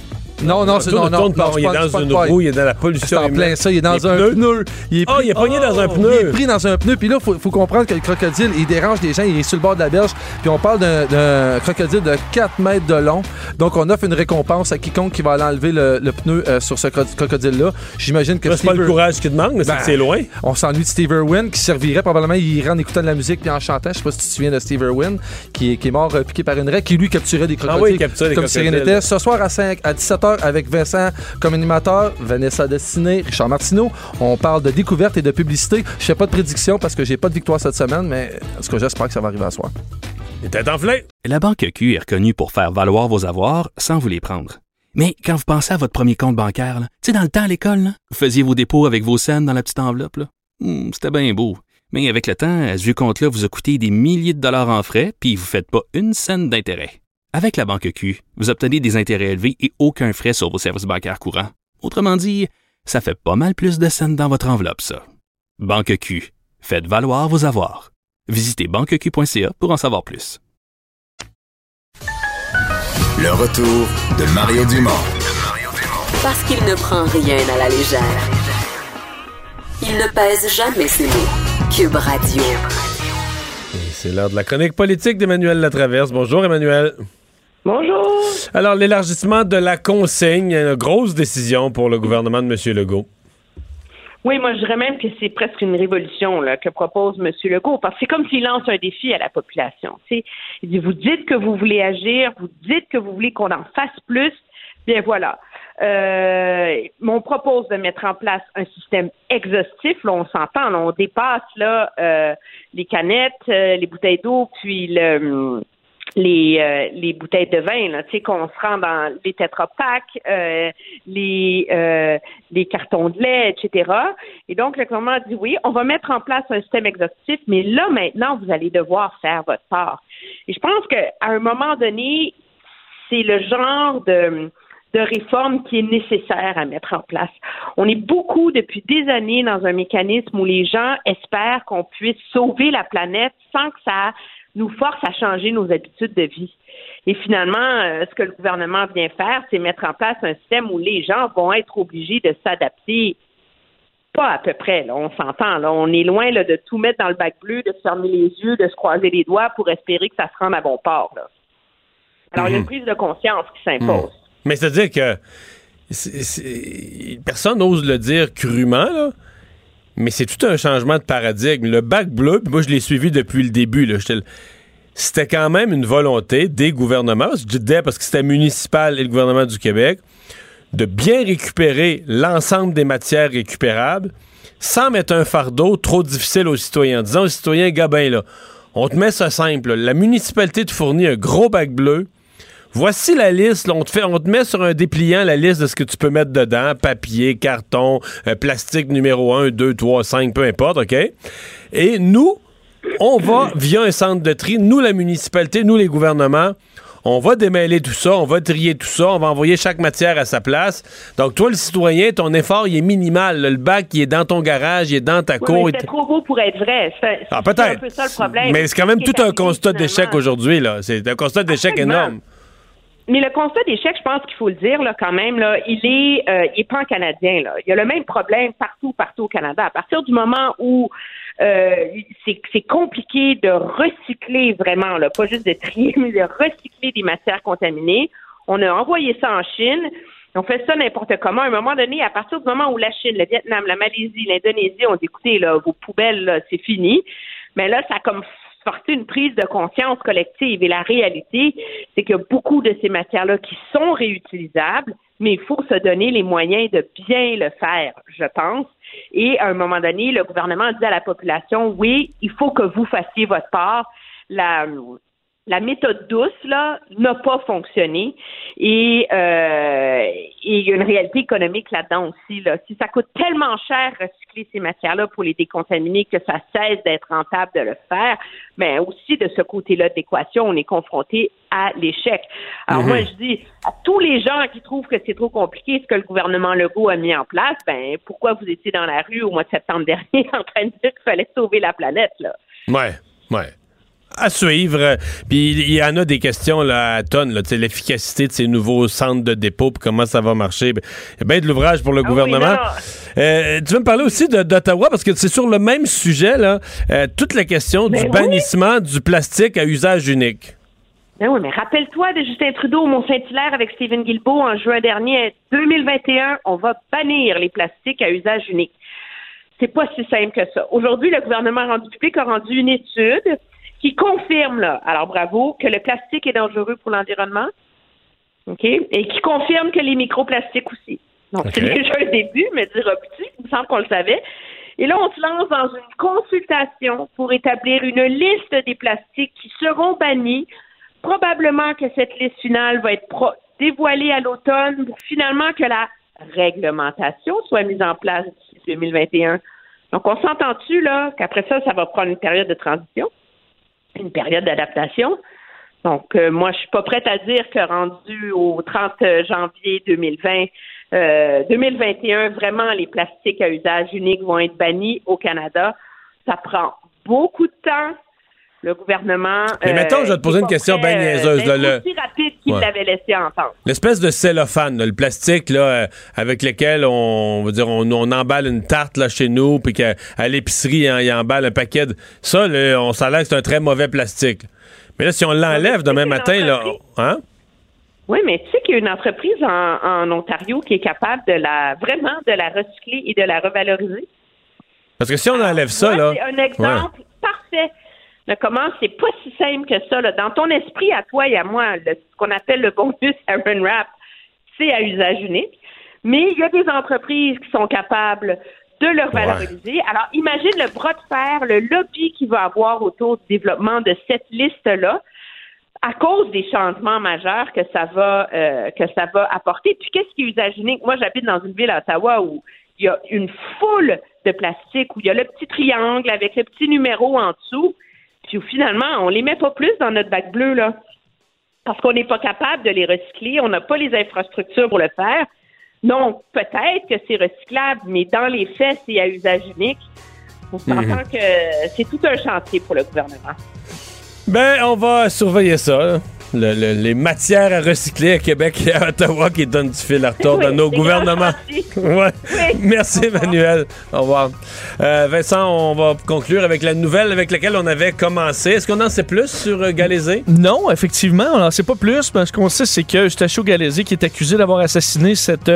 Non, non, c'est non, non, non, il est dans une roue, il est dans la pollution C'est en plein ça, il est dans un pneu. Il est Ah, il est pogné dans un Oh, pneu. Il est pris dans un pneu, puis là, il faut, comprendre que le crocodile, il dérange les gens, il est sur le bord de la berge, puis on parle d'un- crocodile de 4 mètres de long. Donc, on offre une récompense à quiconque qui va aller enlever le, le pneu euh, sur ce cro- crocodile-là. J'imagine que c'est pas le courage qu'il demande, mais c'est Ben, c'est loin. On s'ennuie de Steve Irwin, qui servirait probablement, il irait en écoutant de la musique puis en chantant. Je sais pas si tu te souviens de Steve Irwin, qui, est- qui est mort euh, piqué par une raie, qui lui capturait des crocodiles. Ah oui, il capturait des comme si rien crocodiles. n'était. Ce soir à, 5, à 17h avec Vincent comme animateur, Vanessa Destiné, Richard Martineau. On parle de découverte et de publicité. Je fais pas de prédiction parce que j'ai pas de victoire cette semaine, mais en tout cas, j'espère que ça va arriver à soir. Les têtes enflées. La Banque Q est reconnue pour faire valoir vos avoirs sans vous les prendre. Mais quand vous pensez à votre premier compte bancaire, là, tu sais, dans le temps à l'école, là, vous faisiez vos dépôts avec vos scènes dans la petite enveloppe. là. Hmm, C'était bien beau. Mais avec le temps, à ce vieux compte-là vous a coûté des milliers de dollars en frais, puis vous ne faites pas une scène d'intérêt. Avec la Banque Q, vous obtenez des intérêts élevés et aucun frais sur vos services bancaires courants. Autrement dit, ça fait pas mal plus de scènes dans votre enveloppe, ça. Banque Q. Faites valoir vos avoirs. Visitez banqueq.ca pour en savoir plus. Le retour de Mario Dumont. Parce qu'il ne prend rien à la légère. Il ne pèse jamais ses mots. Cube Radio. C'est l'heure de la chronique politique d'Emmanuel Latraverse. Bonjour, Emmanuel. Bonjour. Alors, l'élargissement de la consigne, une grosse décision pour le gouvernement de M. Legault. Oui, moi, je dirais même que c'est presque une révolution là, que propose M. Legault, parce que c'est comme s'il lance un défi à la population. Il dit, vous dites que vous voulez agir, vous dites que vous voulez qu'on en fasse plus, bien voilà. Euh, on propose de mettre en place un système exhaustif. Là, on s'entend, là, on dépasse là euh, les canettes, euh, les bouteilles d'eau, puis le les, euh, les bouteilles de vin, là, tu sais, qu'on se rend dans les tétrapacks, euh, les, euh, les cartons de lait, etc. Et donc, le gouvernement a dit oui, on va mettre en place un système exhaustif, mais là, maintenant, vous allez devoir faire votre part. Et je pense qu'à un moment donné, c'est le genre de, de réforme qui est nécessaire à mettre en place. On est beaucoup depuis des années dans un mécanisme où les gens espèrent qu'on puisse sauver la planète sans que ça nous force à changer nos habitudes de vie. Et finalement, euh, ce que le gouvernement vient faire, c'est mettre en place un système où les gens vont être obligés de s'adapter. Pas à peu près, là, on s'entend. Là, on est loin là, de tout mettre dans le bac bleu, de se fermer les yeux, de se croiser les doigts pour espérer que ça se rende à bon port. Là. Alors, il y a une prise de conscience qui s'impose. Mais c'est-à-dire que personne n'ose le dire crûment, là, mais c'est tout un changement de paradigme. Le bac bleu, puis moi je l'ai suivi depuis le début, c'était quand même une volonté des gouvernements, je parce que c'était municipal et le gouvernement du Québec, de bien récupérer l'ensemble des matières récupérables sans mettre un fardeau trop difficile aux citoyens. Disons aux citoyens, Gabin, là, on te met ça simple. La municipalité te fournit un gros bac bleu. Voici la liste. là. on, te fait, on te met sur un dépliant la liste de ce que tu peux mettre dedans. Papier, carton, euh, plastique numéro 1, 2, 3, 5, peu importe, OK? Et nous, on va, via un centre de tri, nous, la municipalité, nous, les gouvernements, on va démêler tout ça, on va trier tout ça, on va envoyer chaque matière à sa place. Donc, toi, le citoyen, ton effort, il est minimal. Le bac, il est dans ton garage, il est dans ta Oui, cour. c'est trop beau pour être vrai. C'est Ah, peut-être. un peu ça le problème. Mais c'est quand même tout un constat d'échec aujourd'hui, là. C'est un constat d'échec énorme. Mais le constat d'échec, je pense qu'il faut le dire là, quand même, là, il est, euh, il est pan-canadien. Là. Il y a le même problème partout, partout au Canada. À partir du moment où euh, c'est compliqué de recycler vraiment, là, pas juste de trier, mais de recycler des matières contaminées, on a envoyé ça en Chine. On fait ça n'importe comment. À un moment donné, à partir du moment où la Chine, le Vietnam, la Malaisie, l'Indonésie ont dit écoutez, là, vos poubelles, c'est fini. Mais là, ça a comme forcé une prise de conscience collective. Et la réalité, c'est qu'il y a beaucoup de ces matières-là qui sont réutilisables, mais il faut se donner les moyens de bien le faire, je pense. Et à un moment donné, le gouvernement dit à la population, oui, il faut que vous fassiez votre part. La méthode douce là n'a pas fonctionné et euh, et il y a une réalité économique là-dedans aussi là. Si ça coûte tellement cher recycler ces matières-là pour les décontaminer que ça cesse d'être rentable de le faire, mais aussi de ce côté-là de l'équation, on est confronté à l'échec. Alors Mhm. moi je dis à tous les gens qui trouvent que c'est trop compliqué ce que le gouvernement Legault a mis en place, ben pourquoi vous étiez dans la rue au mois de septembre dernier en train de dire qu'il fallait sauver la planète là? Ouais, ouais. À suivre. Puis il y en a des questions là, à tonnes, l'efficacité de ces nouveaux centres de dépôt, puis comment ça va marcher. Ben, Il y a bien de l'ouvrage pour le Ah gouvernement. Euh, tu veux me parler aussi d'Ottawa, parce que c'est sur le même sujet, là, euh, toute la question du Ben oui. bannissement du plastique à usage unique. Ben oui, mais rappelle-toi de Justin Trudeau au Mont-Saint-Hilaire avec Stephen Guilbeault en juin dernier. 2021, on va bannir les plastiques à usage unique. C'est pas si simple que ça. Aujourd'hui, le gouvernement rendu public a rendu une étude qui confirme, là, alors bravo, que le plastique est dangereux pour l'environnement, OK, et qui confirme que les microplastiques aussi. Donc, c'est déjà un début, mais dire petit, il me semble qu'on le savait. Et là, on se lance dans une consultation pour établir une liste des plastiques qui seront bannis. Probablement que cette liste finale va être dévoilée à l'automne pour finalement que la réglementation soit mise en place d'ici 2021. Donc, on s'entend-tu, là, qu'après ça, ça va prendre une période de transition, une période d'adaptation. Donc, euh, moi, je suis pas prête à dire que rendu au 30 janvier 2020, euh, 2021, vraiment, les plastiques à usage unique vont être bannis au Canada. Ça prend beaucoup de temps. Le gouvernement. Mais mettons, je vais te poser une question bien euh, niaiseuse, là, le- aussi rapide qu'il Ouais. l'avait laissé entendre. L'espèce de cellophane, là, le plastique là, euh, avec lequel on, va dire on, on emballe une tarte là, chez nous, puis qu'à à l'épicerie, hein, il emballe un paquet de... Ça, là, on s'en que c'est un très mauvais plastique. Mais là, si on l'enlève demain matin, là, hein? Oui, mais tu sais qu'il y a une entreprise en, en Ontario qui est capable de la vraiment de la recycler et de la revaloriser. Parce que si on enlève ça, Moi, là... C'est un exemple parfait comment c'est pas si simple que ça. là. Dans ton esprit, à toi et à moi, le- ce qu'on appelle le bonus Aaron Wrap, c'est à usage unique. Mais il y a des entreprises qui sont capables de le revaloriser. Alors, imagine le bras de fer, le lobby qu'il va avoir autour du développement de cette liste-là à cause des changements majeurs que ça va euh, que ça va apporter. Puis qu'est-ce qui est usage unique? Moi, j'habite dans une ville à Ottawa où il y a une foule de plastique, où il y a le petit triangle avec le petit numéro en dessous. Puis finalement, on les met pas plus dans notre bac bleu, là. Parce qu'on n'est pas capable de les recycler, on n'a pas les infrastructures pour le faire. Donc, peut-être que c'est recyclable, mais dans les faits, c'est à usage unique. On s'entend Mhm. que c'est tout un chantier pour le gouvernement. Ben, on va surveiller ça. Là. Le- le- les matières à recycler à Québec et à Ottawa qui donnent du fil à retordre à Oui, nos des gouvernements. Ouais. Merci, Emmanuel. Au revoir. Euh, Vincent, on va conclure avec la nouvelle avec laquelle on avait commencé. Est-ce qu'on en sait plus sur euh, Galézé? Non, effectivement, on n'en sait pas plus, mais ce qu'on sait, c'est que Eustachio Galézé, qui est accusé d'avoir assassiné cette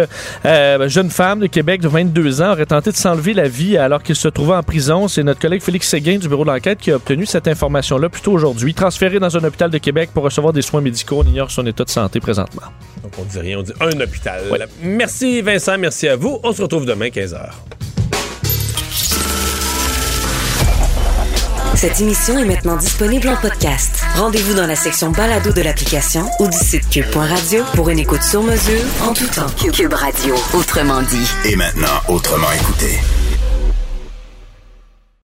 euh, jeune femme de Québec de 22 ans, aurait tenté de s'enlever la vie alors qu'il se trouvait en prison. C'est notre collègue Félix Séguin du bureau d'enquête qui a obtenu cette information-là plus tôt aujourd'hui. Transféré dans un hôpital de Québec pour recevoir des soins médicaux. On ignore son état de santé présentement. Donc, on dit rien, on dit un hôpital. Merci, Vincent. Merci à vous. On se retrouve demain, 15h. Cette émission est maintenant disponible en podcast. Rendez-vous dans la section balado de l'application ou du site cube.radio pour une écoute sur mesure en tout temps. Cube Radio, autrement dit. Et maintenant, autrement écouté.